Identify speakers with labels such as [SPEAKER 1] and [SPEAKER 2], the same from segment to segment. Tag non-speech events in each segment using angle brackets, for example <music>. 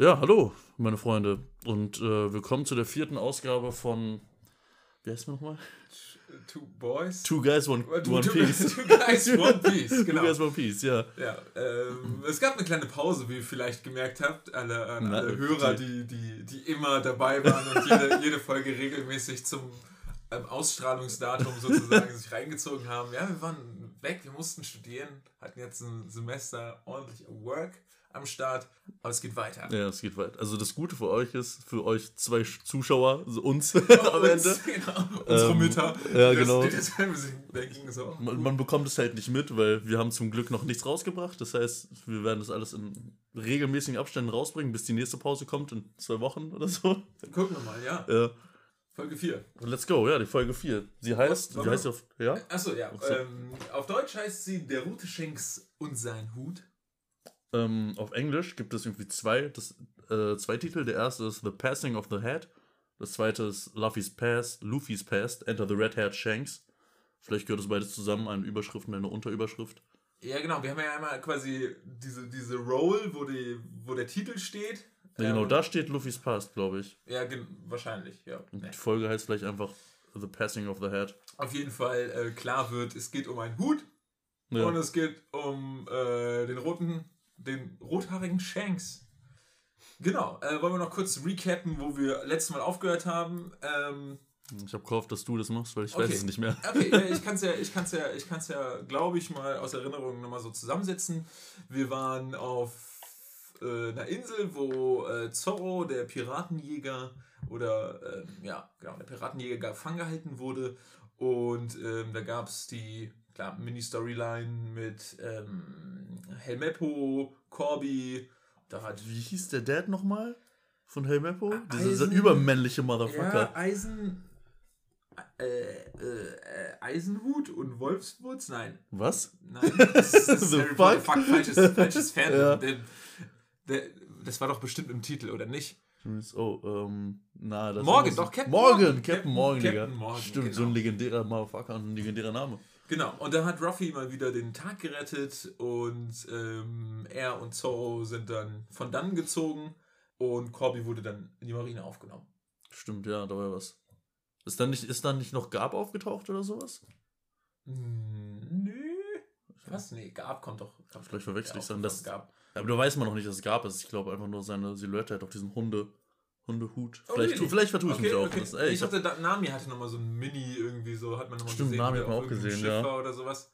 [SPEAKER 1] Ja, hallo, meine Freunde. Und äh, willkommen zu der vierten Ausgabe von. Wie heißt man nochmal?
[SPEAKER 2] Two Boys?
[SPEAKER 1] Two Guys, One,
[SPEAKER 2] Two,
[SPEAKER 1] one
[SPEAKER 2] two,
[SPEAKER 1] Piece.
[SPEAKER 2] Two Guys, <laughs> One Piece, genau.
[SPEAKER 1] Two Guys, One Piece, ja.
[SPEAKER 2] Ja, ähm, es gab eine kleine Pause, wie ihr vielleicht gemerkt habt, alle,
[SPEAKER 1] Na,
[SPEAKER 2] alle
[SPEAKER 1] okay.
[SPEAKER 2] Hörer, die, die, die immer dabei waren und jede, <laughs> jede Folge regelmäßig zum ähm, Ausstrahlungsdatum sozusagen sich reingezogen haben. Ja, wir waren weg, wir mussten studieren, hatten jetzt ein Semester ordentlich Work am Start, aber es geht weiter.
[SPEAKER 1] Ja, es geht weit. Also das Gute für euch ist, für euch zwei Zuschauer, also uns <laughs> <laughs> am
[SPEAKER 2] Uns,
[SPEAKER 1] Ende.
[SPEAKER 2] Genau, unsere
[SPEAKER 1] Ähm,
[SPEAKER 2] Mütter,
[SPEAKER 1] ja,
[SPEAKER 2] die
[SPEAKER 1] genau.
[SPEAKER 2] das, das.
[SPEAKER 1] Man, man bekommt es halt nicht mit, weil wir haben zum Glück noch nichts rausgebracht. Das heißt, wir werden das alles in regelmäßigen Abständen rausbringen, bis die nächste Pause kommt in zwei Wochen oder so.
[SPEAKER 2] Gucken wir mal, ja.
[SPEAKER 1] Ja.
[SPEAKER 2] Folge 4.
[SPEAKER 1] Let's go, ja, die Folge 4. Sie heißt,
[SPEAKER 2] Was-
[SPEAKER 1] wie heißt sie auf, ja?
[SPEAKER 2] Achso, ja. Ähm, auf Deutsch heißt sie Der Rute Schenks und sein Hut.
[SPEAKER 1] Ähm, auf Englisch gibt es irgendwie zwei, das, äh, zwei Titel. Der erste ist The Passing of the Head. Das zweite ist Luffy's Past, Luffy's Past, Enter the Red Haired Shanks. Vielleicht gehört das beides zusammen, eine Überschrift und eine Unterüberschrift.
[SPEAKER 2] Ja, genau. Wir haben ja einmal quasi diese, diese Roll, wo, die, wo der Titel steht.
[SPEAKER 1] Ja, genau,
[SPEAKER 2] Ähm,
[SPEAKER 1] da steht Luffy's Past, glaube ich.
[SPEAKER 2] Ja, wahrscheinlich, ja.
[SPEAKER 1] Und. Die Folge heißt vielleicht einfach The Passing of the Head.
[SPEAKER 2] Auf jeden Fall äh, klar wird, es geht um einen Hut
[SPEAKER 1] Ja.
[SPEAKER 2] und es geht um äh, den roten, den rothaarigen Shanks. Genau, äh, wollen wir noch kurz recappen, wo wir letztes Mal aufgehört haben. Ähm,
[SPEAKER 1] Ich habe gehofft, dass du das machst, weil ich
[SPEAKER 2] Okay.
[SPEAKER 1] weiß es nicht mehr. <laughs>
[SPEAKER 2] Okay, ich kann es ja, ich kann's ja, ich kann's ja glaube ich, mal aus Erinnerung nochmal so zusammensetzen. Wir waren auf äh, einer Insel, wo äh, Zorro, der Piratenjäger, oder ähm, ja, genau, der Piratenjäger gefangen gehalten wurde. Und ähm, da gab es die klar, Mini-Storyline mit ähm, Helmeppo, Corby. Da hat
[SPEAKER 1] Wie hieß der Dad nochmal? Von Helmeppo? Dieser, übermännliche Motherfucker.
[SPEAKER 2] Ja, Eisen. Äh, äh, Eisenhut und Wolfswurz? Nein.
[SPEAKER 1] Was?
[SPEAKER 2] Nein. Das ist, das <laughs> ist
[SPEAKER 1] The
[SPEAKER 2] Harry
[SPEAKER 1] fuck?
[SPEAKER 2] Fuck, falsches, falsches <laughs> Fan.
[SPEAKER 1] Ja.
[SPEAKER 2] Der, der, das war doch bestimmt im Titel, oder nicht?
[SPEAKER 1] Oh, ähm, na, das
[SPEAKER 2] Morgan, doch, Captain
[SPEAKER 1] Morgan,
[SPEAKER 2] Morgan.
[SPEAKER 1] Captain Morgan.
[SPEAKER 2] Captain Morgan,
[SPEAKER 1] Stimmt, so
[SPEAKER 2] genau.
[SPEAKER 1] ein legendärer Motherfucker und ein legendärer Name.
[SPEAKER 2] Genau. Und da hat Ruffy mal wieder den Tag gerettet und ähm, er und Zorro sind dann von dann gezogen und Corby wurde dann in die Marine aufgenommen.
[SPEAKER 1] Stimmt, ja, da war was. Ist dann nicht, ist dann nicht noch Gab aufgetaucht oder sowas?
[SPEAKER 2] Hm, nö. Was? Nee, Gab kommt doch. Kommt
[SPEAKER 1] Vielleicht verwechsel ich
[SPEAKER 2] ja,
[SPEAKER 1] dann. Das,
[SPEAKER 2] Gab.
[SPEAKER 1] aber da weiß man noch nicht, dass es Gab ist. Ich glaube einfach nur seine Silhouette hat auf diesen Hunde, Hundehut.
[SPEAKER 2] Oh,
[SPEAKER 1] vielleicht,
[SPEAKER 2] really?
[SPEAKER 1] vielleicht vertue ich
[SPEAKER 2] okay,
[SPEAKER 1] mich auch.
[SPEAKER 2] Okay.
[SPEAKER 1] Das, ey,
[SPEAKER 2] ich,
[SPEAKER 1] ich hab,
[SPEAKER 2] dachte, da- Nami hatte nochmal so ein Mini irgendwie so, hat man nochmal
[SPEAKER 1] Stimmt,
[SPEAKER 2] gesehen.
[SPEAKER 1] Nami hat man auch gesehen,
[SPEAKER 2] Schiff
[SPEAKER 1] ja.
[SPEAKER 2] Oder sowas.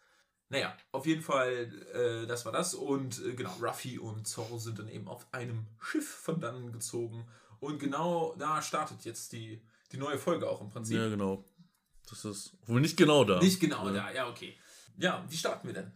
[SPEAKER 2] Naja, auf jeden Fall, äh, das war das. Und äh, genau, Ruffy und Zorro sind dann eben auf einem Schiff von dann gezogen. Und genau da startet jetzt die, die neue Folge auch im Prinzip.
[SPEAKER 1] ja, genau. Das ist. Wohl nicht genau da.
[SPEAKER 2] Nicht genau
[SPEAKER 1] ja.
[SPEAKER 2] da, ja, okay. Ja, wie starten wir denn?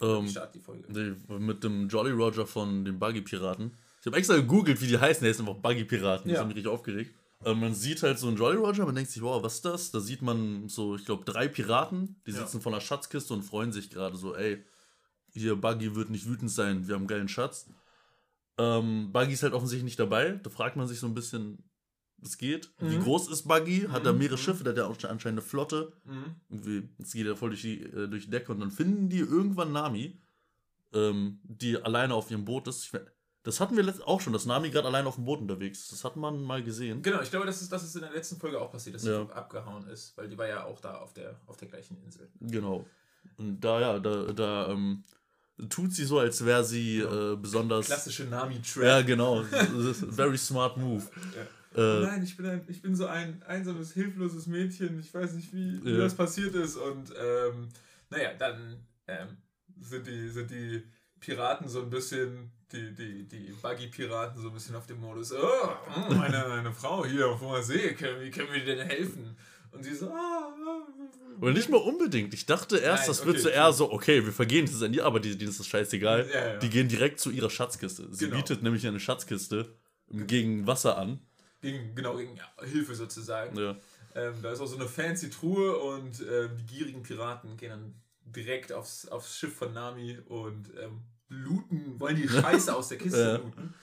[SPEAKER 1] Ähm,
[SPEAKER 2] Wie startet die Folge?
[SPEAKER 1] Nee, mit dem Jolly Roger von den Buggy Piraten. Ich habe extra gegoogelt, wie die heißen. Der ist einfach Buggy Piraten. Das
[SPEAKER 2] Ja.
[SPEAKER 1] hat mich richtig aufgeregt. Ähm, man sieht halt so einen Jolly Roger, man denkt sich, wow, was ist das? Da sieht man so, ich glaube, drei Piraten, die
[SPEAKER 2] Ja.
[SPEAKER 1] sitzen vor einer Schatzkiste und freuen sich gerade so, ey, hier Buggy wird nicht wütend sein, wir haben einen geilen Schatz. Ähm, Buggy ist halt offensichtlich nicht dabei. Da fragt man sich so ein bisschen, was geht. Wie
[SPEAKER 2] Mhm.
[SPEAKER 1] groß ist Buggy? Hat er
[SPEAKER 2] Mhm,
[SPEAKER 1] mehrere
[SPEAKER 2] mhm.
[SPEAKER 1] Schiffe? Der hat auch anscheinend eine Flotte.
[SPEAKER 2] Mhm.
[SPEAKER 1] Jetzt geht er voll durch die, äh, durch die Decke und dann finden die irgendwann Nami, ähm, die alleine auf ihrem Boot ist. Ich, das hatten wir auch schon, dass Nami gerade alleine auf dem Boot unterwegs ist. Das hat man mal gesehen.
[SPEAKER 2] Genau, ich glaube, das ist, das ist in der letzten Folge auch passiert, dass sie
[SPEAKER 1] Ja.
[SPEAKER 2] abgehauen ist, weil die war ja auch da auf der, auf der gleichen Insel.
[SPEAKER 1] Genau. Und da, ja, da, da ähm, tut sie so, als wäre sie
[SPEAKER 2] Ja.
[SPEAKER 1] äh, besonders.
[SPEAKER 2] Klassische Nami-Trap.
[SPEAKER 1] Ja, genau. <laughs> Very smart move.
[SPEAKER 2] Oh
[SPEAKER 1] Äh,
[SPEAKER 2] nein, ich bin, ein, ich bin so ein einsames, hilfloses Mädchen. Ich weiß nicht, wie, wie
[SPEAKER 1] Ja.
[SPEAKER 2] das passiert ist. Und ähm, naja, dann ähm, sind, die, sind die Piraten so ein bisschen, die, die, die Buggy-Piraten so ein bisschen auf dem Modus, oh, hm, eine, eine Frau hier auf hoher See, können, wie können wir dir denn helfen? Und sie so, ah, ah,
[SPEAKER 1] oder nicht mal unbedingt. Ich dachte erst,
[SPEAKER 2] Nein,
[SPEAKER 1] das wird
[SPEAKER 2] okay,
[SPEAKER 1] so eher so, okay, wir vergehen das an ihr, aber die, denen ist das scheißegal.
[SPEAKER 2] Ja, ja.
[SPEAKER 1] Die gehen direkt zu ihrer Schatzkiste. Sie
[SPEAKER 2] Genau.
[SPEAKER 1] bietet nämlich eine Schatzkiste gegen Wasser an.
[SPEAKER 2] gegen, genau, gegen Hilfe sozusagen.
[SPEAKER 1] Ja.
[SPEAKER 2] Ähm, da ist auch so eine fancy Truhe und ähm, die gierigen Piraten gehen dann direkt aufs, aufs Schiff von Nami und ähm, looten, wollen die Scheiße aus der Kiste <laughs>
[SPEAKER 1] Ja.
[SPEAKER 2] looten.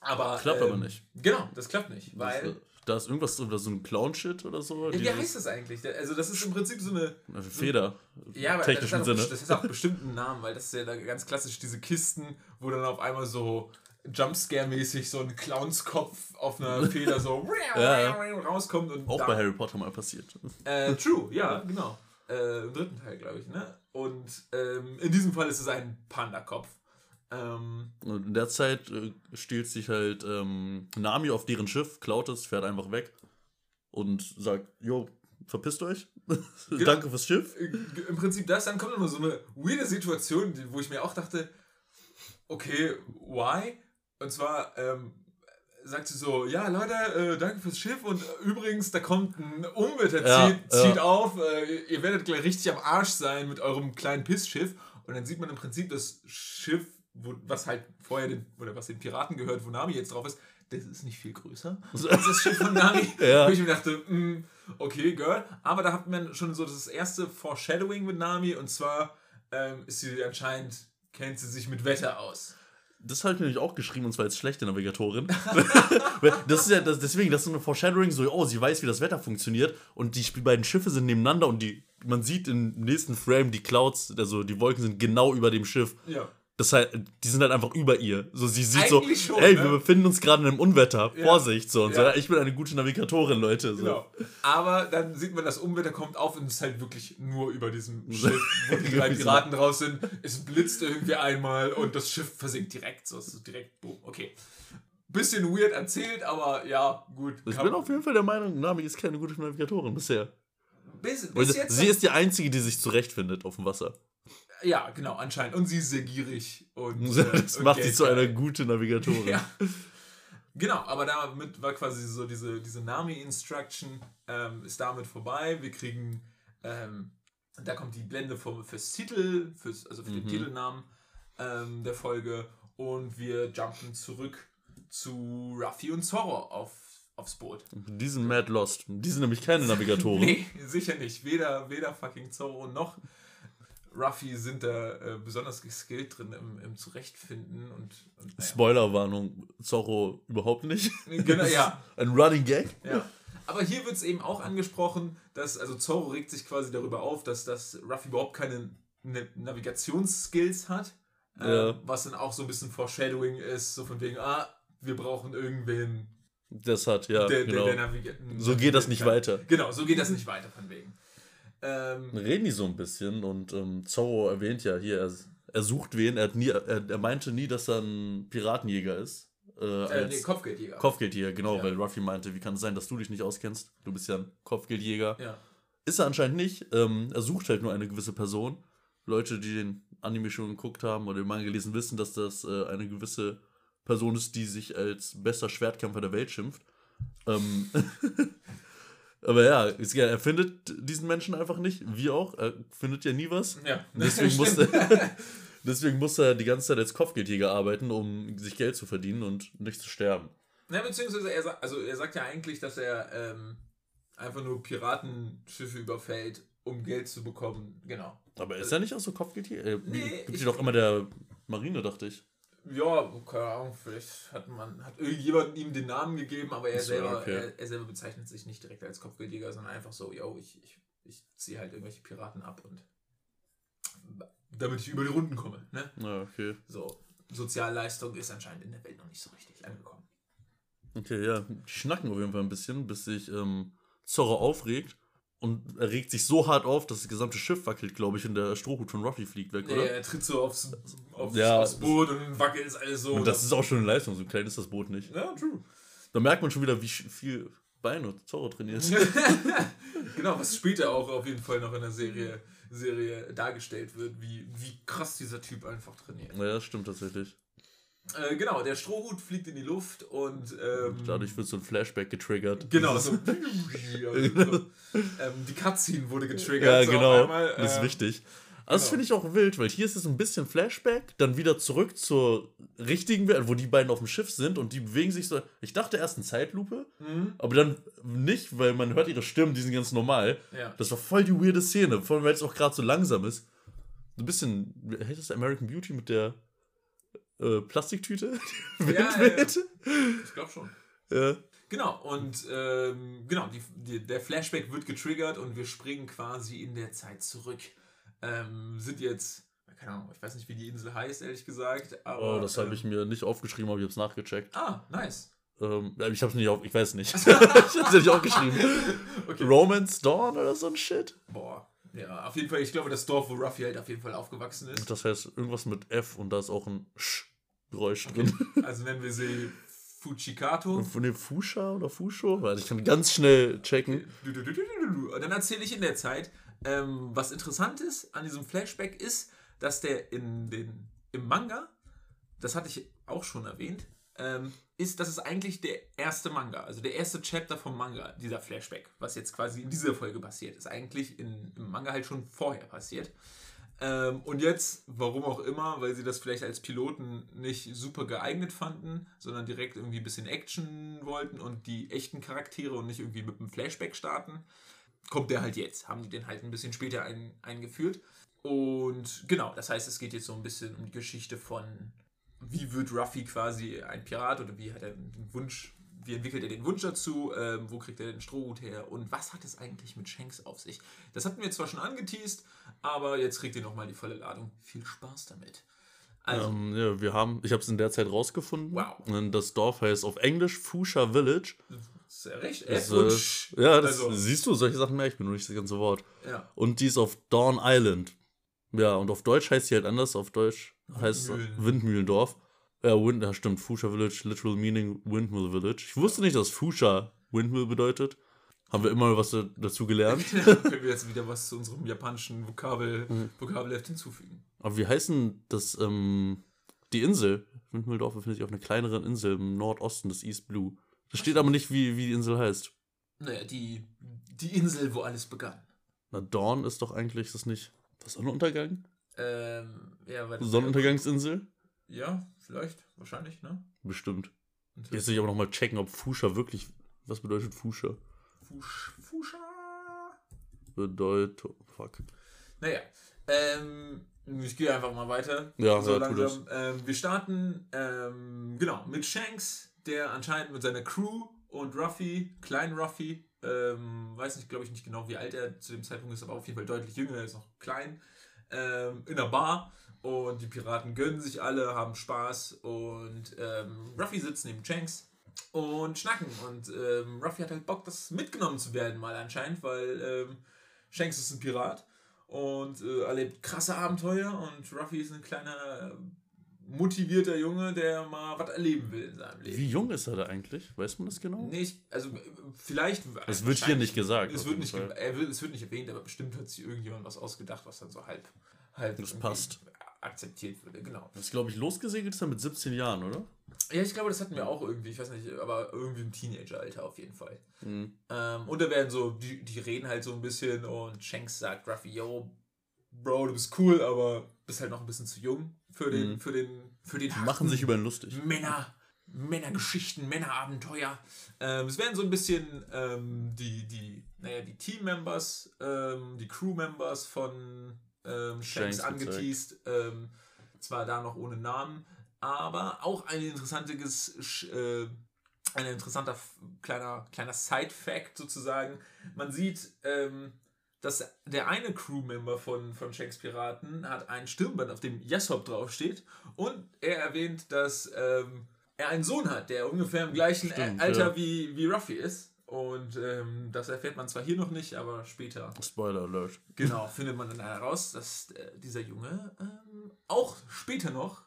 [SPEAKER 2] Aber,
[SPEAKER 1] Klappt
[SPEAKER 2] ähm,
[SPEAKER 1] aber nicht.
[SPEAKER 2] Genau, das klappt nicht, weil.
[SPEAKER 1] Das, äh, da ist irgendwas drin, da ist so ein Clown-Shit oder so.
[SPEAKER 2] Ja, wie heißt das eigentlich? Also, das ist im Prinzip so eine.
[SPEAKER 1] Also Feder.
[SPEAKER 2] Ja, aber
[SPEAKER 1] technischen
[SPEAKER 2] das, hat auch,
[SPEAKER 1] Sinne.
[SPEAKER 2] das hat auch bestimmt einen Namen, weil das ist ja da ganz klassisch diese Kisten, wo dann auf einmal so Jumpscare-mäßig so ein Clownskopf auf einer <laughs> Feder so
[SPEAKER 1] ja.
[SPEAKER 2] rauskommt. Und
[SPEAKER 1] Auch
[SPEAKER 2] da-
[SPEAKER 1] bei Harry Potter mal passiert.
[SPEAKER 2] Äh, true, ja, genau. Äh, Im dritten Teil, glaube ich, ne? Und ähm, in diesem Fall ist es ein Panda-Kopf. Ähm,
[SPEAKER 1] Und in der Zeit äh, stiehlt sich halt ähm, Nami auf deren Schiff, klaut es, fährt einfach weg und sagt, jo, verpisst euch. <laughs> Danke fürs Schiff.
[SPEAKER 2] äh, Im Prinzip das, dann kommt immer so eine weirde Situation, wo ich mir auch dachte, okay, why? Und zwar ähm, sagt sie so, ja Leute, äh, danke fürs Schiff und äh, übrigens, da kommt ein Unwetter,
[SPEAKER 1] Ja,
[SPEAKER 2] zieht,
[SPEAKER 1] ja.
[SPEAKER 2] zieht auf, äh, ihr werdet gleich richtig am Arsch sein mit eurem kleinen Pissschiff und dann sieht man im Prinzip das Schiff, wo, was halt vorher den, oder was den Piraten gehört, wo Nami jetzt drauf ist, das ist nicht viel größer als das Schiff von Nami. <laughs>
[SPEAKER 1] Ja.
[SPEAKER 2] Wo ich mir dachte, mm, okay, Girl. Aber da hat man schon so das erste Foreshadowing mit Nami und zwar ähm, ist sie anscheinend, kennt sie sich mit Wetter aus.
[SPEAKER 1] Das habe ich nämlich auch geschrieben, und zwar als schlechte Navigatorin. <laughs> das ist ja das, deswegen, das ist eine Foreshadowing, so, oh, sie weiß, wie das Wetter funktioniert. Und die beiden Schiffe sind nebeneinander und die, man sieht im nächsten Frame, die Clouds, also die Wolken sind genau über dem Schiff.
[SPEAKER 2] Ja.
[SPEAKER 1] Das heißt, die sind halt einfach über ihr. So, sie sieht
[SPEAKER 2] Eigentlich
[SPEAKER 1] so,
[SPEAKER 2] schon,
[SPEAKER 1] ey,
[SPEAKER 2] ne?
[SPEAKER 1] wir befinden uns gerade in einem Unwetter.
[SPEAKER 2] Ja.
[SPEAKER 1] Vorsicht, so. Und so,
[SPEAKER 2] Ja.
[SPEAKER 1] ja, ich bin eine gute Navigatorin, Leute. So.
[SPEAKER 2] Genau. Aber dann sieht man, das Unwetter kommt auf und es ist halt wirklich nur über diesem <laughs> Schiff, wo die drei Piraten draus sind. Es blitzt irgendwie einmal und das Schiff versinkt direkt. So, ist direkt, boom, okay. Bisschen weird erzählt, aber ja, gut.
[SPEAKER 1] Ich bin auf jeden Fall der Meinung, Nami ist keine gute Navigatorin bisher.
[SPEAKER 2] bis, bis
[SPEAKER 1] sie ist die Einzige, die sich zurechtfindet auf dem Wasser.
[SPEAKER 2] Ja, genau, anscheinend. Und sie ist sehr gierig. Und, <laughs>
[SPEAKER 1] Das
[SPEAKER 2] äh, und
[SPEAKER 1] macht sie zu einer guten Navigatorin. <laughs>
[SPEAKER 2] Ja. Genau, aber damit war quasi so diese, diese Nami-Instruction ähm, ist damit vorbei. Wir kriegen, ähm, da kommt die Blende vom, fürs Titel, fürs, also für den
[SPEAKER 1] Mhm.
[SPEAKER 2] Titelnamen ähm, der Folge und wir jumpen zurück zu Ruffy und Zorro auf, aufs Boot.
[SPEAKER 1] Die sind mad lost. Die sind nämlich keine Navigatoren. <laughs>
[SPEAKER 2] Nee, sicher nicht. Weder, weder fucking Zorro noch Ruffy sind da äh, besonders geskillt drin im, im Zurechtfinden und, und naja.
[SPEAKER 1] Spoilerwarnung, Zorro überhaupt nicht.
[SPEAKER 2] Genau, <laughs> ja.
[SPEAKER 1] Ein Running Gag.
[SPEAKER 2] Ja. Aber hier wird es eben auch angesprochen, dass, also Zorro regt sich quasi darüber auf, dass, dass Ruffy überhaupt keine ne Navigationsskills hat. äh,
[SPEAKER 1] Ja.
[SPEAKER 2] was dann auch so ein bisschen Foreshadowing ist, so von wegen, ah, wir brauchen irgendwen,
[SPEAKER 1] Das hat, ja,
[SPEAKER 2] der,
[SPEAKER 1] genau.
[SPEAKER 2] der, der navigiert.
[SPEAKER 1] so geht das nicht weiter.
[SPEAKER 2] Genau, so geht das nicht weiter, von wegen. Ähm,
[SPEAKER 1] Reden die so ein bisschen und ähm, Zorro erwähnt ja hier, er, er sucht wen, er, nie, er, er meinte nie, dass er ein Piratenjäger ist. Äh,
[SPEAKER 2] äh, nee, Kopfgeldjäger.
[SPEAKER 1] Kopfgeldjäger, genau,
[SPEAKER 2] Ja.
[SPEAKER 1] weil Ruffy meinte, wie kann es sein, dass du dich nicht auskennst? Du bist ja ein Kopfgeldjäger.
[SPEAKER 2] ja.
[SPEAKER 1] Ist er anscheinend nicht. Ähm, er sucht halt nur eine gewisse Person. Leute, die den Anime schon geguckt haben oder den Manga gelesen, wissen, dass das äh, eine gewisse Person ist, die sich als bester Schwertkämpfer der Welt schimpft. Ähm, <laughs> <laughs> aber ja, er findet diesen Menschen einfach nicht. Wie auch. Er findet ja nie was.
[SPEAKER 2] Ja.
[SPEAKER 1] Deswegen musste, <laughs> deswegen muss er die ganze Zeit als Kopfgeldjäger arbeiten, um sich Geld zu verdienen und nicht zu sterben.
[SPEAKER 2] Ja, beziehungsweise er, also er sagt ja eigentlich, dass er ähm, einfach nur Piratenschiffe überfällt, um Geld zu bekommen. Genau.
[SPEAKER 1] Aber ist er nicht auch so Kopfgeldjäger? Er
[SPEAKER 2] Nee,
[SPEAKER 1] gibt
[SPEAKER 2] ich-
[SPEAKER 1] sie doch immer der Marine, dachte ich.
[SPEAKER 2] Ja, keine Ahnung, vielleicht hat man, hat irgendjemand ihm den Namen gegeben, aber er
[SPEAKER 1] so,
[SPEAKER 2] selber,
[SPEAKER 1] okay.
[SPEAKER 2] er, er selber bezeichnet sich nicht direkt als Kopfgeldjäger, sondern einfach so, yo, ich, ich, ich ziehe halt irgendwelche Piraten ab und damit ich über die Runden komme. Ne?
[SPEAKER 1] Ja, okay.
[SPEAKER 2] So, Sozialleistung ist anscheinend in der Welt noch nicht so richtig angekommen.
[SPEAKER 1] Okay, ja. Die schnacken auf jeden Fall ein bisschen, bis sich ähm, Zorro aufregt. Und er regt sich so hart auf, dass das gesamte Schiff wackelt, glaube ich, und der Strohhut von Ruffy fliegt weg,
[SPEAKER 2] Nee,
[SPEAKER 1] oder?
[SPEAKER 2] er tritt so aufs, aufs,
[SPEAKER 1] Ja,
[SPEAKER 2] aufs Boot und wackelt es alles so.
[SPEAKER 1] Und das ist auch schon eine Leistung, so klein ist das Boot nicht.
[SPEAKER 2] ja, true.
[SPEAKER 1] Da merkt man schon wieder, wie viel Beine Zorro trainiert. <laughs>
[SPEAKER 2] genau, was später auch auf jeden Fall noch in der Serie, Serie dargestellt wird, wie, wie krass dieser Typ einfach trainiert.
[SPEAKER 1] ja, das stimmt tatsächlich.
[SPEAKER 2] Äh, genau, der Strohhut fliegt in die Luft und ähm,
[SPEAKER 1] Dadurch wird so ein Flashback getriggert.
[SPEAKER 2] genau
[SPEAKER 1] Das
[SPEAKER 2] so, also <laughs> so ähm, die Cutscene wurde getriggert.
[SPEAKER 1] Ja,
[SPEAKER 2] so
[SPEAKER 1] genau.
[SPEAKER 2] auf einmal,
[SPEAKER 1] das ist
[SPEAKER 2] ähm,
[SPEAKER 1] wichtig. Das
[SPEAKER 2] genau.
[SPEAKER 1] finde ich auch wild, weil hier ist es ein bisschen Flashback, dann wieder zurück zur richtigen Welt, wo die beiden auf dem Schiff sind und die bewegen sich so. Ich dachte erst eine Zeitlupe,
[SPEAKER 2] Mhm.
[SPEAKER 1] aber dann nicht, weil man hört ihre Stimmen, die sind ganz normal.
[SPEAKER 2] Ja.
[SPEAKER 1] Das war voll die weirde Szene, vor allem weil es auch gerade so langsam ist. So ein bisschen, heißt das American Beauty mit der äh, Plastiktüte? Die <laughs>
[SPEAKER 2] Ja, ja,
[SPEAKER 1] Windweht?
[SPEAKER 2] Ich glaube schon.
[SPEAKER 1] Ja.
[SPEAKER 2] Genau, und ähm, genau, die, die, der Flashback wird getriggert und wir springen quasi in der Zeit zurück. Ähm, sind jetzt, keine Ahnung, ich weiß nicht, wie die Insel heißt, ehrlich gesagt. Aber,
[SPEAKER 1] Oh, das habe
[SPEAKER 2] ähm,
[SPEAKER 1] ich mir nicht aufgeschrieben, aber ich habe es nachgecheckt.
[SPEAKER 2] Ah, nice.
[SPEAKER 1] Ähm, ja, ich habe es nicht auf, ich weiß nicht. <laughs> <laughs> ich habe es nicht aufgeschrieben.
[SPEAKER 2] Okay.
[SPEAKER 1] Romance Dawn oder so ein Shit.
[SPEAKER 2] Boah. Ja, auf jeden Fall, ich glaube, das Dorf, wo Ruffy halt auf jeden Fall aufgewachsen ist.
[SPEAKER 1] Das heißt irgendwas mit F und da ist auch ein Sch-Geräusch drin. <laughs>
[SPEAKER 2] Also nennen wir sie Fujikato.
[SPEAKER 1] Von dem Fusha oder Fusho? Weil ich kann ganz schnell checken.
[SPEAKER 2] Und dann erzähle ich in der Zeit, ähm, was interessant ist an diesem Flashback ist, dass der in den, im Manga, das hatte ich auch schon erwähnt, ähm, ist, das ist eigentlich der erste Manga, also der erste Chapter vom Manga, dieser Flashback, was jetzt quasi in dieser Folge passiert, ist eigentlich in, im Manga halt schon vorher passiert. Ähm, und jetzt, warum auch immer, weil sie das vielleicht als Piloten nicht super geeignet fanden, sondern direkt irgendwie ein bisschen Action wollten und die echten Charaktere und nicht irgendwie mit einem Flashback starten, kommt der halt jetzt. Haben die den halt ein bisschen später ein, eingeführt. Und genau, das heißt, es geht jetzt so ein bisschen um die Geschichte von, wie wird Ruffy quasi ein Pirat oder wie hat er den Wunsch, wie entwickelt er den Wunsch dazu, ähm, wo kriegt er den Strohhut her und was hat es eigentlich mit Shanks auf sich? Das hatten wir zwar schon angeteased, aber jetzt kriegt ihr nochmal die volle Ladung. Viel Spaß damit. Also,
[SPEAKER 1] Ähm, ja, wir haben, ich habe es in der Zeit rausgefunden.
[SPEAKER 2] Wow.
[SPEAKER 1] Das Dorf heißt auf Englisch Fusha Village.
[SPEAKER 2] ist ja recht.
[SPEAKER 1] Das, äh, ja, das
[SPEAKER 2] also,
[SPEAKER 1] siehst du, solche Sachen merke ich mir nur nicht das ganze Wort.
[SPEAKER 2] ja.
[SPEAKER 1] Und die ist auf Dawn Island. Ja, und auf Deutsch heißt sie halt anders. Auf Deutsch heißt es
[SPEAKER 2] Windmühlen.
[SPEAKER 1] Windmühlendorf. Ja, Wind, ja, stimmt. Fusha Village, literal meaning Windmill Village. Ich wusste nicht, dass Fusha Windmill bedeutet. Haben wir immer was da- dazu gelernt. <laughs>
[SPEAKER 2] können wir jetzt wieder was zu unserem japanischen Vokabel,
[SPEAKER 1] Mhm.
[SPEAKER 2] Vokabelheft hinzufügen.
[SPEAKER 1] Aber wie heißen das, ähm, die Insel? Windmühldorf befindet sich auf einer kleineren Insel im Nordosten des East Blue. Das steht aber nicht, wie, wie die Insel heißt.
[SPEAKER 2] Naja, die, die Insel, wo alles begann.
[SPEAKER 1] Na, Dawn ist doch eigentlich das nicht. Was Sonnenuntergang?
[SPEAKER 2] Ähm, ja, weil das-
[SPEAKER 1] Sonnenuntergangsinsel?
[SPEAKER 2] Ja, vielleicht, wahrscheinlich, ne?
[SPEAKER 1] Bestimmt.
[SPEAKER 2] Und
[SPEAKER 1] Jetzt will ich aber nochmal checken, ob Fusha wirklich. Was bedeutet Fusha?
[SPEAKER 2] Fusch, Fuscha.
[SPEAKER 1] Bedeutung. Fuck.
[SPEAKER 2] Naja, ähm, ich gehe einfach mal weiter.
[SPEAKER 1] Ja,
[SPEAKER 2] so
[SPEAKER 1] ja,
[SPEAKER 2] langsam. Ähm, wir starten, ähm, genau, mit Shanks, der anscheinend mit seiner Crew und Ruffy, klein Ruffy, ähm, weiß nicht, glaube ich nicht genau, wie alt er zu dem Zeitpunkt ist, aber auf jeden Fall deutlich jünger, er ist noch klein, ähm, in einer Bar und die Piraten gönnen sich alle, haben Spaß und ähm, Ruffy sitzt neben Shanks und schnacken und ähm, Ruffy hat halt Bock, das mitgenommen zu werden mal anscheinend, weil ähm, Shanks ist ein Pirat und äh, erlebt krasse Abenteuer und Ruffy ist ein kleiner motivierter Junge, der mal was erleben will in seinem Leben.
[SPEAKER 1] Wie jung ist er da eigentlich? Weiß man das genau?
[SPEAKER 2] Nee, ich, also äh, vielleicht.
[SPEAKER 1] Es wird hier nicht gesagt.
[SPEAKER 2] Es wird nicht, ge- er wird, es wird nicht erwähnt, aber bestimmt hat sich irgendjemand was ausgedacht, was dann so halb, halb
[SPEAKER 1] Das passt.
[SPEAKER 2] Akzeptiert würde. Genau.
[SPEAKER 1] Das glaube ich, losgesegelt ist er mit 17 Jahren, oder?
[SPEAKER 2] Ja, ich glaube, das hatten wir auch irgendwie, ich weiß nicht, aber irgendwie im Teenageralter auf jeden Fall.
[SPEAKER 1] Mhm.
[SPEAKER 2] Ähm, und da werden so, die, die reden halt so ein bisschen und Shanks sagt Ruffy, yo, Bro, du bist cool, aber bist halt noch ein bisschen zu jung für den,
[SPEAKER 1] Mhm.
[SPEAKER 2] für den, für den
[SPEAKER 1] machen sich über ihn lustig.
[SPEAKER 2] Männer, Männergeschichten, Männerabenteuer. Ähm, es werden so ein bisschen ähm, die, die, naja, die Team-Members, ähm, die Crew-Members von ähm, Shanks
[SPEAKER 1] Shanks
[SPEAKER 2] angeteased. Ähm, zwar da noch ohne Namen, aber auch ein interessantes, äh, ein interessanter kleiner, kleiner Side-Fact sozusagen. Man sieht, ähm, dass der eine Crewmember von, von Shanks Piraten hat ein Stirnband, auf dem Yesop draufsteht. Und er erwähnt, dass ähm, er einen Sohn hat, der ungefähr im gleichen
[SPEAKER 1] Stimmt,
[SPEAKER 2] Alter
[SPEAKER 1] ja.
[SPEAKER 2] wie, wie Ruffy ist. Und ähm, das erfährt man zwar hier noch nicht, aber später
[SPEAKER 1] Spoiler Alert.
[SPEAKER 2] Genau, <laughs> findet man dann heraus, dass äh, dieser Junge ähm, auch später noch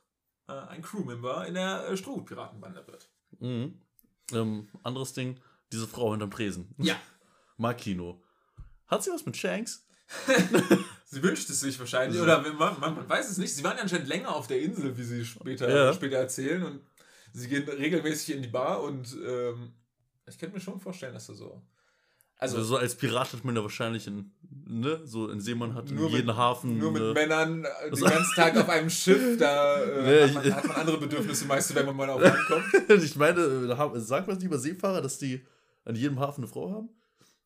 [SPEAKER 2] äh, ein Crewmember in der äh, Strohhut-Piratenbande wird.
[SPEAKER 1] Mhm. Ähm, anderes Ding, diese Frau hinterm Tresen.
[SPEAKER 2] Ja, <laughs>
[SPEAKER 1] Makino. Hat sie was mit Shanks? <laughs>
[SPEAKER 2] sie wünscht es sich wahrscheinlich, oder man, man, man weiß es nicht. Sie waren anscheinend länger auf der Insel, wie sie später,
[SPEAKER 1] Ja.
[SPEAKER 2] später erzählen. Und sie gehen regelmäßig in die Bar und ähm, ich könnte mir schon vorstellen, dass er so.
[SPEAKER 1] Also,
[SPEAKER 2] Also,
[SPEAKER 1] so als Pirat hat man da wahrscheinlich in, ne, so in Seemann hat in
[SPEAKER 2] Nur mit-
[SPEAKER 1] jedem Hafen.
[SPEAKER 2] nur mit
[SPEAKER 1] ne,
[SPEAKER 2] Männern äh, <laughs> den ganzen Tag auf einem Schiff, da äh,
[SPEAKER 1] Nee,
[SPEAKER 2] hat,
[SPEAKER 1] ich-
[SPEAKER 2] man, hat man andere Bedürfnisse meist, wenn man mal auf Land kommt. <laughs>
[SPEAKER 1] ich meine, haben- sagt man nicht über Seefahrer, dass die an jedem Hafen eine Frau haben?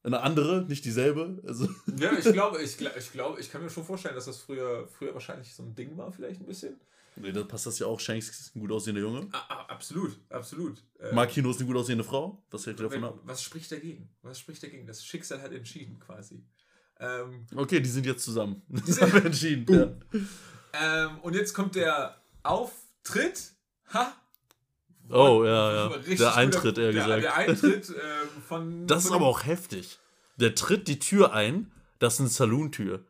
[SPEAKER 1] Eine andere, nicht dieselbe. Also,
[SPEAKER 2] Ja, ich <laughs> glaube, ich, ich glaube, ich kann mir schon vorstellen, dass das früher, früher wahrscheinlich so ein Ding war, vielleicht ein bisschen.
[SPEAKER 1] Nee, da passt das ja auch. Shanks ist ein gut aussehender Junge.
[SPEAKER 2] Ah, absolut, absolut. Äh,
[SPEAKER 1] Makino ist eine gut aussehende Frau. Was hält ihr davon ab?
[SPEAKER 2] was spricht dagegen? Was spricht dagegen? Das Schicksal hat entschieden, quasi. Ähm,
[SPEAKER 1] Okay, die sind jetzt zusammen. <laughs>
[SPEAKER 2] sind-
[SPEAKER 1] haben entschieden. Ja.
[SPEAKER 2] Ähm, und jetzt kommt der Auftritt. Ha!
[SPEAKER 1] Oh, ja, ja. Der
[SPEAKER 2] guter-
[SPEAKER 1] Eintritt, eher
[SPEAKER 2] der,
[SPEAKER 1] gesagt.
[SPEAKER 2] Der Eintritt <laughs> ähm, von.
[SPEAKER 1] Das ist
[SPEAKER 2] von
[SPEAKER 1] aber auch heftig. Der tritt die Tür ein, das ist eine Saloon-Tür.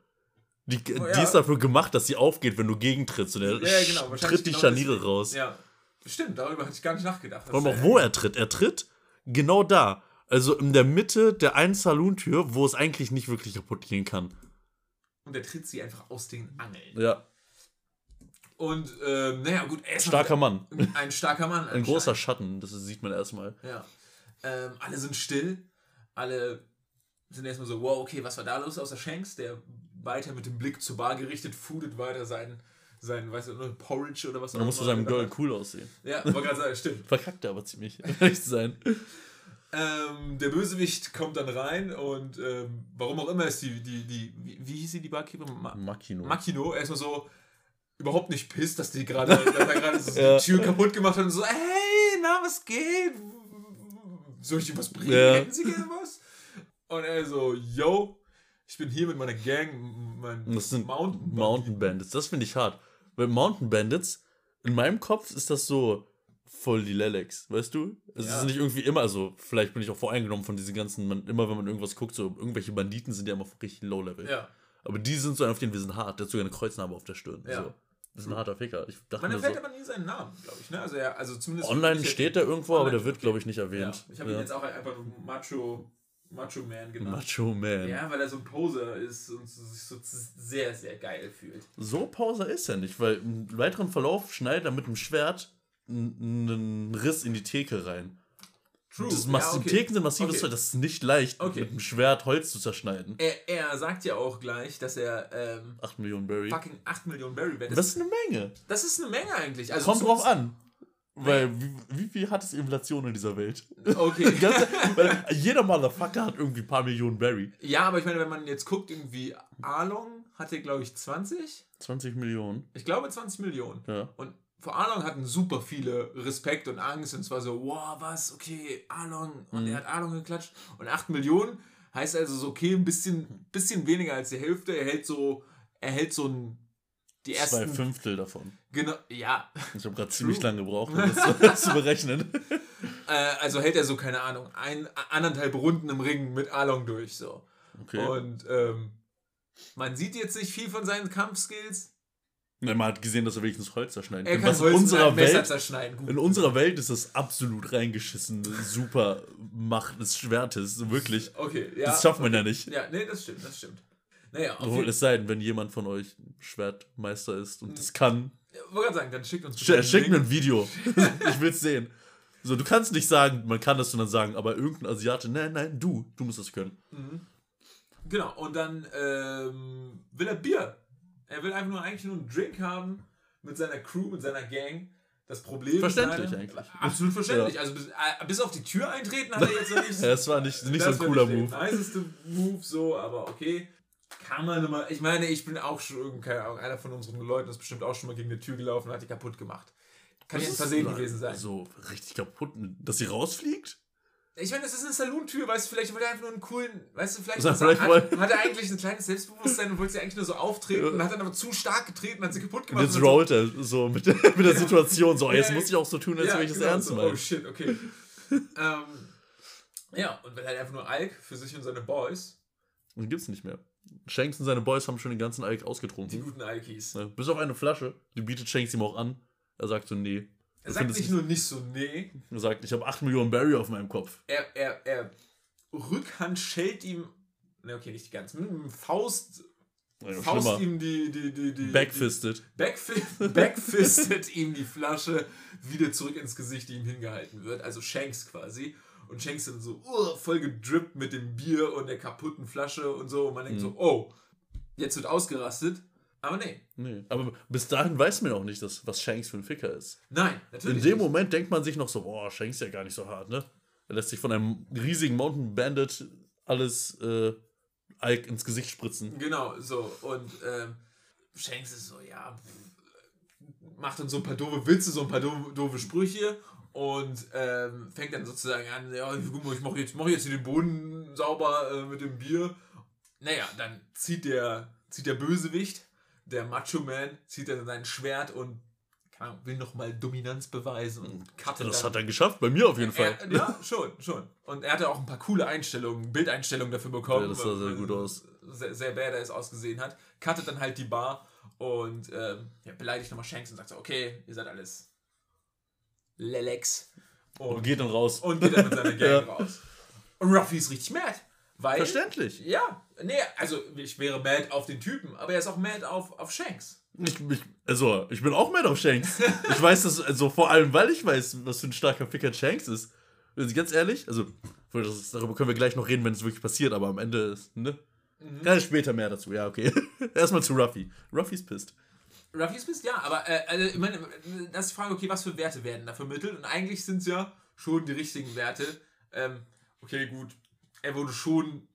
[SPEAKER 1] Die, die
[SPEAKER 2] Oh, ja.
[SPEAKER 1] ist dafür gemacht, dass sie aufgeht, wenn du gegentrittst. Und er
[SPEAKER 2] Ja, genau.
[SPEAKER 1] tritt die
[SPEAKER 2] genau
[SPEAKER 1] Scharniere
[SPEAKER 2] deswegen.
[SPEAKER 1] raus.
[SPEAKER 2] Ja. Stimmt, darüber hatte ich gar nicht nachgedacht.
[SPEAKER 1] Vor allem auch,
[SPEAKER 2] äh,
[SPEAKER 1] wo er tritt. Er tritt genau da. Also in der Mitte der einen Saloon-Tür, wo es eigentlich nicht wirklich kaputt gehen kann.
[SPEAKER 2] Und der tritt sie einfach aus den Angeln.
[SPEAKER 1] Ja.
[SPEAKER 2] Und, ähm, naja, gut, er ist
[SPEAKER 1] Starker Mann.
[SPEAKER 2] Ein starker Mann.
[SPEAKER 1] Ein großer Schatten, das sieht man erstmal.
[SPEAKER 2] Ja. Ähm, alle sind still. Alle sind erstmal so, wow, okay, was war da los? Außer Shanks, der weiter mit dem Blick zur Bar gerichtet, foodet weiter sein, sein weißt du, Porridge oder was
[SPEAKER 1] Man muss zu seinem Girl cool aussehen.
[SPEAKER 2] Ja, wollte gerade sagen, stimmt. <laughs>
[SPEAKER 1] Verkackt er aber ziemlich, <laughs> ehrlich zu sein.
[SPEAKER 2] Ähm, der Bösewicht kommt dann rein und ähm, warum auch immer ist die, die, die, wie, wie hieß sie, die Barkeeper? Ma
[SPEAKER 1] Makino.
[SPEAKER 2] Makino erstmal so überhaupt nicht pisst, dass die gerade <laughs> er so
[SPEAKER 1] Ja.
[SPEAKER 2] die Tür kaputt gemacht hat und so, hey, na, was geht? Soll ich dir was bringen?
[SPEAKER 1] Ja.
[SPEAKER 2] Hätten Sie gerne was? Und er so, yo, ich bin hier mit meiner Gang, mein
[SPEAKER 1] das sind
[SPEAKER 2] Mountain,
[SPEAKER 1] Mountain, Bandits. Das finde ich hart. Weil Mountain Bandits, in meinem Kopf ist das so voll die Lelex, weißt du? Es
[SPEAKER 2] Ja.
[SPEAKER 1] ist nicht irgendwie immer, also vielleicht bin ich auch voreingenommen von diesen ganzen, man, immer wenn man irgendwas guckt, so irgendwelche Banditen sind ja immer richtig low-level.
[SPEAKER 2] Ja.
[SPEAKER 1] Aber die sind so auf denen, wir sind hart. Der hat sogar eine Kreuznarbe auf der Stirn.
[SPEAKER 2] Ja.
[SPEAKER 1] So. Das ist ein harter Ficker. Ich dachte
[SPEAKER 2] Man erfährt
[SPEAKER 1] so,
[SPEAKER 2] aber nie seinen Namen, glaube ich. Ne? Also, er, also zumindest
[SPEAKER 1] online steht er irgendwo, aber der wird, glaube ich, nicht
[SPEAKER 2] Ja.
[SPEAKER 1] erwähnt.
[SPEAKER 2] Ich habe ihn jetzt auch einfach Macho, Macho Man genannt.
[SPEAKER 1] Macho Man.
[SPEAKER 2] Ja, weil er so ein Poser ist und sich so sehr, sehr geil fühlt.
[SPEAKER 1] So Pauser ist er nicht, weil im weiteren Verlauf schneidet er mit dem Schwert einen Riss in die Theke rein.
[SPEAKER 2] True.
[SPEAKER 1] Das
[SPEAKER 2] ja,
[SPEAKER 1] mass
[SPEAKER 2] okay.
[SPEAKER 1] Die Theken sind massives
[SPEAKER 2] Okay.
[SPEAKER 1] Holz, das ist nicht leicht,
[SPEAKER 2] Okay.
[SPEAKER 1] mit dem Schwert Holz zu zerschneiden.
[SPEAKER 2] Er, er sagt ja auch gleich, dass er ähm,
[SPEAKER 1] 8 Millionen Berry.
[SPEAKER 2] fucking 8 Millionen Berry wert ist.
[SPEAKER 1] Das ist eine Menge.
[SPEAKER 2] Das ist eine Menge eigentlich. Also
[SPEAKER 1] Kommt drauf an. Weil, wie, wie viel hat es Inflation in dieser Welt?
[SPEAKER 2] Okay. <laughs>
[SPEAKER 1] Ganz- weil jeder Motherfucker hat irgendwie ein paar Millionen Berry.
[SPEAKER 2] ja, aber ich meine, wenn man jetzt guckt, irgendwie Arlong hatte, glaube ich, 20.
[SPEAKER 1] 20 Millionen.
[SPEAKER 2] Ich glaube 20 Millionen.
[SPEAKER 1] Ja.
[SPEAKER 2] Und vor Arlong hatten super viele Respekt und Angst und zwar so, wow, was, okay, Arlong. Und
[SPEAKER 1] Mhm.
[SPEAKER 2] er hat Arlong geklatscht. Und 8 Millionen heißt also so, okay, ein bisschen, bisschen weniger als die Hälfte. Er hält so, er hält so ein, die
[SPEAKER 1] Zwei
[SPEAKER 2] ersten,
[SPEAKER 1] Fünftel davon.
[SPEAKER 2] genau, ja,
[SPEAKER 1] Ich habe gerade ziemlich lange gebraucht, um das <laughs> <laughs> zu, berechnen.
[SPEAKER 2] äh, also hält er so, keine Ahnung, ein, anderthalb Runden im Ring mit Arlong durch, so.
[SPEAKER 1] Okay.
[SPEAKER 2] Und, ähm, man sieht jetzt nicht viel von seinen Kampfskills.
[SPEAKER 1] Na, man hat gesehen, dass er wenigstens Holz zerschneiden
[SPEAKER 2] Er
[SPEAKER 1] kann.
[SPEAKER 2] kann
[SPEAKER 1] Was
[SPEAKER 2] Holz
[SPEAKER 1] in unserer Welt
[SPEAKER 2] zerschneiden. Gut.
[SPEAKER 1] In unserer Welt ist das absolut reingeschissen. Super Macht des Schwertes. Wirklich.
[SPEAKER 2] Okay, ja.
[SPEAKER 1] Das schafft man ja nicht.
[SPEAKER 2] Ja, nee, das stimmt, das stimmt. Naja,
[SPEAKER 1] Obwohl, es sei denn, wenn jemand von euch Schwertmeister ist und das kann,
[SPEAKER 2] Ich wollte gerade sagen, dann schickt uns
[SPEAKER 1] sch
[SPEAKER 2] einen
[SPEAKER 1] schick mir ein Video. <laughs> ich will's sehen. So, du kannst nicht sagen, man kann das und dann sagen, aber irgendein Asiate, nein, nein, du, du musst das können.
[SPEAKER 2] Genau, und dann ähm, will er Bier. Er will einfach nur eigentlich nur einen Drink haben mit seiner Crew, mit seiner Gang. Das Problem
[SPEAKER 1] Verständlich
[SPEAKER 2] ist leider-
[SPEAKER 1] eigentlich.
[SPEAKER 2] Absolut verständlich. Also bis, äh, bis auf die Tür eintreten hat er jetzt noch nicht. <laughs>
[SPEAKER 1] Ja, es war nicht, nicht so
[SPEAKER 2] das
[SPEAKER 1] ein
[SPEAKER 2] war
[SPEAKER 1] cooler
[SPEAKER 2] nicht
[SPEAKER 1] Move.
[SPEAKER 2] der niceste Move, so, aber okay. Kann man immer. Ich meine, ich bin auch schon, keine Ahnung, einer von unseren Leuten ist bestimmt auch schon mal gegen eine Tür gelaufen und hat die kaputt gemacht. Kann
[SPEAKER 1] Das
[SPEAKER 2] jetzt Versehen gewesen sein.
[SPEAKER 1] So richtig kaputt, dass sie rausfliegt?
[SPEAKER 2] Ich meine, das ist eine Saloon-Tür, weißt du, vielleicht wollte er einfach nur einen coolen, weißt du, vielleicht, was
[SPEAKER 1] vielleicht
[SPEAKER 2] hat, hat er eigentlich ein kleines Selbstbewusstsein und wollte sie eigentlich nur so auftreten und hat dann aber zu stark getreten, hat sie kaputt
[SPEAKER 1] Und
[SPEAKER 2] gemacht.
[SPEAKER 1] jetzt
[SPEAKER 2] und dann
[SPEAKER 1] rollt er so mit, mit der Situation. So, jetzt
[SPEAKER 2] Ja,
[SPEAKER 1] muss ich auch so tun, als
[SPEAKER 2] ja,
[SPEAKER 1] würde ich das
[SPEAKER 2] genau,
[SPEAKER 1] ernst
[SPEAKER 2] so,
[SPEAKER 1] meinen.
[SPEAKER 2] Oh shit, okay. <laughs> ähm, ja, und will halt einfach nur Alk für sich und seine Boys,
[SPEAKER 1] Den gibt's nicht mehr. Shanks und seine Boys haben schon den ganzen Alk
[SPEAKER 2] die
[SPEAKER 1] ausgetrunken.
[SPEAKER 2] guten Alkis.
[SPEAKER 1] Ja, bis auf eine Flasche. Die bietet Shanks ihm auch an. Er sagt so, nee.
[SPEAKER 2] Er sagt nicht nur nicht so, nee,
[SPEAKER 1] Er sagt, ich habe 8 Millionen Barry auf meinem Kopf.
[SPEAKER 2] er, er, er Rückhand schellt ihm, ne, okay, nicht ganz, mit einem Faust,
[SPEAKER 1] Ja,
[SPEAKER 2] Faust
[SPEAKER 1] schlimmer.
[SPEAKER 2] ihm die, die, die, die,
[SPEAKER 1] Backfisted.
[SPEAKER 2] Backfi <laughs> backfistet ihm die Flasche wieder zurück ins Gesicht, die ihm hingehalten wird. Also Shanks quasi. Und Shanks dann so uh, voll gedrippt mit dem Bier und der kaputten Flasche und so. Und man denkt so, oh, jetzt wird ausgerastet. Aber nee.
[SPEAKER 1] Nee. Aber bis dahin weiß man auch nicht, dass, was Shanks für ein Ficker ist.
[SPEAKER 2] Nein, natürlich.
[SPEAKER 1] In dem
[SPEAKER 2] nicht.
[SPEAKER 1] Moment denkt man sich noch so, boah, Shanks ist ja gar nicht so hart, ne? Er lässt sich von einem riesigen Mountain Bandit alles äh, Alk ins Gesicht spritzen.
[SPEAKER 2] Genau, so. Und ähm, Shanks ist so, ja, pff, macht dann so ein paar doofe Witze, so ein paar doofe, doofe Sprüche und ähm, fängt dann sozusagen an, ja, ich mache jetzt, mach jetzt hier den Boden sauber äh, mit dem Bier. Naja, dann zieht der, zieht der Bösewicht der Macho Man zieht dann sein Schwert und will nochmal Dominanz beweisen und cuttet
[SPEAKER 1] Das
[SPEAKER 2] dann.
[SPEAKER 1] hat er geschafft, bei mir auf jeden Fall.
[SPEAKER 2] Er, ja, schon, schon. Und er hatte auch ein paar coole Einstellungen, Bildeinstellungen dafür bekommen.
[SPEAKER 1] Ja, das sah sehr gut aus.
[SPEAKER 2] Sehr, sehr badass ausgesehen hat. Cuttet dann halt die Bar und ähm, ja, beleidigt nochmal Shanks und sagt so, okay, ihr seid alles Lelex.
[SPEAKER 1] Und geht dann raus.
[SPEAKER 2] und geht dann mit seiner <laughs> Gang
[SPEAKER 1] Ja.
[SPEAKER 2] raus. Und Ruffy ist richtig mad. Weil,
[SPEAKER 1] Verständlich.
[SPEAKER 2] Ja, nee, also ich wäre mad auf den Typen, aber er ist auch mad auf, auf Shanks.
[SPEAKER 1] Ich, ich, also, ich bin auch mad auf Shanks. Ich weiß das, also vor allem, weil ich weiß, was für ein starker Ficker Shanks ist. Also, ganz ehrlich, also, ist, darüber können wir gleich noch reden, wenn es wirklich passiert, aber am Ende ist, ne?
[SPEAKER 2] Mhm.
[SPEAKER 1] Später mehr dazu, ja, okay. <laughs> Erstmal zu Ruffy. Ruffy's pisst.
[SPEAKER 2] Ruffy ist Mist, ja, aber äh, also, ich meine, das ist die Frage, okay, was für Werte werden da vermittelt? Und eigentlich sind es ja schon die richtigen Werte. Ähm, okay, gut, er wurde schon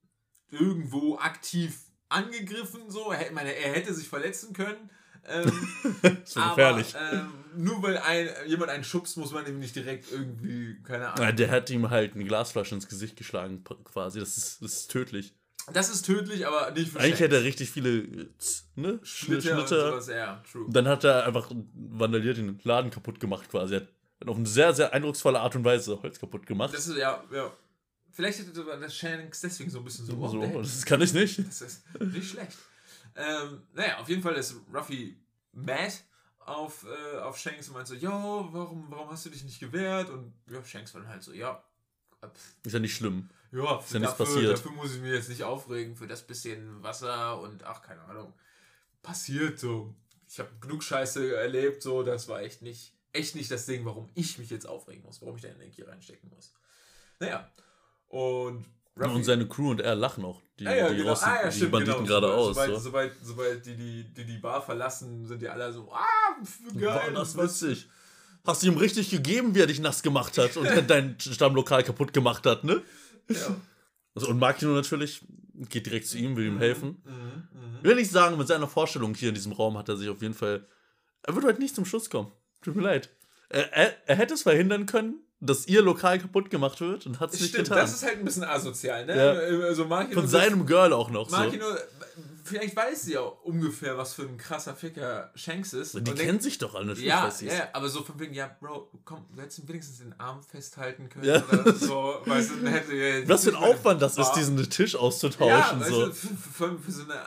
[SPEAKER 2] irgendwo aktiv angegriffen, so. Er, hätte- ich meine, er hätte sich verletzen können. Ähm, <laughs>
[SPEAKER 1] So gefährlich.
[SPEAKER 2] Aber, ähm, nur weil ein, jemand einen schubst, muss man ihm nicht direkt irgendwie, keine Ahnung.
[SPEAKER 1] Ja, der hat ihm halt eine Glasflasche ins Gesicht geschlagen, quasi. Das ist, das ist tödlich.
[SPEAKER 2] Das ist tödlich, aber nicht für
[SPEAKER 1] Eigentlich
[SPEAKER 2] Shanks.
[SPEAKER 1] hätte er richtig viele äh, ne?
[SPEAKER 2] Schnitte,
[SPEAKER 1] Schnitte.
[SPEAKER 2] und sowas, ja, true.
[SPEAKER 1] Dann hat er einfach vandaliert den Laden kaputt gemacht, quasi. Er hat auf eine sehr, sehr eindrucksvolle Art und Weise Holz kaputt gemacht.
[SPEAKER 2] Das ist ja, ja. Vielleicht hätte das Shanks deswegen so ein bisschen so.
[SPEAKER 1] so,
[SPEAKER 2] der-
[SPEAKER 1] das kann ich nicht.
[SPEAKER 2] Das ist nicht schlecht. Ähm, naja, auf jeden Fall ist Ruffy mad auf, äh, auf Shanks und meint so, yo, warum, warum hast du dich nicht gewehrt? Und ja, Shanks war dann halt so, ja,
[SPEAKER 1] Ist ja nicht schlimm.
[SPEAKER 2] ja,
[SPEAKER 1] Ist ja nichts
[SPEAKER 2] dafür,
[SPEAKER 1] passiert.
[SPEAKER 2] dafür muss ich mich jetzt nicht aufregen, für das bisschen Wasser und ach, keine Ahnung. Passiert so. Ich habe genug Scheiße erlebt, so, das war echt nicht, echt nicht das Ding, warum ich mich jetzt aufregen muss, warum ich da Energie reinstecken muss. Naja, und
[SPEAKER 1] Und seine Crew und er lachen auch. Die,
[SPEAKER 2] Ah ja,
[SPEAKER 1] die,
[SPEAKER 2] genau.
[SPEAKER 1] raus,
[SPEAKER 2] ah, ja,
[SPEAKER 1] die
[SPEAKER 2] stimmt,
[SPEAKER 1] Banditen
[SPEAKER 2] genau.
[SPEAKER 1] gerade
[SPEAKER 2] sobald,
[SPEAKER 1] aus.
[SPEAKER 2] Sobald,
[SPEAKER 1] so.
[SPEAKER 2] sobald, sobald die, die, die die Bar verlassen, sind die alle so, ah, geil.
[SPEAKER 1] Boah, das witzig. Hast du ihm richtig gegeben, wie er dich nass gemacht hat und dein Stammlokal kaputt gemacht hat, ne?
[SPEAKER 2] Ja.
[SPEAKER 1] Also, und Makino natürlich geht direkt zu ihm, will ihm helfen.
[SPEAKER 2] Mhm, mhm.
[SPEAKER 1] Ich will nicht sagen, mit seiner Vorstellung hier in diesem Raum hat er sich auf jeden Fall. Er wird heute nicht zum Schuss kommen. Tut mir leid. Er, er, er hätte es verhindern können, dass ihr Lokal kaputt gemacht wird und hat es nicht getan.
[SPEAKER 2] das ist halt ein bisschen asozial, ne?
[SPEAKER 1] Ja.
[SPEAKER 2] Also
[SPEAKER 1] Von seinem Girl auch noch so.
[SPEAKER 2] Vielleicht weiß sie ja ungefähr, was für ein krasser Ficker Shanks ist.
[SPEAKER 1] Die kennen
[SPEAKER 2] denkt-
[SPEAKER 1] sich doch alle natürlich.
[SPEAKER 2] ja, ja, aber so von wegen, ja, Bro, komm, du hättest wenigstens den Arm festhalten können
[SPEAKER 1] Ja.
[SPEAKER 2] oder so, weißt du, hätte <laughs>
[SPEAKER 1] Was für ein Aufwand das ist, diesen Tisch
[SPEAKER 2] Ja,
[SPEAKER 1] auszutauschen.
[SPEAKER 2] weißt
[SPEAKER 1] so.
[SPEAKER 2] du, für, für, für so eine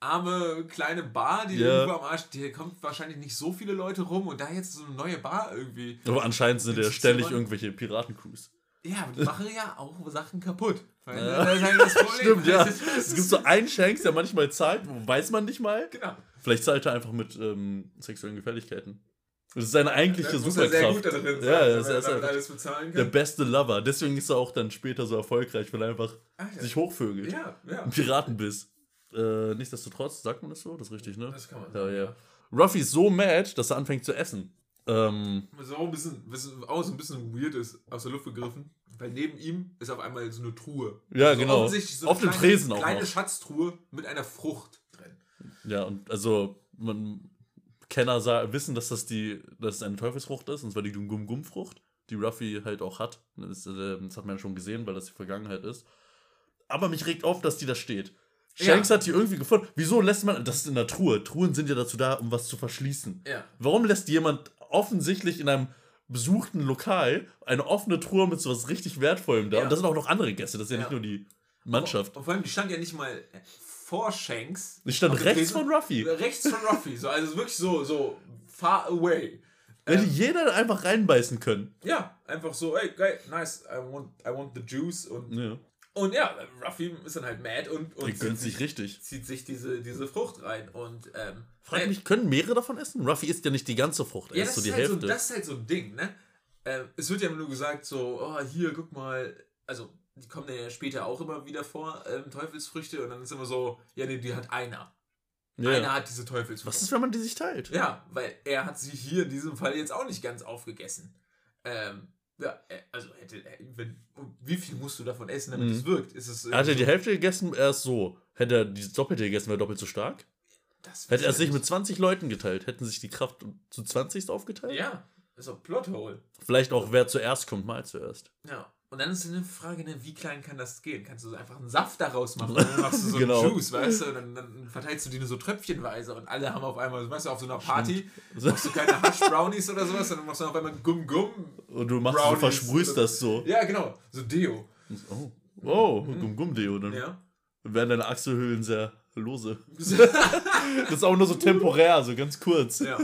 [SPEAKER 2] arme kleine Bar, die
[SPEAKER 1] Ja.
[SPEAKER 2] irgendwo am Arsch, die kommt wahrscheinlich nicht so viele Leute rum und da jetzt so eine neue Bar irgendwie.
[SPEAKER 1] Aber anscheinend sind ja ständig irgendwelche Piratencrews.
[SPEAKER 2] Ja, aber die machen ja auch Sachen kaputt. Weil,
[SPEAKER 1] Ja.
[SPEAKER 2] Das ist halt das Problem.
[SPEAKER 1] Stimmt, ja. Es gibt so einen Shanks, der manchmal zahlt, weiß man nicht mal.
[SPEAKER 2] Genau.
[SPEAKER 1] Vielleicht zahlt er einfach mit ähm, sexuellen Gefälligkeiten. Das ist seine eigentliche
[SPEAKER 2] muss er sehr gut da
[SPEAKER 1] Superkraft.
[SPEAKER 2] drin sein,
[SPEAKER 1] Ja, ja, das
[SPEAKER 2] er
[SPEAKER 1] ist einfach
[SPEAKER 2] alles bezahlen
[SPEAKER 1] der
[SPEAKER 2] kann.
[SPEAKER 1] beste Lover. Deswegen ist er auch dann später so erfolgreich, weil er einfach
[SPEAKER 2] Ah, ja.
[SPEAKER 1] sich hochvögelt.
[SPEAKER 2] Ja, ja.
[SPEAKER 1] Piratenbiss. Äh, nichtsdestotrotz, sagt man das so? Das ist richtig, ne?
[SPEAKER 2] Das kann man
[SPEAKER 1] Ja,
[SPEAKER 2] sagen,
[SPEAKER 1] ja. Ruffy ist so mad, dass er anfängt zu essen. Ähm,
[SPEAKER 2] Was auch ein bisschen, was auch so ein bisschen weird ist, aus der Luft gegriffen, weil neben ihm ist auf einmal so eine Truhe.
[SPEAKER 1] Ja,
[SPEAKER 2] Also
[SPEAKER 1] genau.
[SPEAKER 2] So
[SPEAKER 1] Auf
[SPEAKER 2] eine
[SPEAKER 1] dem
[SPEAKER 2] kleine,
[SPEAKER 1] Tresen auch
[SPEAKER 2] kleine
[SPEAKER 1] noch.
[SPEAKER 2] Schatztruhe mit einer Frucht drin.
[SPEAKER 1] ja, und also, man, Kenner sa- wissen, dass das die, dass es eine Teufelsfrucht ist, und zwar die Gum-Gum-Frucht, die Ruffy halt auch hat. Das, äh, das hat man ja schon gesehen, weil das die Vergangenheit ist. Aber mich regt auf, dass die da steht. Shanks
[SPEAKER 2] Ja.
[SPEAKER 1] hat die irgendwie gefunden. Wieso lässt man, das ist in der Truhe. Truhen sind ja dazu da, um was zu verschließen.
[SPEAKER 2] Ja.
[SPEAKER 1] Warum lässt jemand offensichtlich in einem besuchten Lokal eine offene Truhe mit sowas richtig Wertvollem da?
[SPEAKER 2] Ja.
[SPEAKER 1] Und da sind auch noch andere Gäste, das ist ja,
[SPEAKER 2] Ja.
[SPEAKER 1] nicht nur die Mannschaft.
[SPEAKER 2] Und vor allem, die stand ja nicht mal vor Shanks.
[SPEAKER 1] Die stand rechts
[SPEAKER 2] Tresen.
[SPEAKER 1] von Ruffy.
[SPEAKER 2] Rechts von Ruffy. So, also wirklich so, so far away.
[SPEAKER 1] Hätte jeder einfach reinbeißen können.
[SPEAKER 2] Ja, einfach so, ey, geil, nice, I want, I want the juice. Und,
[SPEAKER 1] Ja.
[SPEAKER 2] Und ja, Ruffy ist dann halt mad und, und zieht,
[SPEAKER 1] sich richtig.
[SPEAKER 2] zieht sich diese, diese Frucht rein. Und, ähm,
[SPEAKER 1] Frag
[SPEAKER 2] äh,
[SPEAKER 1] mich, können mehrere davon essen? Ruffy isst ja nicht die ganze Frucht, er
[SPEAKER 2] Ja,
[SPEAKER 1] isst so die
[SPEAKER 2] halt so,
[SPEAKER 1] Hälfte.
[SPEAKER 2] das ist halt so ein Ding, ne? Ähm, es wird ja immer nur gesagt, so, oh, hier, guck mal, also, die kommen ja später auch immer wieder vor, ähm, Teufelsfrüchte, und dann ist immer so, ja, nee, die hat einer. Einer
[SPEAKER 1] ja.
[SPEAKER 2] hat diese Teufelsfrucht.
[SPEAKER 1] Was ist, wenn man die sich teilt?
[SPEAKER 2] Ja, weil er hat sie hier in diesem Fall jetzt auch nicht ganz aufgegessen. Ähm, ja, äh, also hätte, äh, wenn, wie viel musst du davon essen, damit
[SPEAKER 1] Mhm.
[SPEAKER 2] es wirkt? Ist es
[SPEAKER 1] Er hat ja
[SPEAKER 2] irgendwie
[SPEAKER 1] die Hälfte gegessen, er ist so. Hätte er die doppelte gegessen, wäre doppelt so stark.
[SPEAKER 2] Das
[SPEAKER 1] Hätte er sich
[SPEAKER 2] ich
[SPEAKER 1] mit 20 Leuten geteilt, hätten sich die Kraft zu 20 aufgeteilt?
[SPEAKER 2] Ja, ist auch Plothole.
[SPEAKER 1] Vielleicht auch, wer zuerst kommt, mal zuerst.
[SPEAKER 2] Ja. Und dann ist eine Frage, ne, wie klein kann das gehen? Kannst du so einfach einen Saft daraus machen? <laughs> Und dann machst du so
[SPEAKER 1] Genau.
[SPEAKER 2] einen Juice, weißt du? Und dann, dann verteilst du die nur so tröpfchenweise und alle haben auf einmal, weißt du, auf so einer Party machst du keine Hash Brownies oder sowas, sondern machst du auf einmal Gum Gum.
[SPEAKER 1] Und du machst, du
[SPEAKER 2] Brownies
[SPEAKER 1] versprühst
[SPEAKER 2] oder-
[SPEAKER 1] das so.
[SPEAKER 2] Ja, genau, so Deo.
[SPEAKER 1] Oh, oh Gum-Gum-Deo. Dann
[SPEAKER 2] Ja.
[SPEAKER 1] werden deine Achselhöhlen sehr lose. <laughs> Das ist auch nur so temporär, so ganz kurz.
[SPEAKER 2] ja.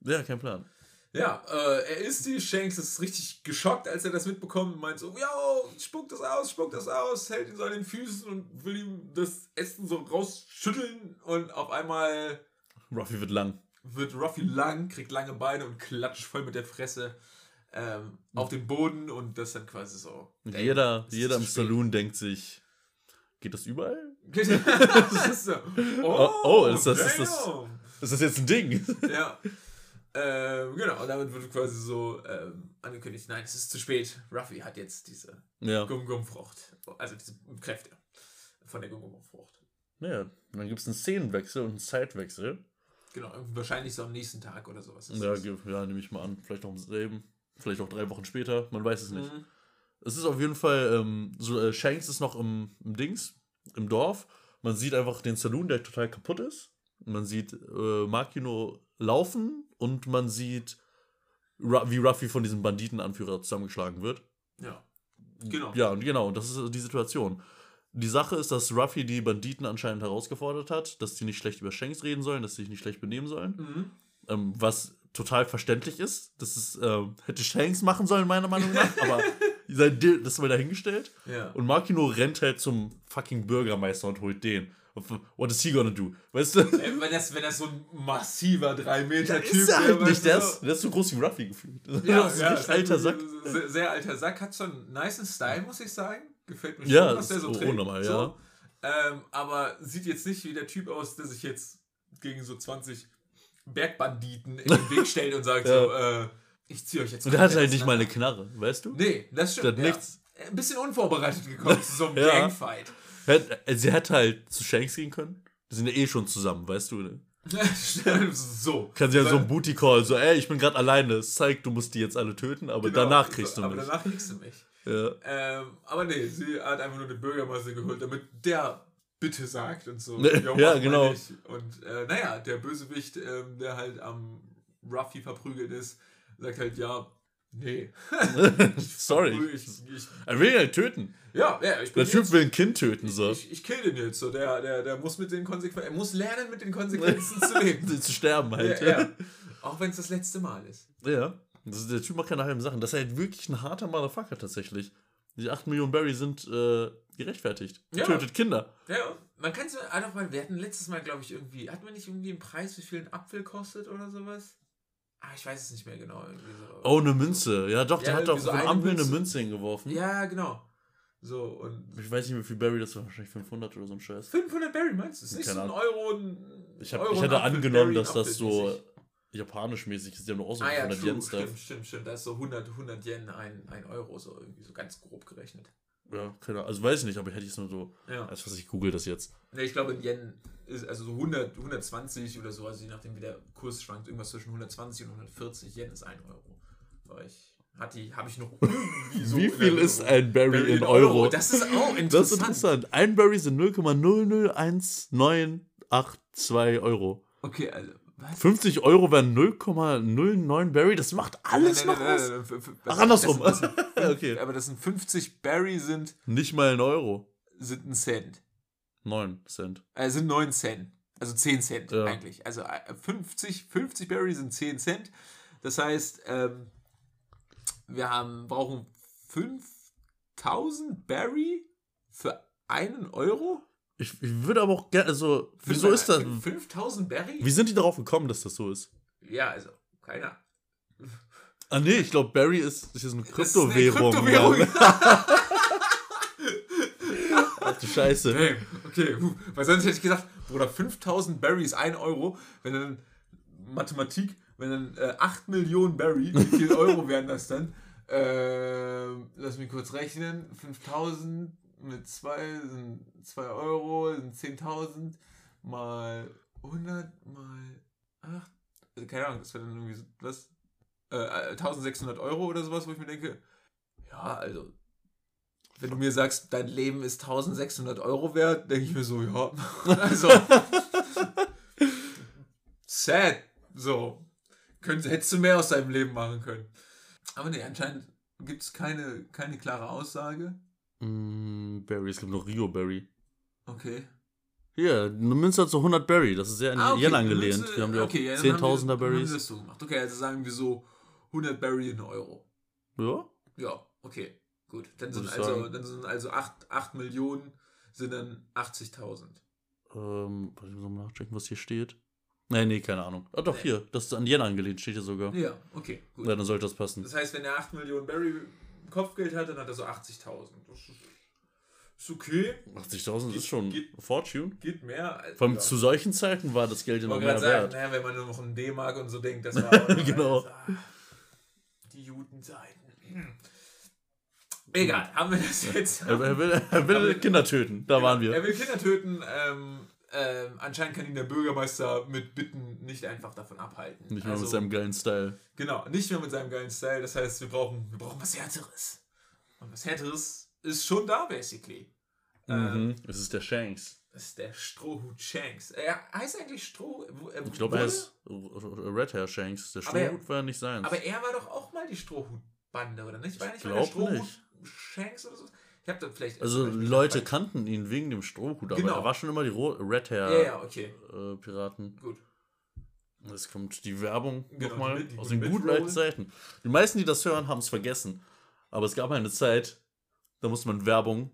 [SPEAKER 1] Ja, kein Plan.
[SPEAKER 2] Ja, äh, er isst die, Shanks ist richtig geschockt, als er das mitbekommt und meint so, yo, spuck das aus, spuck das aus, hält ihn so an den Füßen und will ihm das Essen so rausschütteln und auf einmal
[SPEAKER 1] Ruffy wird lang.
[SPEAKER 2] wird Ruffy lang, kriegt lange Beine und klatscht voll mit der Fresse ähm, auf den Boden und das dann quasi so. ey,
[SPEAKER 1] Jeder,
[SPEAKER 2] ist
[SPEAKER 1] jeder im. Saloon denkt sich, geht das überall? <laughs>
[SPEAKER 2] das ist so, oh,
[SPEAKER 1] oh, ist das- ist das-. Ist das jetzt ein Ding?
[SPEAKER 2] Ja. <laughs> Ähm, genau, und damit wird quasi so ähm, angekündigt, nein, es ist zu spät. Ruffy hat jetzt diese
[SPEAKER 1] ja.
[SPEAKER 2] Gum-Gum-Frucht. Also diese Kräfte von der Gum-Gum-Frucht.
[SPEAKER 1] Ja, dann gibt es einen Szenenwechsel und einen Zeitwechsel.
[SPEAKER 2] Genau, wahrscheinlich so am nächsten Tag oder sowas.
[SPEAKER 1] Ja,
[SPEAKER 2] das.
[SPEAKER 1] ja nehme ich mal an. Vielleicht auch im selben. Vielleicht auch drei Wochen später. Man weiß es nicht.
[SPEAKER 2] Mhm.
[SPEAKER 1] Es ist auf jeden Fall, ähm, so, äh, Shanks ist noch im, im Dings, im Dorf. Man sieht einfach den Saloon, der total kaputt ist. Man sieht äh, Makino laufen und man sieht, wie Ruffy von diesem Banditenanführer zusammengeschlagen wird.
[SPEAKER 2] Ja. Genau.
[SPEAKER 1] Ja, und genau, und das ist die Situation. Die Sache ist, dass Ruffy die Banditen anscheinend herausgefordert hat, dass sie nicht schlecht über Shanks reden sollen, dass sie sich nicht schlecht benehmen sollen.
[SPEAKER 2] Mhm.
[SPEAKER 1] Ähm, was total verständlich ist. Das ist, ähm, hätte Shanks machen sollen, meiner Meinung nach, aber <laughs> sein Deal- das ist mal dahingestellt.
[SPEAKER 2] Ja.
[SPEAKER 1] Und Makino rennt halt zum fucking Bürgermeister und holt den. What is he gonna do? Weißt du?
[SPEAKER 2] Wenn das, wenn das so ein massiver 3 Meter Typ
[SPEAKER 1] ist halt
[SPEAKER 2] weißt
[SPEAKER 1] nicht. Der ist, der ist so groß wie Ruffy gefühlt.
[SPEAKER 2] Ja,
[SPEAKER 1] das ist
[SPEAKER 2] ja,
[SPEAKER 1] ein richtig alter Sack.
[SPEAKER 2] Sehr, sehr alter Sack, hat schon einen niceen Style, muss ich sagen. Gefällt mir
[SPEAKER 1] Ja,
[SPEAKER 2] schon, was der so
[SPEAKER 1] so
[SPEAKER 2] trägt.
[SPEAKER 1] unnormal,
[SPEAKER 2] so.
[SPEAKER 1] ja.
[SPEAKER 2] Ähm, aber sieht jetzt nicht wie der Typ aus, der sich jetzt gegen so 20 Bergbanditen in den Weg <laughs> stellt und sagt
[SPEAKER 1] Ja.
[SPEAKER 2] so, äh, ich ziehe euch jetzt
[SPEAKER 1] Und der hat halt nicht mal eine. Knarre, weißt du?
[SPEAKER 2] Nee, das stimmt.
[SPEAKER 1] Der
[SPEAKER 2] ja.
[SPEAKER 1] nichts.
[SPEAKER 2] Ein bisschen unvorbereitet gekommen zu so einem <laughs>
[SPEAKER 1] Ja.
[SPEAKER 2] Gangfight.
[SPEAKER 1] Äh, Sie hätte halt zu Shanks gehen können. Die sind ja eh schon zusammen, weißt du? Ne? <laughs>
[SPEAKER 2] so.
[SPEAKER 1] Kann sie ja so ein Booty Call, so, ey, ich bin gerade alleine. Zeig, du musst die jetzt alle töten, aber
[SPEAKER 2] Genau,
[SPEAKER 1] danach kriegst
[SPEAKER 2] so,
[SPEAKER 1] du
[SPEAKER 2] Aber
[SPEAKER 1] mich.
[SPEAKER 2] danach kriegst du mich.
[SPEAKER 1] Ja.
[SPEAKER 2] Ähm, aber nee, sie hat einfach nur den Bürgermeister geholt, damit der bitte sagt und so. <laughs>
[SPEAKER 1] Ne,
[SPEAKER 2] "Jo,
[SPEAKER 1] ja,
[SPEAKER 2] mal
[SPEAKER 1] genau.
[SPEAKER 2] nicht." Und äh, naja, der Bösewicht, ähm, der halt am Ruffy verprügelt ist, sagt halt, ja, nee. <laughs>
[SPEAKER 1] Sorry.
[SPEAKER 2] Ich, ich,
[SPEAKER 1] Er will ihn halt töten.
[SPEAKER 2] ja, ja, ich bin
[SPEAKER 1] Der Typ
[SPEAKER 2] jetzt,
[SPEAKER 1] will ein Kind töten, so.
[SPEAKER 2] ich, ich kill den jetzt. So, der, der, der muss mit den Konsequenzen, er muss lernen, mit den Konsequenzen <laughs> zu leben.
[SPEAKER 1] zu sterben halt.
[SPEAKER 2] Ja, ja. <laughs> Auch wenn es das letzte Mal ist.
[SPEAKER 1] Ja. Ist, der Typ macht keine halben Sachen. Das ist halt wirklich ein harter Motherfucker tatsächlich. Die 8 Millionen Berry sind äh, gerechtfertigt.
[SPEAKER 2] Ja.
[SPEAKER 1] Tötet Kinder.
[SPEAKER 2] Ja, man kann es einfach mal, wir hatten letztes Mal, glaube ich, irgendwie, hatten wir nicht irgendwie einen Preis, wie viel ein Apfel kostet oder sowas? Ah, ich weiß es nicht mehr genau. So.
[SPEAKER 1] Oh, eine Münze. Ja, doch, der
[SPEAKER 2] Ja,
[SPEAKER 1] hat doch
[SPEAKER 2] so
[SPEAKER 1] Ampel eine
[SPEAKER 2] Münze.
[SPEAKER 1] Hingeworfen.
[SPEAKER 2] Ja, genau. So, und
[SPEAKER 1] Ich weiß nicht, wie viel Berry das war. Wahrscheinlich 500 oder so ein Scheiß.
[SPEAKER 2] 500 Berry meinst du? Ist nicht so ein Euro, ein
[SPEAKER 1] Ich, hab,
[SPEAKER 2] Euro
[SPEAKER 1] ich hätte angenommen,
[SPEAKER 2] Berry
[SPEAKER 1] dass das so
[SPEAKER 2] mäßig.
[SPEAKER 1] japanisch mäßig ist. Die haben doch auch so
[SPEAKER 2] Ah ja,
[SPEAKER 1] 500
[SPEAKER 2] true,
[SPEAKER 1] Yen Stuff.
[SPEAKER 2] stimmt, stimmt, stimmt. Da ist so 100, 100 Yen ein, ein Euro, so irgendwie so ganz grob gerechnet.
[SPEAKER 1] Ja, keine Ahnung. Also weiß ich nicht, aber hätte ich es nur so.
[SPEAKER 2] Ja.
[SPEAKER 1] Als was ich google das jetzt.
[SPEAKER 2] Ne, ich glaube in Yen ist also so 100, 120 oder so, also je nachdem wie der Kurs schwankt, irgendwas zwischen 120 und 140 Yen ist 1 Euro. Weil ich hatte die, habe ich noch <laughs> so
[SPEAKER 1] wie
[SPEAKER 2] in
[SPEAKER 1] viel ist ein Berry,
[SPEAKER 2] Berry
[SPEAKER 1] in Euro?
[SPEAKER 2] Das ist auch interessant. <laughs>
[SPEAKER 1] Das ist interessant. Ein Berry sind 0,01982 Euro.
[SPEAKER 2] Okay, also was?
[SPEAKER 1] 50 Euro wären 0,09 Berry. Das macht alles noch aus.
[SPEAKER 2] nein, nein, nein,
[SPEAKER 1] Ach, andersrum.
[SPEAKER 2] Das sind, das sind, <laughs>
[SPEAKER 1] okay.
[SPEAKER 2] Aber das sind 50 Berry sind,
[SPEAKER 1] Nicht mal ein Euro.
[SPEAKER 2] sind ein Cent.
[SPEAKER 1] 9 Cent.
[SPEAKER 2] Also sind 9 Cent. Also 10 Cent
[SPEAKER 1] Ja.
[SPEAKER 2] eigentlich. Also äh, 50, 50 Berry sind 10 Cent. Das heißt, ähm, wir haben, brauchen 5000 Berry für einen Euro?
[SPEAKER 1] Ich, ich würde aber auch gerne, also, wieso
[SPEAKER 2] Fünf-
[SPEAKER 1] ist das?
[SPEAKER 2] 5000 Berry?
[SPEAKER 1] Wie sind die darauf gekommen, dass das so ist?
[SPEAKER 2] Ja, also, keiner.
[SPEAKER 1] Ah, nee, ich glaube, Berry ist, das ist eine
[SPEAKER 2] Das ist eine
[SPEAKER 1] Kryptowährung.
[SPEAKER 2] Kryptowährung. <laughs>
[SPEAKER 1] Ach du Scheiße.
[SPEAKER 2] Damn, okay, weil sonst hätte ich gesagt, Bruder, 5000 Berry ist 1 Euro, wenn dann Mathematik, wenn dann äh, 8 Millionen Berry, wie viel Euro wären das dann? Ähm, lass mich kurz rechnen, 5000 mit 2 sind 2 Euro, sind 10.000 mal 100 mal 8, also keine Ahnung, das wäre dann irgendwie so, was? Äh, 1600 Euro oder sowas, wo ich mir denke, Ja, also, wenn du mir sagst, dein Leben ist 1600 Euro wert, denke ich mir so, ja. <laughs> Also, sad. So. Könnt, hättest du mehr aus deinem Leben machen können. Aber nee, anscheinend gibt es keine, keine klare Aussage.
[SPEAKER 1] Mm, Berry, es gibt noch Rio Berry.
[SPEAKER 2] Okay.
[SPEAKER 1] Hier, eine Münze hat so 100 Berry, das ist sehr an
[SPEAKER 2] Ah, okay,
[SPEAKER 1] Yen angelehnt.
[SPEAKER 2] Münze-
[SPEAKER 1] Wir haben ja auch
[SPEAKER 2] okay, wir-
[SPEAKER 1] 10.000er
[SPEAKER 2] dann haben wir
[SPEAKER 1] Berries.
[SPEAKER 2] das so gemacht. Okay, also sagen wir so 100 Berry in Euro.
[SPEAKER 1] Ja,
[SPEAKER 2] Ja, okay, gut. Dann sind also,
[SPEAKER 1] sagen.
[SPEAKER 2] dann sind also 8, 8 Millionen sind dann 80.000.
[SPEAKER 1] ähm, warte, ich muss mal nachchecken, was hier steht. Nee, nee, keine Ahnung. Ah, doch, hier, das ist an Yen angelehnt, steht hier sogar.
[SPEAKER 2] Ja, okay, gut.
[SPEAKER 1] Ja, dann sollte das passen.
[SPEAKER 2] Das heißt, wenn er 8 Millionen Barry Kopfgeld hat, dann hat er so 80.000. Das ist, ist okay.
[SPEAKER 1] 80.000
[SPEAKER 2] Geht-
[SPEAKER 1] ist schon
[SPEAKER 2] geht-
[SPEAKER 1] Fortune.
[SPEAKER 2] Geht mehr. als-
[SPEAKER 1] Vor allem
[SPEAKER 2] ja.
[SPEAKER 1] zu solchen Zeiten war das Geld ja noch mehr
[SPEAKER 2] sagen,
[SPEAKER 1] wert.
[SPEAKER 2] naja, wenn man nur noch einen D-Mark und so denkt, das <laughs> war auch
[SPEAKER 1] Genau.
[SPEAKER 2] Ah, Die Judenzeiten. Egal, haben wir das jetzt.
[SPEAKER 1] Er, er will, er will Kinder töten, da waren
[SPEAKER 2] Er
[SPEAKER 1] wir.
[SPEAKER 2] will Kinder töten. Ähm, ähm, anscheinend kann ihn der Bürgermeister mit Bitten nicht einfach davon abhalten.
[SPEAKER 1] Nicht mehr
[SPEAKER 2] Also,
[SPEAKER 1] mit seinem geilen Style.
[SPEAKER 2] Genau, nicht mehr mit seinem geilen Style. Das heißt, wir brauchen, wir brauchen was Härteres. Und was Härteres ist schon da, basically. Ähm,
[SPEAKER 1] Mhm. Es ist der Shanks.
[SPEAKER 2] das ist der Strohhut Shanks. Er heißt eigentlich Stroh. äh,
[SPEAKER 1] Ich glaube, er heißt Red Hair Shanks. Der
[SPEAKER 2] er-
[SPEAKER 1] Strohhut war ja nicht sein.
[SPEAKER 2] Aber er war doch auch mal die Strohhutbande, oder nicht? War er nicht mal
[SPEAKER 1] glaub
[SPEAKER 2] der Strohhut
[SPEAKER 1] nicht.
[SPEAKER 2] Shanks oder so? Ich hab da vielleicht.
[SPEAKER 1] also Leute kannten ihn wegen dem Strohhut, aber
[SPEAKER 2] Genau.
[SPEAKER 1] er war schon immer die Red Hair
[SPEAKER 2] Ja, ja, okay.
[SPEAKER 1] äh, Piraten.
[SPEAKER 2] Gut.
[SPEAKER 1] Jetzt kommt die Werbung
[SPEAKER 2] Genau,
[SPEAKER 1] nochmal aus den guten alten Zeiten. Die meisten, die das hören, haben es vergessen. Aber es gab eine Zeit, da musste man Werbung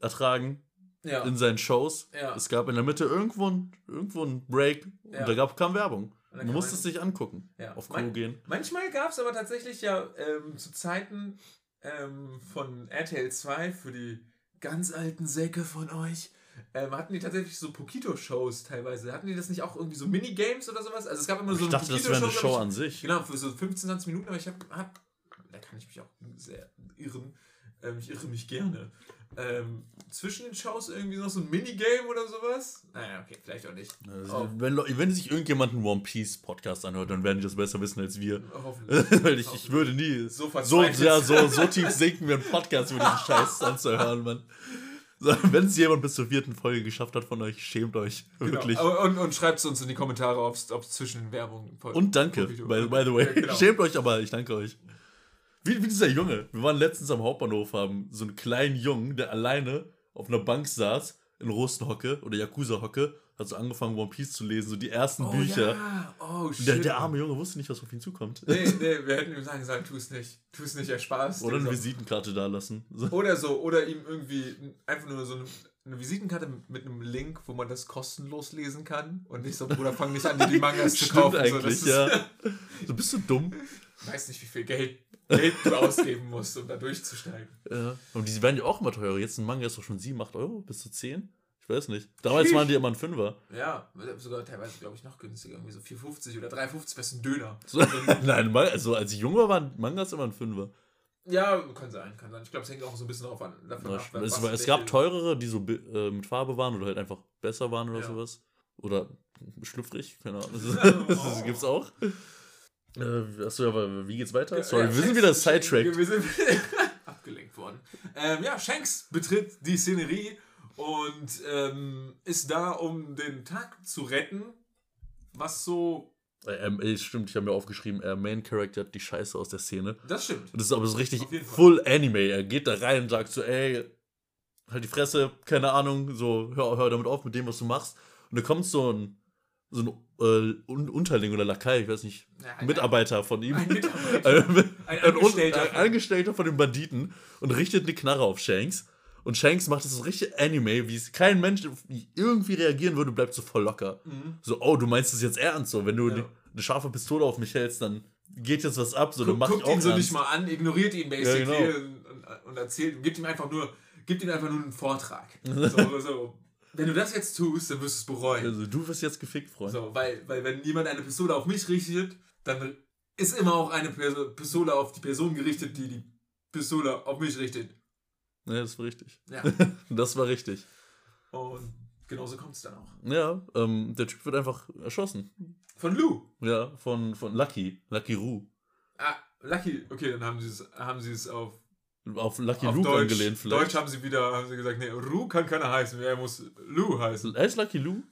[SPEAKER 1] ertragen
[SPEAKER 2] Ja.
[SPEAKER 1] in seinen Shows.
[SPEAKER 2] Ja.
[SPEAKER 1] Es gab in der Mitte irgendwo ein, irgendwo ein Break und
[SPEAKER 2] Ja.
[SPEAKER 1] da gab, kam Werbung.
[SPEAKER 2] Und
[SPEAKER 1] Du musstest
[SPEAKER 2] man-
[SPEAKER 1] dich angucken. Auf Klo
[SPEAKER 2] Mein-
[SPEAKER 1] gehen.
[SPEAKER 2] Manchmal gab es aber tatsächlich ja ähm, zu Zeiten ähm, von RTL 2 für die ganz alten Säcke von euch. Ähm, hatten die tatsächlich so Pokito-Shows teilweise? Hatten die das nicht auch irgendwie so Minigames oder sowas? Also es gab immer so
[SPEAKER 1] Ich dachte, das wäre eine Show
[SPEAKER 2] ich,
[SPEAKER 1] an sich.
[SPEAKER 2] Genau, für so 15, 20 Minuten, aber ich habe, hab, da kann ich mich auch sehr irren. Ähm, ich irre mich gerne. Ähm, zwischen den Shows irgendwie noch so ein Minigame oder sowas? Naja, okay, vielleicht auch nicht.
[SPEAKER 1] Also,
[SPEAKER 2] Oh.
[SPEAKER 1] wenn, wenn sich irgendjemand einen One Piece Podcast anhört, dann werden die das besser wissen als wir.
[SPEAKER 2] Hoffentlich. <laughs>
[SPEAKER 1] Weil ich, ich würde nie
[SPEAKER 2] So
[SPEAKER 1] so, ja, so, so tief sinken, mir einen Podcast über diesen Scheiß anzuhören, Mann. So, wenn es jemand bis zur vierten Folge geschafft hat von euch, schämt euch. Wirklich.
[SPEAKER 2] Genau. Aber- Und, und schreibt es uns in die Kommentare, ob es zwischen den Werbungen
[SPEAKER 1] Und danke, by, by the way.
[SPEAKER 2] Ja, genau.
[SPEAKER 1] Schämt euch, aber ich danke euch. Wie, wie dieser Junge. Wir waren letztens am Hauptbahnhof, haben so einen kleinen Jungen, der alleine auf einer Bank saß, in Rostenhocke oder Yakuza-Hocke, hat so angefangen, One Piece zu lesen, so die ersten
[SPEAKER 2] Oh,
[SPEAKER 1] Bücher.
[SPEAKER 2] Ja. Oh, shit.
[SPEAKER 1] Der, der arme Junge wusste nicht, was auf ihn zukommt.
[SPEAKER 2] Nee, <laughs> nee, wir hätten ihm sagen sollen, tu es nicht. Tu es nicht, er Spaß.
[SPEAKER 1] Oder eine
[SPEAKER 2] so.
[SPEAKER 1] Visitenkarte da lassen. So.
[SPEAKER 2] Oder so, oder ihm irgendwie einfach nur so eine, eine Visitenkarte mit einem Link, wo man das kostenlos lesen kann. Und nicht so, Bruder, fang nicht an, dir die <laughs> Mangas zu
[SPEAKER 1] Stimmt
[SPEAKER 2] kaufen.
[SPEAKER 1] eigentlich,
[SPEAKER 2] so,
[SPEAKER 1] ja. <laughs> So bist du dumm.
[SPEAKER 2] Weiß nicht, wie viel Geld, Geld du ausgeben musst, um da durchzusteigen.
[SPEAKER 1] Ja. Und die werden ja auch immer teurer. Jetzt ein Manga ist doch schon 7, 8 Euro, bis zu 10. Ich weiß nicht. Damals waren die immer ein Fünfer.
[SPEAKER 2] Ja, sogar teilweise, glaube ich, noch günstiger. Irgendwie so 4,50 oder 3,50 wärst ein Döner.
[SPEAKER 1] So, <laughs> nein, also als ich jünger waren Mangas immer ein Fünfer.
[SPEAKER 2] Ja, kann sein, kann sein. Ich glaube, es hängt auch so ein bisschen drauf an, davon
[SPEAKER 1] Ja,
[SPEAKER 2] ab.
[SPEAKER 1] es, war, es gab teurere, die so äh, mit Farbe waren oder halt einfach besser waren oder
[SPEAKER 2] Ja.
[SPEAKER 1] sowas. Oder schlüpfrig, keine Ahnung. Das, <laughs>
[SPEAKER 2] Oh.
[SPEAKER 1] das gibt's auch. Äh, achso, aber wie geht's weiter? Sorry,
[SPEAKER 2] ja,
[SPEAKER 1] wir sind wieder sidetracked.
[SPEAKER 2] Wir sind <laughs> abgelenkt worden. Ähm, ja, Shanks betritt die Szenerie und ähm, ist da, um den Tag zu retten. Was so.
[SPEAKER 1] Äh, ähm, ey, stimmt, ich habe mir aufgeschrieben, er Main Character hat die Scheiße aus der Szene.
[SPEAKER 2] Das stimmt.
[SPEAKER 1] Das ist aber so richtig full Anime. Er geht da rein und sagt so, ey, halt die Fresse, keine Ahnung, so, hör, hör damit auf mit dem, was du machst. Und da kommt so ein, so ein äh, Un- Unterling oder Lakai, ich weiß nicht,
[SPEAKER 2] Ja, ein-
[SPEAKER 1] Mitarbeiter von ihm.
[SPEAKER 2] Ein Mitarbeiter.
[SPEAKER 1] ein,
[SPEAKER 2] Angestellter.
[SPEAKER 1] ein Angestellter von den Banditen und richtet eine Knarre auf Shanks. Und Shanks macht das so richtig Anime, wie es kein Mensch irgendwie reagieren würde, bleibt so voll locker.
[SPEAKER 2] Mhm.
[SPEAKER 1] So, oh, du meinst es jetzt ernst, so, wenn du
[SPEAKER 2] Ja.
[SPEAKER 1] eine, eine scharfe Pistole auf mich hältst, dann geht jetzt was ab, so, dann
[SPEAKER 2] Guck,
[SPEAKER 1] mach ich
[SPEAKER 2] guckt
[SPEAKER 1] auch
[SPEAKER 2] ihn so
[SPEAKER 1] ernst.
[SPEAKER 2] nicht mal an, ignoriert ihn basically
[SPEAKER 1] Ja, genau.
[SPEAKER 2] und, und, und erzählt, gibt ihm einfach nur, gibt ihm einfach nur einen Vortrag. <laughs> So, so. Wenn du das jetzt tust, dann wirst du es bereuen.
[SPEAKER 1] Also, du wirst jetzt gefickt, Freund.
[SPEAKER 2] So, weil, weil wenn jemand eine Pistole auf mich richtet, dann ist immer auch eine Pistole auf die Person gerichtet, die die Pistole auf mich richtet.
[SPEAKER 1] Ja, das war richtig.
[SPEAKER 2] Ja. <laughs>
[SPEAKER 1] Das war richtig.
[SPEAKER 2] Und genauso kommt es dann auch.
[SPEAKER 1] Ja, ähm, der Typ wird einfach erschossen.
[SPEAKER 2] Von Lou.
[SPEAKER 1] Ja, von, von Lucky. Lucky Roo.
[SPEAKER 2] Ah, Lucky. Okay, dann haben sie es, haben sie es auf
[SPEAKER 1] Auf Lucky
[SPEAKER 2] Auf
[SPEAKER 1] Luke
[SPEAKER 2] Deutsch,
[SPEAKER 1] angelehnt vielleicht.
[SPEAKER 2] Deutsch haben sie wieder haben sie gesagt, nee, Ru kann keiner heißen, er muss Lou heißen.
[SPEAKER 1] Er ist Lucky Lou?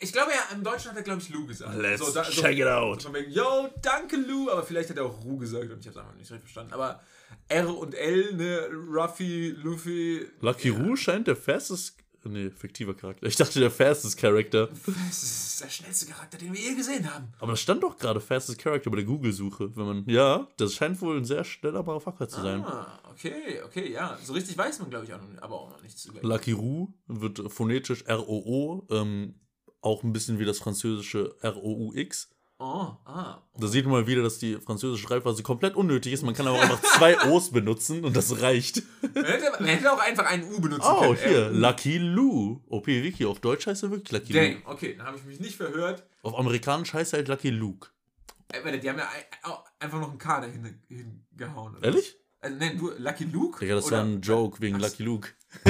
[SPEAKER 2] Ich glaube, ja, im Deutschen hat er, glaube ich, Lou gesagt.
[SPEAKER 1] Let's
[SPEAKER 2] so, da, so,
[SPEAKER 1] check it out.
[SPEAKER 2] Von wegen, yo, danke Lou, aber vielleicht hat er auch Ru gesagt und ich habe es einfach nicht richtig verstanden. Aber R und L, ne, Ruffy, Luffy,
[SPEAKER 1] Lucky Roo scheint der fastest. Nee, fiktiver Charakter. Ich dachte der fastest Charakter. <laughs>
[SPEAKER 2] das ist der schnellste Charakter, den wir je gesehen haben.
[SPEAKER 1] Aber das stand doch gerade fastest Character bei der Google-Suche. Wenn man. Ja, das scheint wohl ein sehr schneller Motherfucker zu sein.
[SPEAKER 2] Ah, okay, okay, ja. So richtig weiß man, glaube ich, auch noch, aber auch noch nichts zu
[SPEAKER 1] Lucky Roo wird phonetisch R-O-O, ähm, auch ein bisschen wie das französische R-O-U-X.
[SPEAKER 2] Oh, ah.
[SPEAKER 1] Da sieht man mal wieder, dass die französische Schreibweise komplett unnötig ist. Man kann aber einfach zwei <laughs> O's benutzen und das reicht.
[SPEAKER 2] Man hätte, man hätte auch einfach ein U benutzen
[SPEAKER 1] Oh,
[SPEAKER 2] können.
[SPEAKER 1] hier,
[SPEAKER 2] R-
[SPEAKER 1] Lucky Lou. OP Wiki, auf Deutsch heißt er wirklich Lucky Lou.
[SPEAKER 2] Damn, okay, dann habe ich mich nicht verhört.
[SPEAKER 1] Auf Amerikanisch heißt er halt Lucky Luke.
[SPEAKER 2] Äh, warte, die haben ja einfach noch ein K dahin hingehauen. oder?
[SPEAKER 1] Ehrlich?
[SPEAKER 2] Also, nein, du, Lucky Luke?
[SPEAKER 1] Digga, das
[SPEAKER 2] Oder-
[SPEAKER 1] war ein Joke wegen
[SPEAKER 2] Ach,
[SPEAKER 1] Lucky Luke. <laughs>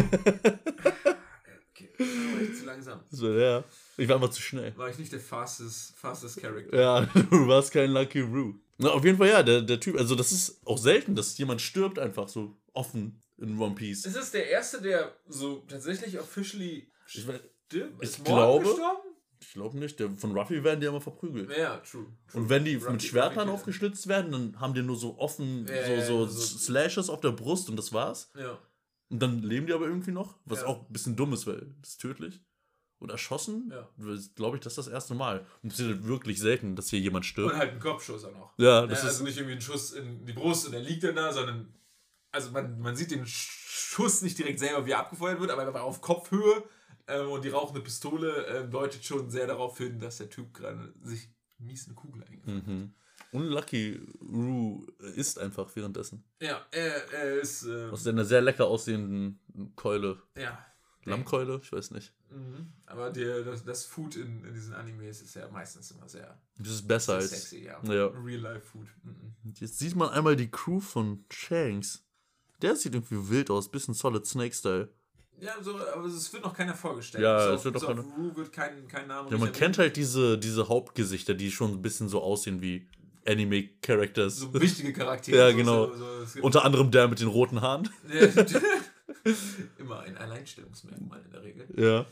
[SPEAKER 2] Okay, war ich zu langsam.
[SPEAKER 1] Das war der. Ich war einfach zu schnell.
[SPEAKER 2] War ich nicht der fastest, fastest Character?
[SPEAKER 1] Ja, <laughs> du warst kein Lucky Roo. Na, auf jeden Fall ja, der, der Typ, also das ist auch selten, dass jemand stirbt einfach so offen in One Piece.
[SPEAKER 2] Ist es der erste, der so tatsächlich officially
[SPEAKER 1] Ich,
[SPEAKER 2] stirbt?
[SPEAKER 1] ich
[SPEAKER 2] Ist Morgan
[SPEAKER 1] glaube-
[SPEAKER 2] gestorben?
[SPEAKER 1] ich glaube nicht, der, von Ruffy werden die immer verprügelt.
[SPEAKER 2] Ja, true. true.
[SPEAKER 1] Und wenn die
[SPEAKER 2] Ruffy-
[SPEAKER 1] mit Schwertern
[SPEAKER 2] Ruffy-
[SPEAKER 1] aufgeschlitzt werden, dann haben die nur so offen,
[SPEAKER 2] Ja,
[SPEAKER 1] so,
[SPEAKER 2] ja,
[SPEAKER 1] so,
[SPEAKER 2] so-
[SPEAKER 1] Slashes auf der Brust und das war's.
[SPEAKER 2] Ja.
[SPEAKER 1] Und dann leben die aber irgendwie noch, was auch ein bisschen dumm ist, weil das ist tödlich. Und erschossen,
[SPEAKER 2] Ja.
[SPEAKER 1] glaube ich, das ist das erste Mal. Und es ist halt wirklich selten, dass hier jemand stirbt.
[SPEAKER 2] Und halt ein Kopfschuss auch noch.
[SPEAKER 1] Ja,
[SPEAKER 2] Ja,
[SPEAKER 1] das ist
[SPEAKER 2] also nicht irgendwie ein Schuss in die Brust und er liegt dann da, sondern also man, man sieht den Schuss nicht direkt selber, wie er abgefeuert wird, aber er war auf Kopfhöhe ähm, und die rauchende Pistole ähm, deutet schon sehr darauf hin, dass der Typ gerade sich mies eine Kugel eingefangen hat.
[SPEAKER 1] Mhm. Und Lucky Roo isst einfach währenddessen.
[SPEAKER 2] Ja, er, er ist. ähm,
[SPEAKER 1] Aus einer sehr lecker aussehenden Keule.
[SPEAKER 2] ja.
[SPEAKER 1] Lammkeule? Ich weiß nicht.
[SPEAKER 2] Mhm. Aber der, das, das Food in, in diesen Animes ist ja meistens immer sehr,
[SPEAKER 1] Das ist besser als.
[SPEAKER 2] sexy, ja.
[SPEAKER 1] Ja.
[SPEAKER 2] Real-Life-Food. Mhm.
[SPEAKER 1] Jetzt sieht man einmal die Crew von Shanks. Der sieht irgendwie wild aus, bisschen Solid Snake-Style.
[SPEAKER 2] Ja, so, aber es wird noch keiner vorgestellt.
[SPEAKER 1] Ja,
[SPEAKER 2] so,
[SPEAKER 1] es wird
[SPEAKER 2] so
[SPEAKER 1] noch
[SPEAKER 2] auf
[SPEAKER 1] keiner-
[SPEAKER 2] Rue wird kein, kein Name.
[SPEAKER 1] Ja, man
[SPEAKER 2] nicht
[SPEAKER 1] kennt
[SPEAKER 2] erwähnt.
[SPEAKER 1] halt diese, diese Hauptgesichter, die schon ein bisschen so aussehen wie Anime-Characters.
[SPEAKER 2] so wichtige Charaktere. <laughs>
[SPEAKER 1] Ja, genau.
[SPEAKER 2] So, so,
[SPEAKER 1] Unter anderem der mit den roten Haaren. <laughs> <laughs> <laughs>
[SPEAKER 2] Immer ein Alleinstellungsmerkmal in der Regel.
[SPEAKER 1] Ja.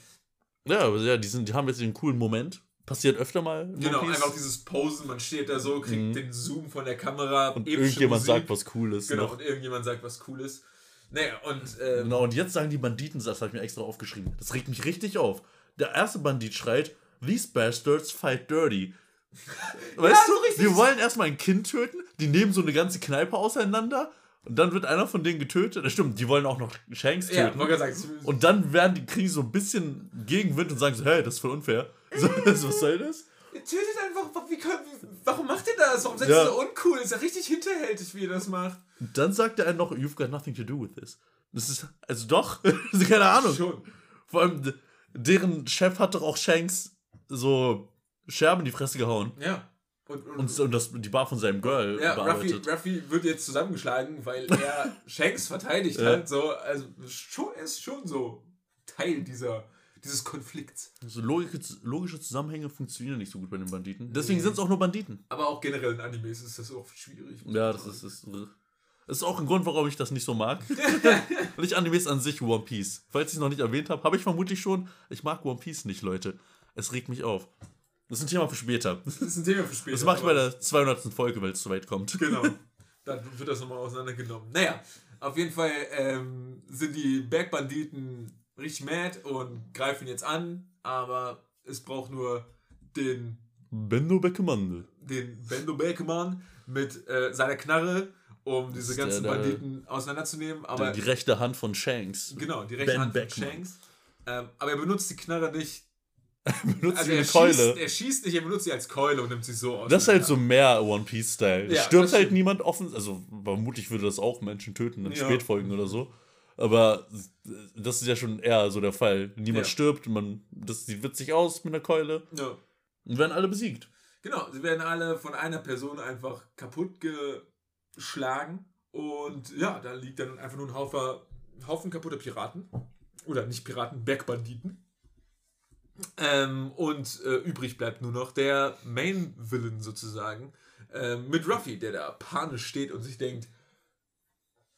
[SPEAKER 1] Ja, aber ja, die, sind, die haben jetzt den coolen Moment. Passiert öfter mal.
[SPEAKER 2] Genau, einfach dieses Posen, man steht da so, kriegt
[SPEAKER 1] Mhm.
[SPEAKER 2] den Zoom von der Kamera.
[SPEAKER 1] Und irgendjemand
[SPEAKER 2] Musik.
[SPEAKER 1] sagt was Cooles.
[SPEAKER 2] Genau,
[SPEAKER 1] Noch.
[SPEAKER 2] und irgendjemand sagt was Cooles. Naja, und ähm,
[SPEAKER 1] Genau, und jetzt sagen die Banditen, das habe ich mir extra aufgeschrieben. Das regt mich richtig auf. Der erste Bandit schreit, These bastards fight dirty. <laughs> Weißt
[SPEAKER 2] so
[SPEAKER 1] du,
[SPEAKER 2] richtig.
[SPEAKER 1] wir wollen erstmal ein Kind töten, die nehmen so eine ganze Kneipe auseinander und dann wird einer von denen getötet. Das stimmt, die wollen auch noch Shanks
[SPEAKER 2] ja,
[SPEAKER 1] töten.
[SPEAKER 2] gerade sagen,
[SPEAKER 1] und dann werden die kriegen so ein bisschen Gegenwind und sagen so, hey, das ist voll unfair. <laughs> So, was soll das?
[SPEAKER 2] ihr tötet einfach, wie, wie, warum macht ihr das? Warum seid
[SPEAKER 1] Ja.
[SPEAKER 2] ihr so uncool? Ist ja richtig hinterhältig, wie ihr das macht.
[SPEAKER 1] Und dann sagt er noch, you've got nothing to do with this. Das ist, also doch, <laughs> keine Ahnung.
[SPEAKER 2] Schon.
[SPEAKER 1] Vor allem, deren Chef hat doch auch Shanks so Scherben in die Fresse gehauen.
[SPEAKER 2] Ja. Und,
[SPEAKER 1] Und, und das, die Bar von seinem Girl
[SPEAKER 2] ja, Ruffy. Ruffy wird jetzt zusammengeschlagen, weil er <laughs> Shanks verteidigt
[SPEAKER 1] Ja.
[SPEAKER 2] hat. So, also schon, er ist schon so Teil dieser, dieses Konflikts.
[SPEAKER 1] So logische, logische Zusammenhänge funktionieren nicht so gut bei den Banditen. Deswegen sind es auch nur Banditen.
[SPEAKER 2] Aber auch generell in Animes ist das auch schwierig.
[SPEAKER 1] Ja, das ist, das ist auch ein Grund, warum ich das nicht so mag. <laughs> nicht Animes an sich, One Piece. Falls ich es noch nicht erwähnt habe, habe ich vermutlich schon. Ich mag One Piece nicht, Leute. Es regt mich auf. Das ist ein Thema für später.
[SPEAKER 2] Das ist ein Thema für später.
[SPEAKER 1] Das mache ich bei der 200. Folge, weil es zu weit kommt.
[SPEAKER 2] Genau. <laughs> Dann wird das nochmal auseinandergenommen. Naja, auf jeden Fall ähm, sind die Bergbanditen richtig mad und greifen jetzt an, aber es braucht nur den,
[SPEAKER 1] Benno Beckemande.
[SPEAKER 2] den Bendo Bergmann mit äh, seiner Knarre, um diese
[SPEAKER 1] der-
[SPEAKER 2] ganzen
[SPEAKER 1] der-
[SPEAKER 2] Banditen auseinanderzunehmen. Aber
[SPEAKER 1] Die rechte Hand von Shanks.
[SPEAKER 2] genau, die rechte
[SPEAKER 1] Ben
[SPEAKER 2] Hand von
[SPEAKER 1] Beckman.
[SPEAKER 2] Shanks. Ähm, aber er benutzt die Knarre nicht. <laughs>
[SPEAKER 1] Benutzt
[SPEAKER 2] Also er
[SPEAKER 1] eine Keule.
[SPEAKER 2] schießt, er schießt nicht, er benutzt sie als Keule und nimmt sie so aus.
[SPEAKER 1] Das ist halt so mehr One Piece-Style.
[SPEAKER 2] Ja,
[SPEAKER 1] stirbt halt niemand offen. Also, vermutlich würde das auch Menschen töten in
[SPEAKER 2] Ja.
[SPEAKER 1] Spätfolgen oder so. Aber das ist ja schon eher so der Fall. Niemand
[SPEAKER 2] Ja.
[SPEAKER 1] stirbt, man, das sieht witzig aus mit einer Keule
[SPEAKER 2] Ja.
[SPEAKER 1] und werden alle besiegt.
[SPEAKER 2] Genau, sie werden alle von einer Person einfach kaputt geschlagen. Und ja, da liegt dann einfach nur ein Haufen, Haufen kaputter Piraten. Oder nicht Piraten, Bergbanditen. Ähm, und äh, übrig bleibt nur noch der Main-Villain sozusagen. Ähm, mit Ruffy, der da panisch steht und sich denkt: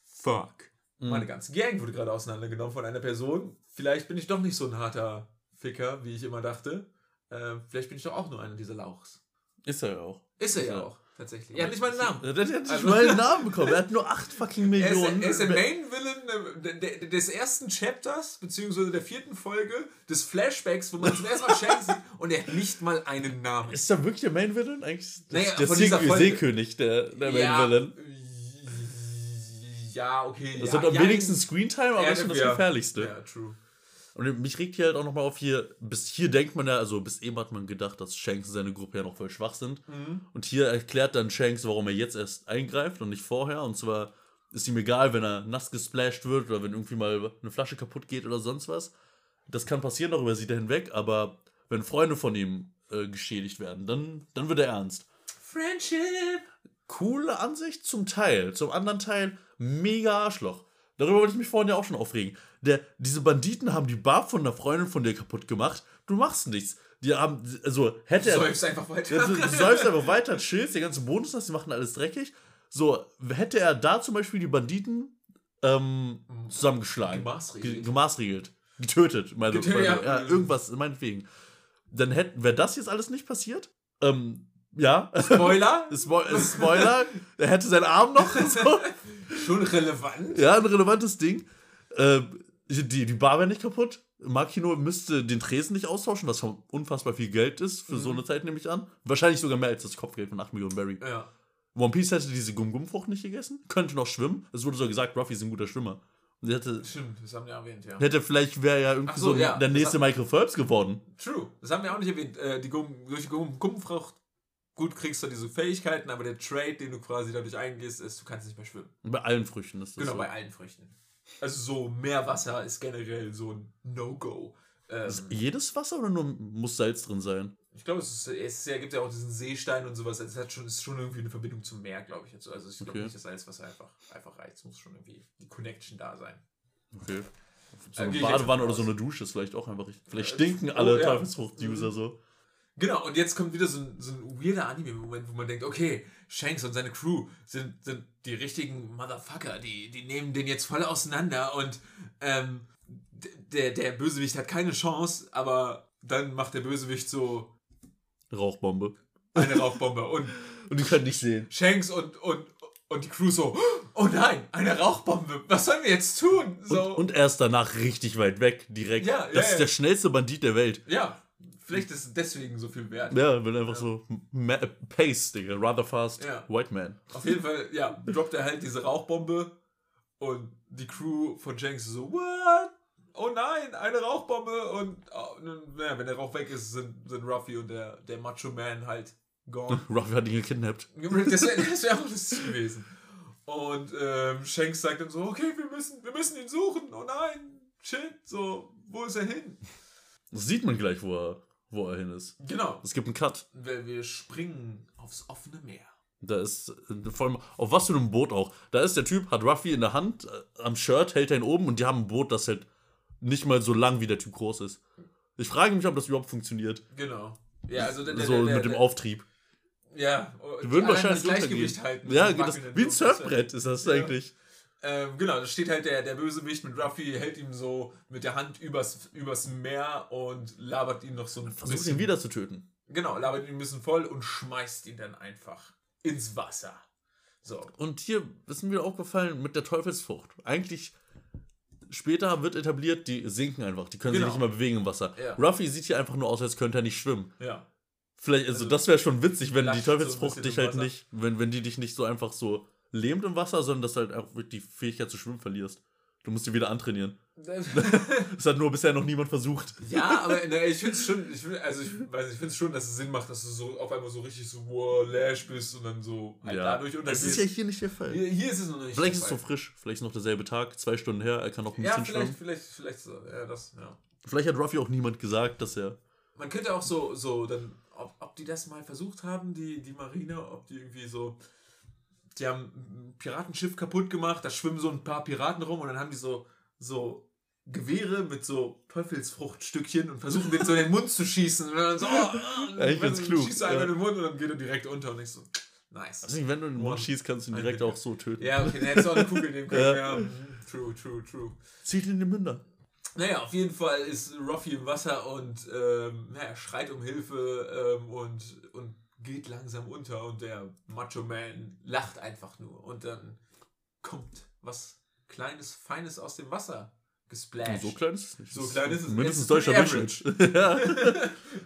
[SPEAKER 2] Fuck,
[SPEAKER 1] Mhm.
[SPEAKER 2] Meine ganze Gang wurde gerade auseinandergenommen von einer Person. Vielleicht bin ich doch nicht so ein harter Ficker, wie ich immer dachte. Äh, vielleicht bin ich doch auch nur einer dieser Lauchs.
[SPEAKER 1] Ist er ja auch.
[SPEAKER 2] Ist er Ja. auch, tatsächlich. Er hat nicht mal einen Namen.
[SPEAKER 1] Der hat nicht
[SPEAKER 2] Also-
[SPEAKER 1] mal einen Namen bekommen. Er hat nur 8 fucking
[SPEAKER 2] Er
[SPEAKER 1] Millionen.
[SPEAKER 2] er ist der Main Villain des ersten Chapters, beziehungsweise der vierten Folge des Flashbacks, wo man zum ersten Mal <laughs> Shanks sieht und er hat nicht mal einen Namen.
[SPEAKER 1] Ist er wirklich der Main Villain? Eigentlich
[SPEAKER 2] Naja,
[SPEAKER 1] der. Seekönig der, der Main Villain.
[SPEAKER 2] Ja, okay.
[SPEAKER 1] Das
[SPEAKER 2] ja,
[SPEAKER 1] hat am
[SPEAKER 2] ja,
[SPEAKER 1] wenigsten Screentime, aber
[SPEAKER 2] ja,
[SPEAKER 1] ist schon das
[SPEAKER 2] ja.
[SPEAKER 1] Gefährlichste.
[SPEAKER 2] Ja, true.
[SPEAKER 1] Und mich regt hier halt auch nochmal auf hier, bis hier denkt man ja, also bis eben hat man gedacht, dass Shanks und seine Gruppe ja noch voll schwach sind.
[SPEAKER 2] Mhm.
[SPEAKER 1] Und hier erklärt dann Shanks, warum er jetzt erst eingreift und nicht vorher. Und zwar ist ihm egal, wenn er nass gesplasht wird oder wenn irgendwie mal eine Flasche kaputt geht oder sonst was. Das kann passieren, darüber sieht er hinweg, aber wenn Freunde von ihm äh, geschädigt werden, dann, dann wird er ernst.
[SPEAKER 2] Friendship.
[SPEAKER 1] Coole Ansicht zum Teil, zum anderen Teil mega Arschloch. Darüber wollte ich mich vorhin ja auch schon aufregen. Der, diese Banditen haben die Bar von einer Freundin von dir kaputt gemacht. Du machst nichts. Die haben, also hätte er.
[SPEAKER 2] Säufst einfach weiter.
[SPEAKER 1] Ja, du, du säufst einfach weiter, chillst, der ganze Boden ist nass, die machen alles dreckig. So, hätte er da zum Beispiel die Banditen ähm, zusammengeschlagen,
[SPEAKER 2] Gemaßregelt.
[SPEAKER 1] ge- gemaßregelt, getötet, meine,
[SPEAKER 2] Getötet,
[SPEAKER 1] meine,
[SPEAKER 2] ja.
[SPEAKER 1] ja. irgendwas, meinetwegen. Dann hätten, wäre das jetzt alles nicht passiert. Ähm, ja,
[SPEAKER 2] Spoiler. <laughs>
[SPEAKER 1] Spo Spoiler, er hätte seinen Arm noch. So. <laughs>
[SPEAKER 2] Schon relevant.
[SPEAKER 1] Ja, ein relevantes Ding. Ähm, die, die Bar wäre nicht kaputt. Makino müsste den Tresen nicht austauschen, was schon unfassbar viel Geld ist für so eine Zeit, nehme ich an. Wahrscheinlich sogar mehr als das Kopfgeld von 8 Millionen Barry.
[SPEAKER 2] Ja.
[SPEAKER 1] One Piece hätte diese Gum-Gum-Frucht nicht gegessen, könnte noch schwimmen. Es wurde so gesagt, Ruffy ist ein guter Schwimmer. Und hätte,
[SPEAKER 2] Stimmt, das haben wir erwähnt, ja.
[SPEAKER 1] hätte vielleicht wäre ja irgendwie
[SPEAKER 2] so,
[SPEAKER 1] so,
[SPEAKER 2] ja,
[SPEAKER 1] der nächste
[SPEAKER 2] hat-
[SPEAKER 1] Michael Phelps geworden.
[SPEAKER 2] True. Das haben wir auch nicht erwähnt. Äh, die Gum durch die Gum gut kriegst du diese Fähigkeiten, aber der Trade, den du quasi dadurch eingehst, ist, du kannst nicht mehr schwimmen.
[SPEAKER 1] Bei allen Früchten ist das
[SPEAKER 2] Genau,
[SPEAKER 1] so.
[SPEAKER 2] bei allen Früchten. Also so Meerwasser ist generell so ein No-Go. Ähm,
[SPEAKER 1] Jedes Wasser oder nur muss Salz drin sein?
[SPEAKER 2] ich glaube, es, ist, es gibt ja auch diesen Seestein und sowas. Es hat schon, ist schon irgendwie eine Verbindung zum Meer, glaube ich. jetzt. Also ich glaube
[SPEAKER 1] Okay.
[SPEAKER 2] nicht, dass Salzwasser einfach, einfach reicht. Es muss schon irgendwie die Connection da sein.
[SPEAKER 1] Okay. So eine Badewanne oder so eine Dusche ist vielleicht auch einfach richtig. Vielleicht
[SPEAKER 2] Äh,
[SPEAKER 1] stinken
[SPEAKER 2] oh,
[SPEAKER 1] alle
[SPEAKER 2] ja.
[SPEAKER 1] Teufelsfrucht-User so.
[SPEAKER 2] Genau, und jetzt kommt wieder so ein, so ein weirder Anime-Moment, wo man denkt, okay, Shanks und seine Crew sind, sind die richtigen Motherfucker, die, die nehmen den jetzt voll auseinander und ähm, der, der Bösewicht hat keine Chance, aber dann macht der Bösewicht so
[SPEAKER 1] Rauchbombe.
[SPEAKER 2] eine Rauchbombe und <laughs>
[SPEAKER 1] Und die können nicht sehen.
[SPEAKER 2] Shanks und, und, und die Crew so, oh nein, eine Rauchbombe, was sollen wir jetzt tun? So,
[SPEAKER 1] Und, und er ist danach richtig weit weg, direkt.
[SPEAKER 2] Ja, ja,
[SPEAKER 1] das ist
[SPEAKER 2] ja.
[SPEAKER 1] der schnellste Bandit der Welt.
[SPEAKER 2] ja, vielleicht ist es deswegen so viel wert.
[SPEAKER 1] Ja, wenn einfach so ma Pace, Digga. Rather fast
[SPEAKER 2] Ja.
[SPEAKER 1] White Man.
[SPEAKER 2] Auf jeden Fall, ja, droppt er halt diese Rauchbombe und die Crew von Jenks ist so, what? Oh nein, eine Rauchbombe und oh, naja, wenn der Rauch weg ist, sind, sind Ruffy und der, der Macho Man halt gone. <laughs>
[SPEAKER 1] Ruffy hat ihn gekidnappt. <laughs>
[SPEAKER 2] Das wäre das wär auch lustig gewesen. Und ähm, Shanks sagt dann so, okay, wir müssen, wir müssen ihn suchen. Oh nein, shit, so, wo ist er hin?
[SPEAKER 1] Das sieht man gleich, wo er, wo er hin ist.
[SPEAKER 2] Genau,
[SPEAKER 1] Es gibt einen Cut.
[SPEAKER 2] wir, wir springen aufs offene Meer.
[SPEAKER 1] Da ist, äh, vor allem, auf was für einem Boot auch. Da ist der Typ, hat Ruffy in der Hand, äh, am Shirt, hält er ihn oben und die haben ein Boot, das halt nicht mal so lang wie der Typ groß ist. Ich frage mich, ob das überhaupt funktioniert.
[SPEAKER 2] Genau. Ja, also der, der,
[SPEAKER 1] so
[SPEAKER 2] der,
[SPEAKER 1] mit dem Auftrieb.
[SPEAKER 2] Ja,
[SPEAKER 1] Die würden wahrscheinlich
[SPEAKER 2] das Gleichgewicht halten.
[SPEAKER 1] Ja, das, wie ein. Surfbrett ist das
[SPEAKER 2] Ja.
[SPEAKER 1] eigentlich.
[SPEAKER 2] Ähm, genau, da steht halt der, der Bösewicht mit Ruffy, hält ihm so mit der Hand übers, übers Meer und labert ihn noch so ein
[SPEAKER 1] Versucht ihn wieder zu töten.
[SPEAKER 2] Genau, labert ihn ein bisschen voll und schmeißt ihn dann einfach ins Wasser. So.
[SPEAKER 1] Und hier ist mir aufgefallen mit der Teufelsfrucht. Eigentlich später wird etabliert, die sinken einfach. Die können
[SPEAKER 2] Genau.
[SPEAKER 1] sich nicht mehr bewegen im Wasser.
[SPEAKER 2] Ja.
[SPEAKER 1] Ruffy sieht hier einfach nur aus, als könnte er nicht schwimmen.
[SPEAKER 2] Ja.
[SPEAKER 1] Vielleicht, also,
[SPEAKER 2] Also,
[SPEAKER 1] das wäre schon witzig, wenn die
[SPEAKER 2] so
[SPEAKER 1] Teufelsfrucht
[SPEAKER 2] bisschen
[SPEAKER 1] dich halt nicht, wenn, wenn die dich nicht so einfach so lähmt im Wasser, sondern dass du halt auch die Fähigkeit zu schwimmen verlierst. Du musst die wieder antrainieren. <laughs> Das hat nur bisher noch niemand versucht.
[SPEAKER 2] ja, aber ne, ich finde es schon, ich find, also ich weiß ich finde es schon, dass es Sinn macht, dass du so auf einmal so richtig so wow, Lash bist und dann so halt dadurch
[SPEAKER 1] das
[SPEAKER 2] untergehst.
[SPEAKER 1] ist ja hier nicht der Fall.
[SPEAKER 2] hier, hier ist es noch nicht.
[SPEAKER 1] Vielleicht ist es so frisch, vielleicht ist noch derselbe Tag, zwei Stunden her, er kann noch ein
[SPEAKER 2] Ja,
[SPEAKER 1] bisschen
[SPEAKER 2] vielleicht,
[SPEAKER 1] schwimmen.
[SPEAKER 2] vielleicht, vielleicht so. Ja, das, ja.
[SPEAKER 1] Vielleicht hat Ruffy auch niemand gesagt, dass er.
[SPEAKER 2] Man könnte auch so, so dann, ob, ob die das mal versucht haben, die, die Marine, ob die irgendwie so, die haben ein Piratenschiff kaputt gemacht, da schwimmen so ein paar Piraten rum und dann haben die so, so Gewehre mit so Teufelsfruchtstückchen und versuchen den so in den Mund zu schießen. Und dann so, oh,
[SPEAKER 1] Ja, ich find's klug,
[SPEAKER 2] Schießt einer
[SPEAKER 1] ja.
[SPEAKER 2] in den Mund und dann geht er direkt unter und ich so, nice.
[SPEAKER 1] Also wenn du in den Mund schießt, kannst du ihn direkt auch so töten.
[SPEAKER 2] Ja, okay, dann hättest du auch eine Kugel nehmen können. <laughs>
[SPEAKER 1] Ja.
[SPEAKER 2] Ja. mhm. true, true, true.
[SPEAKER 1] Zieht in die Münder.
[SPEAKER 2] Naja, auf jeden Fall ist Ruffy im Wasser und ähm, ja, er schreit um Hilfe ähm, und, und geht langsam unter und der Macho Man lacht einfach nur. Und dann kommt was Kleines, Feines aus dem Wasser gesplashed.
[SPEAKER 1] So klein ist es nicht.
[SPEAKER 2] So klein ist es.
[SPEAKER 1] Mindestens
[SPEAKER 2] Es ist
[SPEAKER 1] deutscher Durchschnitt. <laughs> ja.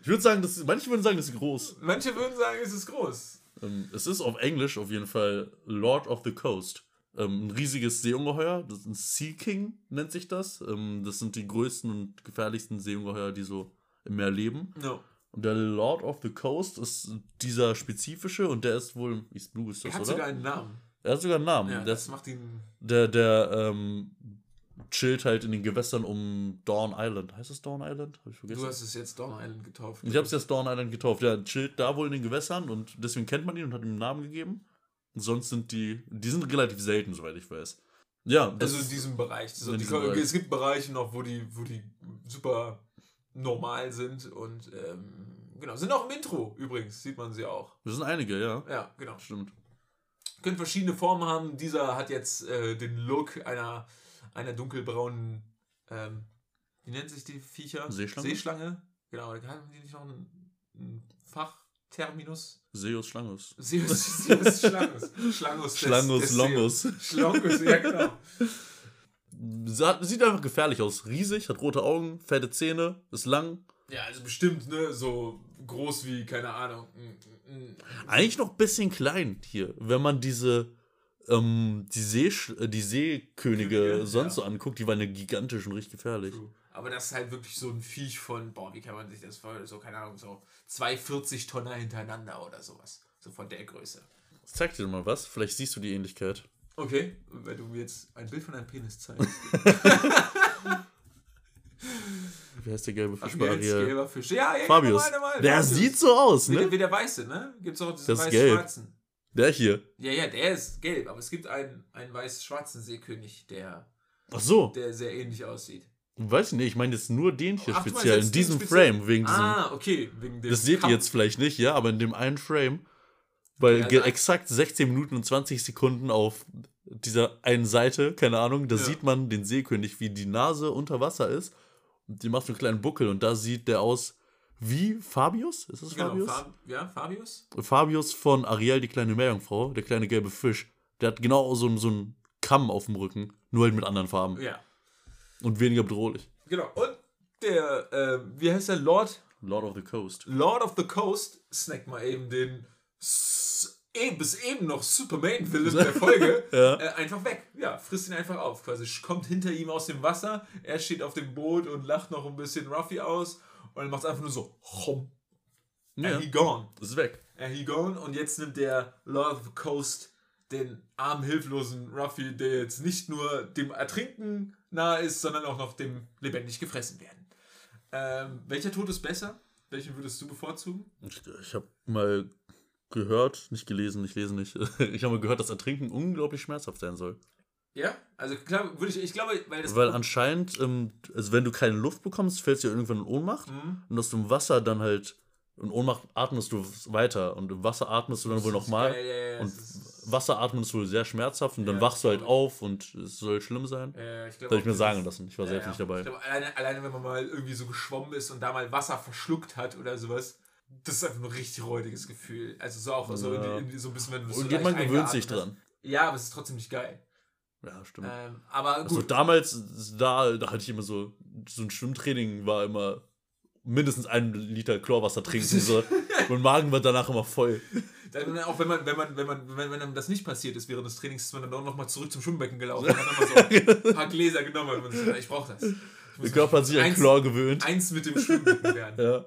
[SPEAKER 1] Ich würde sagen, das, manche würden sagen, das ist groß.
[SPEAKER 2] Manche würden sagen, es ist groß.
[SPEAKER 1] Ähm, es ist auf Englisch auf jeden Fall Lord of the Coast. Ähm, ein riesiges Seeungeheuer, das ist ein Sea King, nennt sich das. Ähm, das sind die größten und gefährlichsten Seeungeheuer, die so im Meer leben.
[SPEAKER 2] No.
[SPEAKER 1] Und der Lord of the Coast ist dieser spezifische und der ist wohl, East Blue ist
[SPEAKER 2] Er
[SPEAKER 1] das,
[SPEAKER 2] hat
[SPEAKER 1] oder?
[SPEAKER 2] sogar einen Namen.
[SPEAKER 1] er hat sogar einen Namen.
[SPEAKER 2] Ja,
[SPEAKER 1] der,
[SPEAKER 2] das macht ihn.
[SPEAKER 1] der, der ähm, chillt halt in den Gewässern um Dawn Island. Heißt es Dawn Island? Hab ich vergessen.
[SPEAKER 2] Du hast es jetzt Dawn Island getauft.
[SPEAKER 1] Ich habe es jetzt Dawn Island getauft. Der chillt da wohl in den Gewässern und deswegen kennt man ihn und hat ihm einen Namen gegeben. Und sonst sind die, die sind relativ selten, soweit ich weiß. Ja, das
[SPEAKER 2] Also in diesem Bereich. So,
[SPEAKER 1] in
[SPEAKER 2] die,
[SPEAKER 1] diesem Bereich.
[SPEAKER 2] Es gibt Bereiche noch, wo die, wo die super normal sind und ähm, genau. Sind auch im Intro übrigens, sieht man sie auch.
[SPEAKER 1] das sind einige, ja.
[SPEAKER 2] Ja, genau.
[SPEAKER 1] Stimmt.
[SPEAKER 2] Können verschiedene Formen haben. Dieser hat jetzt äh, den Look einer, einer dunkelbraunen, ähm, wie nennt sich die Viecher?
[SPEAKER 1] Seeschlange?
[SPEAKER 2] Seeschlange. Genau, da haben die nicht noch einen, einen Fachterminus?
[SPEAKER 1] Seus Schlangus.
[SPEAKER 2] Seus, Seus Schlangus. <laughs> Schlangus.
[SPEAKER 1] Schlangus
[SPEAKER 2] des
[SPEAKER 1] Longus.
[SPEAKER 2] Seus. Schlangus, ja genau.
[SPEAKER 1] Sieht einfach gefährlich aus. Riesig, hat rote Augen, fette Zähne, ist lang.
[SPEAKER 2] Ja, also bestimmt, ne, so groß wie, keine Ahnung. ein- ein-
[SPEAKER 1] Eigentlich noch ein bisschen klein hier. Wenn man diese, ähm, die, Seesch äh, die Seekönige
[SPEAKER 2] Könige,
[SPEAKER 1] sonst
[SPEAKER 2] ja.
[SPEAKER 1] so anguckt, die waren ja gigantisch und richtig gefährlich.
[SPEAKER 2] Aber das ist halt wirklich so ein Viech von, boah, wie kann man sich das vorstellen? So, keine Ahnung, so 240 Tonner hintereinander oder sowas. So von der Größe.
[SPEAKER 1] Ich zeig dir mal was, vielleicht siehst du die Ähnlichkeit.
[SPEAKER 2] Okay, wenn du mir jetzt ein Bild von deinem Penis zeigst. <laughs> <laughs>
[SPEAKER 1] Wie heißt der gelbe Fisch bei Ariel?
[SPEAKER 2] gelber Fisch. Ja, ja,
[SPEAKER 1] Fabius.
[SPEAKER 2] normal, normal,
[SPEAKER 1] Der
[SPEAKER 2] Fabius.
[SPEAKER 1] sieht so aus,
[SPEAKER 2] Wie, der,
[SPEAKER 1] ne?
[SPEAKER 2] wie der Weiße, ne? Gibt's auch diesen weiß-schwarzen.
[SPEAKER 1] Der hier.
[SPEAKER 2] Ja, ja, der ist gelb, aber es gibt einen, einen weiß-schwarzen Seekönig, der,
[SPEAKER 1] Ach so.
[SPEAKER 2] der sehr ähnlich aussieht.
[SPEAKER 1] Weiß ich nicht, ich meine jetzt nur den hier
[SPEAKER 2] Ach, meinst
[SPEAKER 1] speziell, in diesem
[SPEAKER 2] speziell-
[SPEAKER 1] Frame, wegen diesem.
[SPEAKER 2] Ah, okay. Wegen dem
[SPEAKER 1] das seht ihr
[SPEAKER 2] Kampf.
[SPEAKER 1] jetzt vielleicht nicht, ja, aber in dem einen Frame, weil
[SPEAKER 2] Ja,
[SPEAKER 1] exakt 16 Minuten und 20 Sekunden auf dieser einen Seite, keine Ahnung, da
[SPEAKER 2] Ja.
[SPEAKER 1] sieht man den Seekönig, wie die Nase unter Wasser ist. Und die macht einen kleinen Buckel und da sieht der aus wie Fabius? Ist das
[SPEAKER 2] Genau,
[SPEAKER 1] Fabius?
[SPEAKER 2] Fab ja, Fabius?
[SPEAKER 1] Fabius von Ariel, die kleine Meerjungfrau, der kleine gelbe Fisch. Der hat genau so, einen- so einen Kamm auf dem Rücken, nur halt mit anderen Farben.
[SPEAKER 2] Ja.
[SPEAKER 1] Und weniger bedrohlich.
[SPEAKER 2] Genau. Und der, äh, wie heißt der? Lord?
[SPEAKER 1] Lord of the Coast.
[SPEAKER 2] Lord of the Coast snackt mal eben den s- eben, bis eben noch Superman-Villain <laughs> der Folge
[SPEAKER 1] Ja.
[SPEAKER 2] äh, einfach weg. Ja, frisst ihn einfach auf. Quasi kommt hinter ihm aus dem Wasser, er steht auf dem Boot und lacht noch ein bisschen Ruffy aus und dann macht es einfach nur so. Chom.
[SPEAKER 1] Ja,
[SPEAKER 2] And he gone.
[SPEAKER 1] ist weg.
[SPEAKER 2] And he gone. Und jetzt nimmt der Lord of the Coast den armen, hilflosen Ruffy, der jetzt nicht nur dem Ertrinken nahe ist, sondern auch noch dem lebendig gefressen werden. Ähm, welcher Tod ist besser? Welchen würdest du bevorzugen?
[SPEAKER 1] Ich, ich habe mal gehört, nicht gelesen, ich lese nicht. <laughs> Ich habe mal gehört, dass Ertrinken unglaublich schmerzhaft sein soll.
[SPEAKER 2] Ja, also klar, würde ich, ich glaube, weil das.
[SPEAKER 1] Weil anscheinend, ähm, also wenn du keine Luft bekommst, fällst du ja irgendwann in Ohnmacht.
[SPEAKER 2] Mhm.
[SPEAKER 1] Und dass du im Wasser dann halt, in Ohnmacht atmest du weiter. Und im Wasser atmest du dann wohl
[SPEAKER 2] Das ist
[SPEAKER 1] nochmal.
[SPEAKER 2] geil, ja, ja,
[SPEAKER 1] Und Wasser atmen ist wohl sehr schmerzhaft. Und dann
[SPEAKER 2] Ja,
[SPEAKER 1] wachst du halt auf und es soll schlimm sein.
[SPEAKER 2] Äh, ich
[SPEAKER 1] Das habe ich mir sagen lassen. Ich war
[SPEAKER 2] Ja,
[SPEAKER 1] selbst
[SPEAKER 2] ja.
[SPEAKER 1] nicht dabei.
[SPEAKER 2] Ich glaube, alleine, alleine, wenn man mal irgendwie so geschwommen ist und da mal Wasser verschluckt hat oder sowas, das ist einfach ein richtig räudiges Gefühl. Also so auch so,
[SPEAKER 1] Ja.
[SPEAKER 2] in in so ein bisschen, wenn du
[SPEAKER 1] Und man gewöhnt sich dran.
[SPEAKER 2] hast. Ja, aber es ist trotzdem nicht geil.
[SPEAKER 1] Ja, stimmt.
[SPEAKER 2] Ähm, aber
[SPEAKER 1] Also
[SPEAKER 2] gut.
[SPEAKER 1] damals, da, da hatte ich immer so, so ein Schwimmtraining war immer mindestens ein Liter Chlorwasser trinken. So. <laughs> mein Magen war danach immer voll.
[SPEAKER 2] Dann auch wenn man, wenn man, wenn man, wenn, wenn einem das nicht passiert ist während des Trainings, ist man dann auch nochmal zurück zum Schwimmbecken gelaufen und hat dann mal so ein paar Gläser genommen und man sich, ich brauche das.
[SPEAKER 1] Der Körper hat sich an Chlor gewöhnt.
[SPEAKER 2] eins mit dem Schwimmbecken werden.
[SPEAKER 1] Ja.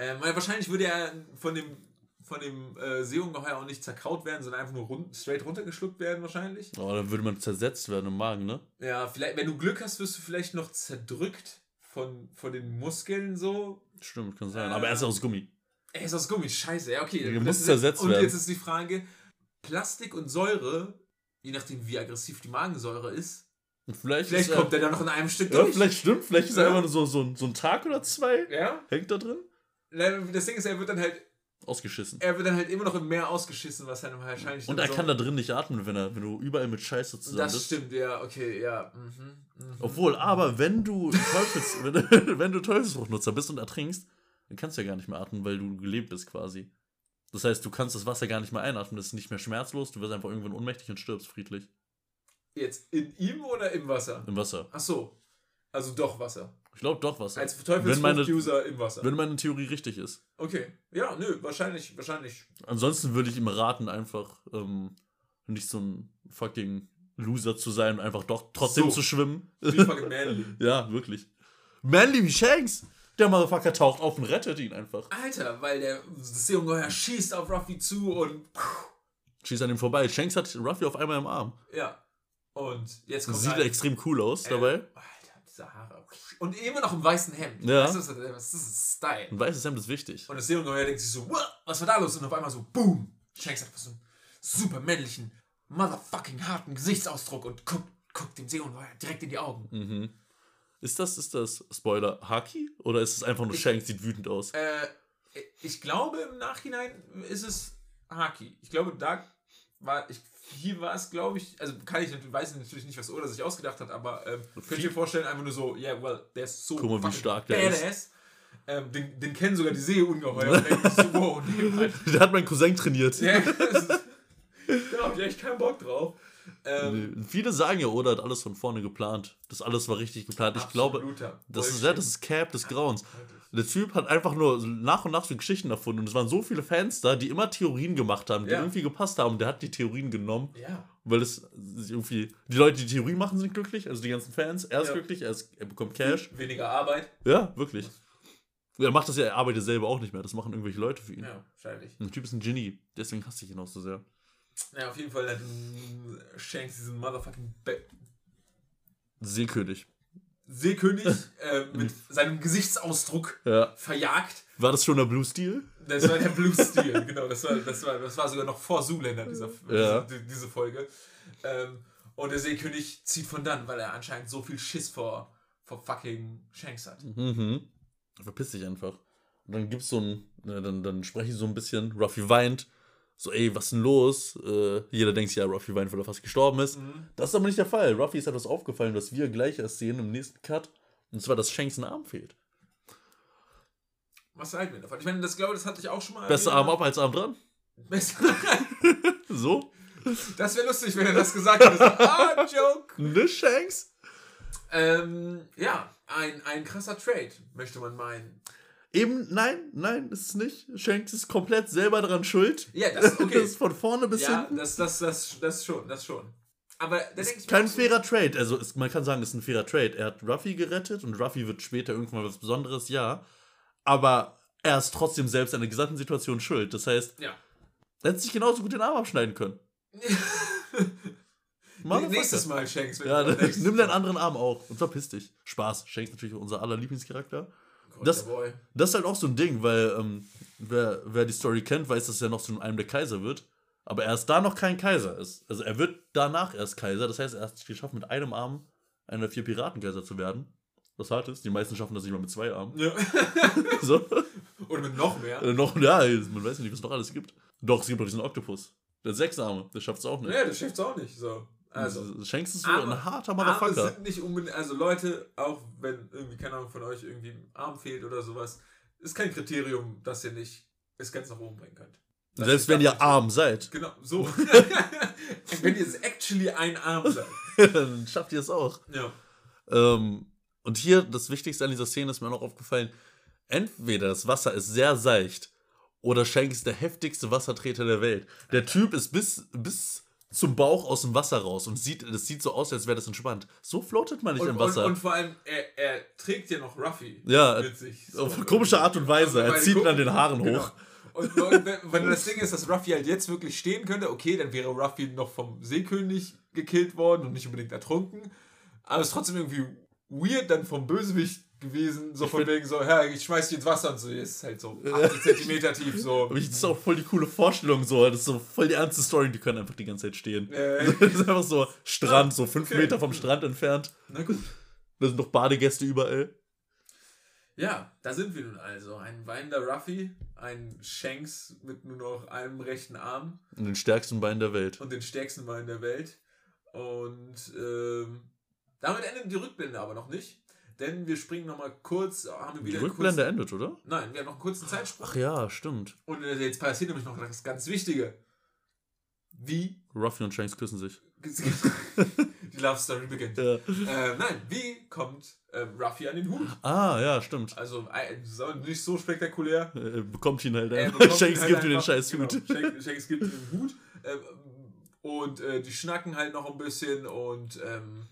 [SPEAKER 2] Ähm, weil wahrscheinlich würde er von dem, von dem äh, Seeungeheuer auch nicht zerkraut werden, sondern einfach nur run straight runtergeschluckt werden wahrscheinlich.
[SPEAKER 1] Oh, dann würde man zersetzt werden im Magen, ne?
[SPEAKER 2] Ja, vielleicht, wenn du Glück hast, wirst du vielleicht noch zerdrückt von, von den Muskeln so.
[SPEAKER 1] Stimmt, kann sein.
[SPEAKER 2] Äh,
[SPEAKER 1] Aber er ist aus Gummi.
[SPEAKER 2] Ey, ist aus Gummi, scheiße. Ja, okay. Das
[SPEAKER 1] muss zersetzt
[SPEAKER 2] Und
[SPEAKER 1] werden.
[SPEAKER 2] jetzt ist die Frage, Plastik und Säure, je nachdem wie aggressiv die Magensäure ist,
[SPEAKER 1] Und vielleicht
[SPEAKER 2] vielleicht
[SPEAKER 1] ist
[SPEAKER 2] kommt
[SPEAKER 1] er,
[SPEAKER 2] der dann noch in einem Stück
[SPEAKER 1] ja,
[SPEAKER 2] durch.
[SPEAKER 1] vielleicht stimmt, vielleicht ist er
[SPEAKER 2] Ja.
[SPEAKER 1] einfach nur so, so, ein- so ein Tag oder zwei.
[SPEAKER 2] Ja?
[SPEAKER 1] Hängt da drin?
[SPEAKER 2] Das Ding ist, er wird dann halt
[SPEAKER 1] Ausgeschissen.
[SPEAKER 2] Er wird dann halt immer noch im Meer ausgeschissen, was dann wahrscheinlich.
[SPEAKER 1] Und er
[SPEAKER 2] so
[SPEAKER 1] kann da drin nicht atmen, wenn, er, wenn du überall mit Scheiße zusammen
[SPEAKER 2] Das
[SPEAKER 1] bist.
[SPEAKER 2] stimmt, ja, okay, ja. Mhm, mhm.
[SPEAKER 1] Obwohl, aber wenn du Teufels, <laughs> wenn, du- wenn du Teufelsfruchtnutzer bist und ertrinkst, dann kannst du ja gar nicht mehr atmen, weil du gelebt bist quasi. Das heißt, du kannst das Wasser gar nicht mehr einatmen, das ist nicht mehr schmerzlos, du wirst einfach irgendwann ohnmächtig und stirbst friedlich
[SPEAKER 2] Jetzt in ihm oder im Wasser?
[SPEAKER 1] im Wasser.
[SPEAKER 2] Ach so. Also doch Wasser.
[SPEAKER 1] Ich glaube doch Wasser.
[SPEAKER 2] Als Teufelsfrucht-User im Wasser.
[SPEAKER 1] wenn meine Theorie richtig ist.
[SPEAKER 2] Okay. Ja, nö, wahrscheinlich, wahrscheinlich.
[SPEAKER 1] Ansonsten würde ich ihm raten, einfach ähm, nicht so ein fucking Loser zu sein und einfach doch trotzdem
[SPEAKER 2] So.
[SPEAKER 1] zu schwimmen.
[SPEAKER 2] Wie fucking manly. <laughs>
[SPEAKER 1] ja, wirklich. Manly wie Shanks! Der Motherfucker taucht auf und rettet ihn einfach.
[SPEAKER 2] Alter, weil der Seeungeheuer schießt auf Ruffy zu und.
[SPEAKER 1] Schießt an ihm vorbei. Shanks hat Ruffy auf einmal im Arm.
[SPEAKER 2] Ja. Und jetzt kommt
[SPEAKER 1] Sieht
[SPEAKER 2] halt-
[SPEAKER 1] extrem cool aus
[SPEAKER 2] äh,
[SPEAKER 1] dabei.
[SPEAKER 2] Und immer noch im weißen Hemd.
[SPEAKER 1] Ja.
[SPEAKER 2] Das ist, das ist Style.
[SPEAKER 1] Ein weißes Hemd ist wichtig.
[SPEAKER 2] Und das Seeungeheuer denkt sich so, "What? was war da los? Und auf einmal so, boom. Shanks hat so einen super männlichen, motherfucking harten Gesichtsausdruck und guckt, guckt dem Seeungeheuer direkt in die Augen.
[SPEAKER 1] Mhm. Ist das, ist das Spoiler Haki? Oder ist es einfach nur Shanks sieht wütend aus?
[SPEAKER 2] Äh, ich glaube, im Nachhinein ist es Haki. Ich glaube, da war ich. Hier war es, glaube ich, also kann ich weiß ich natürlich nicht, was Oda sich ausgedacht hat, aber ähm, könnt ihr mir vorstellen, einfach nur so, yeah, well, der ist so
[SPEAKER 1] Guck mal, wie stark der ist.
[SPEAKER 2] badass. Ähm, den, den kennen sogar die Seeungeheuer so, wow, nee, <laughs> halt.
[SPEAKER 1] Der hat mein Cousin trainiert.
[SPEAKER 2] Ja, das ist- da hab ich echt keinen Bock drauf. Ähm,
[SPEAKER 1] Viele sagen ja, Oda hat alles von vorne geplant. Das alles war richtig geplant. Ich glaube, das ist, ja, das ist Cap des Grauens. Der Typ hat einfach nur nach und nach so Geschichten erfunden. Und es waren so viele Fans da, die immer Theorien gemacht haben, die
[SPEAKER 2] Ja.
[SPEAKER 1] irgendwie gepasst haben. Der hat die Theorien genommen,
[SPEAKER 2] Ja.
[SPEAKER 1] weil es sich irgendwie. Die Leute, die Theorien machen, sind glücklich, also die ganzen Fans. Er ist
[SPEAKER 2] Ja.
[SPEAKER 1] glücklich, er, ist, er bekommt Cash.
[SPEAKER 2] Weniger Arbeit.
[SPEAKER 1] Ja, wirklich. Er macht das ja, er arbeitet selber auch nicht mehr. Das machen irgendwelche Leute für ihn.
[SPEAKER 2] Ja, wahrscheinlich.
[SPEAKER 1] Der Typ ist ein Genie, deswegen hasse ich ihn auch so sehr.
[SPEAKER 2] Ja, auf jeden Fall hat Shanks diesen motherfucking Be
[SPEAKER 1] Seekönig.
[SPEAKER 2] Seekönig <laughs> äh, mit seinem Gesichtsausdruck
[SPEAKER 1] Ja.
[SPEAKER 2] verjagt.
[SPEAKER 1] War das schon der Blue Steel?
[SPEAKER 2] Das war der Blue <laughs> Steel, genau. Das war, das, war, das war sogar noch vor Zuländer, dieser,
[SPEAKER 1] Ja.
[SPEAKER 2] diese, diese Folge. Ähm, und der Seekönig zieht von dann, weil er anscheinend so viel Schiss vor, vor fucking Shanks hat.
[SPEAKER 1] Mhm. Verpiss dich einfach. Und dann gibt's so ein, ne, dann, dann spreche ich so ein bisschen, Ruffy weint, so, ey, was denn los? Äh, jeder denkt sich, ja, Ruffy weint, weil er fast gestorben ist. Das ist aber nicht der Fall. Ruffy ist etwas aufgefallen, was wir gleich erst sehen im nächsten Cut. Und zwar, dass Shanks ein Arm fehlt.
[SPEAKER 2] Was halten wir davon? Ich meine, das glaube das hatte ich auch schon mal.
[SPEAKER 1] Besser. Arm ab als Arm dran. <laughs>
[SPEAKER 2] Besser- <laughs>
[SPEAKER 1] So?
[SPEAKER 2] Das wäre lustig, wenn er das gesagt hätte. Ah, <laughs> Joke.
[SPEAKER 1] Ne, Shanks?
[SPEAKER 2] Ähm, ja, ein, ein krasser Trade, möchte man meinen.
[SPEAKER 1] Eben, nein, nein, ist es nicht. Shanks ist komplett selber daran schuld.
[SPEAKER 2] Ja, das <laughs> okay.
[SPEAKER 1] Das ist von vorne bis
[SPEAKER 2] ja,
[SPEAKER 1] hinten.
[SPEAKER 2] das, das, das, das schon, das schon. Aber da denke ich mir
[SPEAKER 1] Kein fairer Trade. Also es, man kann sagen, es ist ein fairer Trade. Er hat Ruffy gerettet und Ruffy wird später irgendwann was Besonderes, ja. Aber er ist trotzdem selbst an der gesamten Situation schuld. Das heißt,
[SPEAKER 2] Ja.
[SPEAKER 1] er hätte sich genauso gut den Arm abschneiden können. <laughs> Motherfucker.
[SPEAKER 2] Nächstes Mal, Shanks.
[SPEAKER 1] Ja, <laughs> nimm deinen anderen Arm auch und verpiss dich. Spaß. Shanks natürlich unser aller Lieblingscharakter. Das-
[SPEAKER 2] der.
[SPEAKER 1] Das ist halt auch so ein Ding, weil ähm, wer, wer die Story kennt, weiß, dass er noch zu einem der Kaiser wird. Aber er ist da noch kein Kaiser ist. Also er wird danach erst Kaiser. Das heißt, er hat es geschafft, mit einem Arm einer der vier Piratenkaiser zu werden. Was hart ist. Die meisten schaffen das nicht mal mit zwei Armen.
[SPEAKER 2] Ja. <laughs>
[SPEAKER 1] So.
[SPEAKER 2] Oder mit noch mehr.
[SPEAKER 1] Äh, noch, ja, man weiß nicht, was es noch alles gibt. Doch, es gibt noch diesen Oktopus. Der hat sechs Arme. Der schafft es auch nicht.
[SPEAKER 2] Ja, das schafft's auch nicht. So. Also.
[SPEAKER 1] Shanks ist so
[SPEAKER 2] Arme-
[SPEAKER 1] ein harter
[SPEAKER 2] Arme
[SPEAKER 1] Motherfucker.
[SPEAKER 2] sind nicht unbedingt, also Leute, auch wenn irgendwie, keine Ahnung, von euch irgendwie ein Arm fehlt oder sowas, ist kein Kriterium, dass ihr nicht es ganz nach oben bringen könnt. Das
[SPEAKER 1] Selbst wenn ihr
[SPEAKER 2] absolut so.
[SPEAKER 1] arm seid,
[SPEAKER 2] Genau, so. <laughs> <laughs> wenn ihr es actually ein Arm seid. <laughs>
[SPEAKER 1] dann schafft ihr es auch.
[SPEAKER 2] Ja.
[SPEAKER 1] Ähm, und hier, das Wichtigste an dieser Szene ist mir noch aufgefallen, entweder das Wasser ist sehr seicht oder Shanks ist der heftigste Wassertreter der Welt. Der Typ ist bis, bis zum Bauch aus dem Wasser raus und sieht, das sieht so aus, als wäre das entspannt. So floatet man nicht
[SPEAKER 2] Und,
[SPEAKER 1] im
[SPEAKER 2] und,
[SPEAKER 1] Wasser.
[SPEAKER 2] und vor allem, er, er trägt ja noch Ruffy
[SPEAKER 1] Ja,
[SPEAKER 2] mit sich.
[SPEAKER 1] auf eine komische Art und Weise. Er
[SPEAKER 2] Weil-
[SPEAKER 1] zieht ihn an den Haaren
[SPEAKER 2] Genau.
[SPEAKER 1] hoch.
[SPEAKER 2] Und, und wenn, wenn das Ding ist, dass Ruffy halt jetzt wirklich stehen könnte, okay, dann wäre Ruffy noch vom Seekönig gekillt worden und nicht unbedingt ertrunken. Aber es ist trotzdem irgendwie weird dann vom Bösewicht gewesen, so von wegen so, ja, ich schmeiß dich ins Wasser und so, ist halt so 80 Zentimeter tief, so. <laughs>
[SPEAKER 1] Aber ich, das ist auch voll die coole Vorstellung so. Das ist so voll die ernste Story, die können einfach die ganze Zeit stehen.
[SPEAKER 2] Äh, <laughs>
[SPEAKER 1] Das ist einfach so Strand, so fünf
[SPEAKER 2] Okay.
[SPEAKER 1] Meter vom Strand entfernt.
[SPEAKER 2] na gut.
[SPEAKER 1] Da sind noch Badegäste überall.
[SPEAKER 2] Ja, da sind wir nun also. Ein weinender Ruffy, ein Shanks mit nur noch einem rechten Arm.
[SPEAKER 1] Und den stärksten Bein der Welt.
[SPEAKER 2] Und den stärksten Bein der Welt. Und ähm, damit endet die Rückblende aber noch nicht. Denn wir springen nochmal kurz, haben wir
[SPEAKER 1] Die
[SPEAKER 2] wieder
[SPEAKER 1] Rückblende
[SPEAKER 2] kurz,
[SPEAKER 1] endet, oder?
[SPEAKER 2] Nein, wir haben noch einen kurzen Zeitsprung.
[SPEAKER 1] Ach ja, stimmt.
[SPEAKER 2] Und äh, jetzt passiert nämlich noch das ganz Wichtige. Wie
[SPEAKER 1] Ruffy und Shanks küssen sich. <laughs>
[SPEAKER 2] die Love Story beginnt.
[SPEAKER 1] Ja.
[SPEAKER 2] Äh, nein, wie kommt ähm, Ruffy an den Hut?
[SPEAKER 1] Ah, ja, stimmt.
[SPEAKER 2] Also äh, nicht so spektakulär.
[SPEAKER 1] Er bekommt ihn halt. Einfach. Shanks
[SPEAKER 2] halt
[SPEAKER 1] gibt ihm den scheiß
[SPEAKER 2] genau,
[SPEAKER 1] Hut.
[SPEAKER 2] Shanks, Shanks gibt ihm den Hut. Ähm, und äh, die schnacken halt noch ein bisschen und ähm,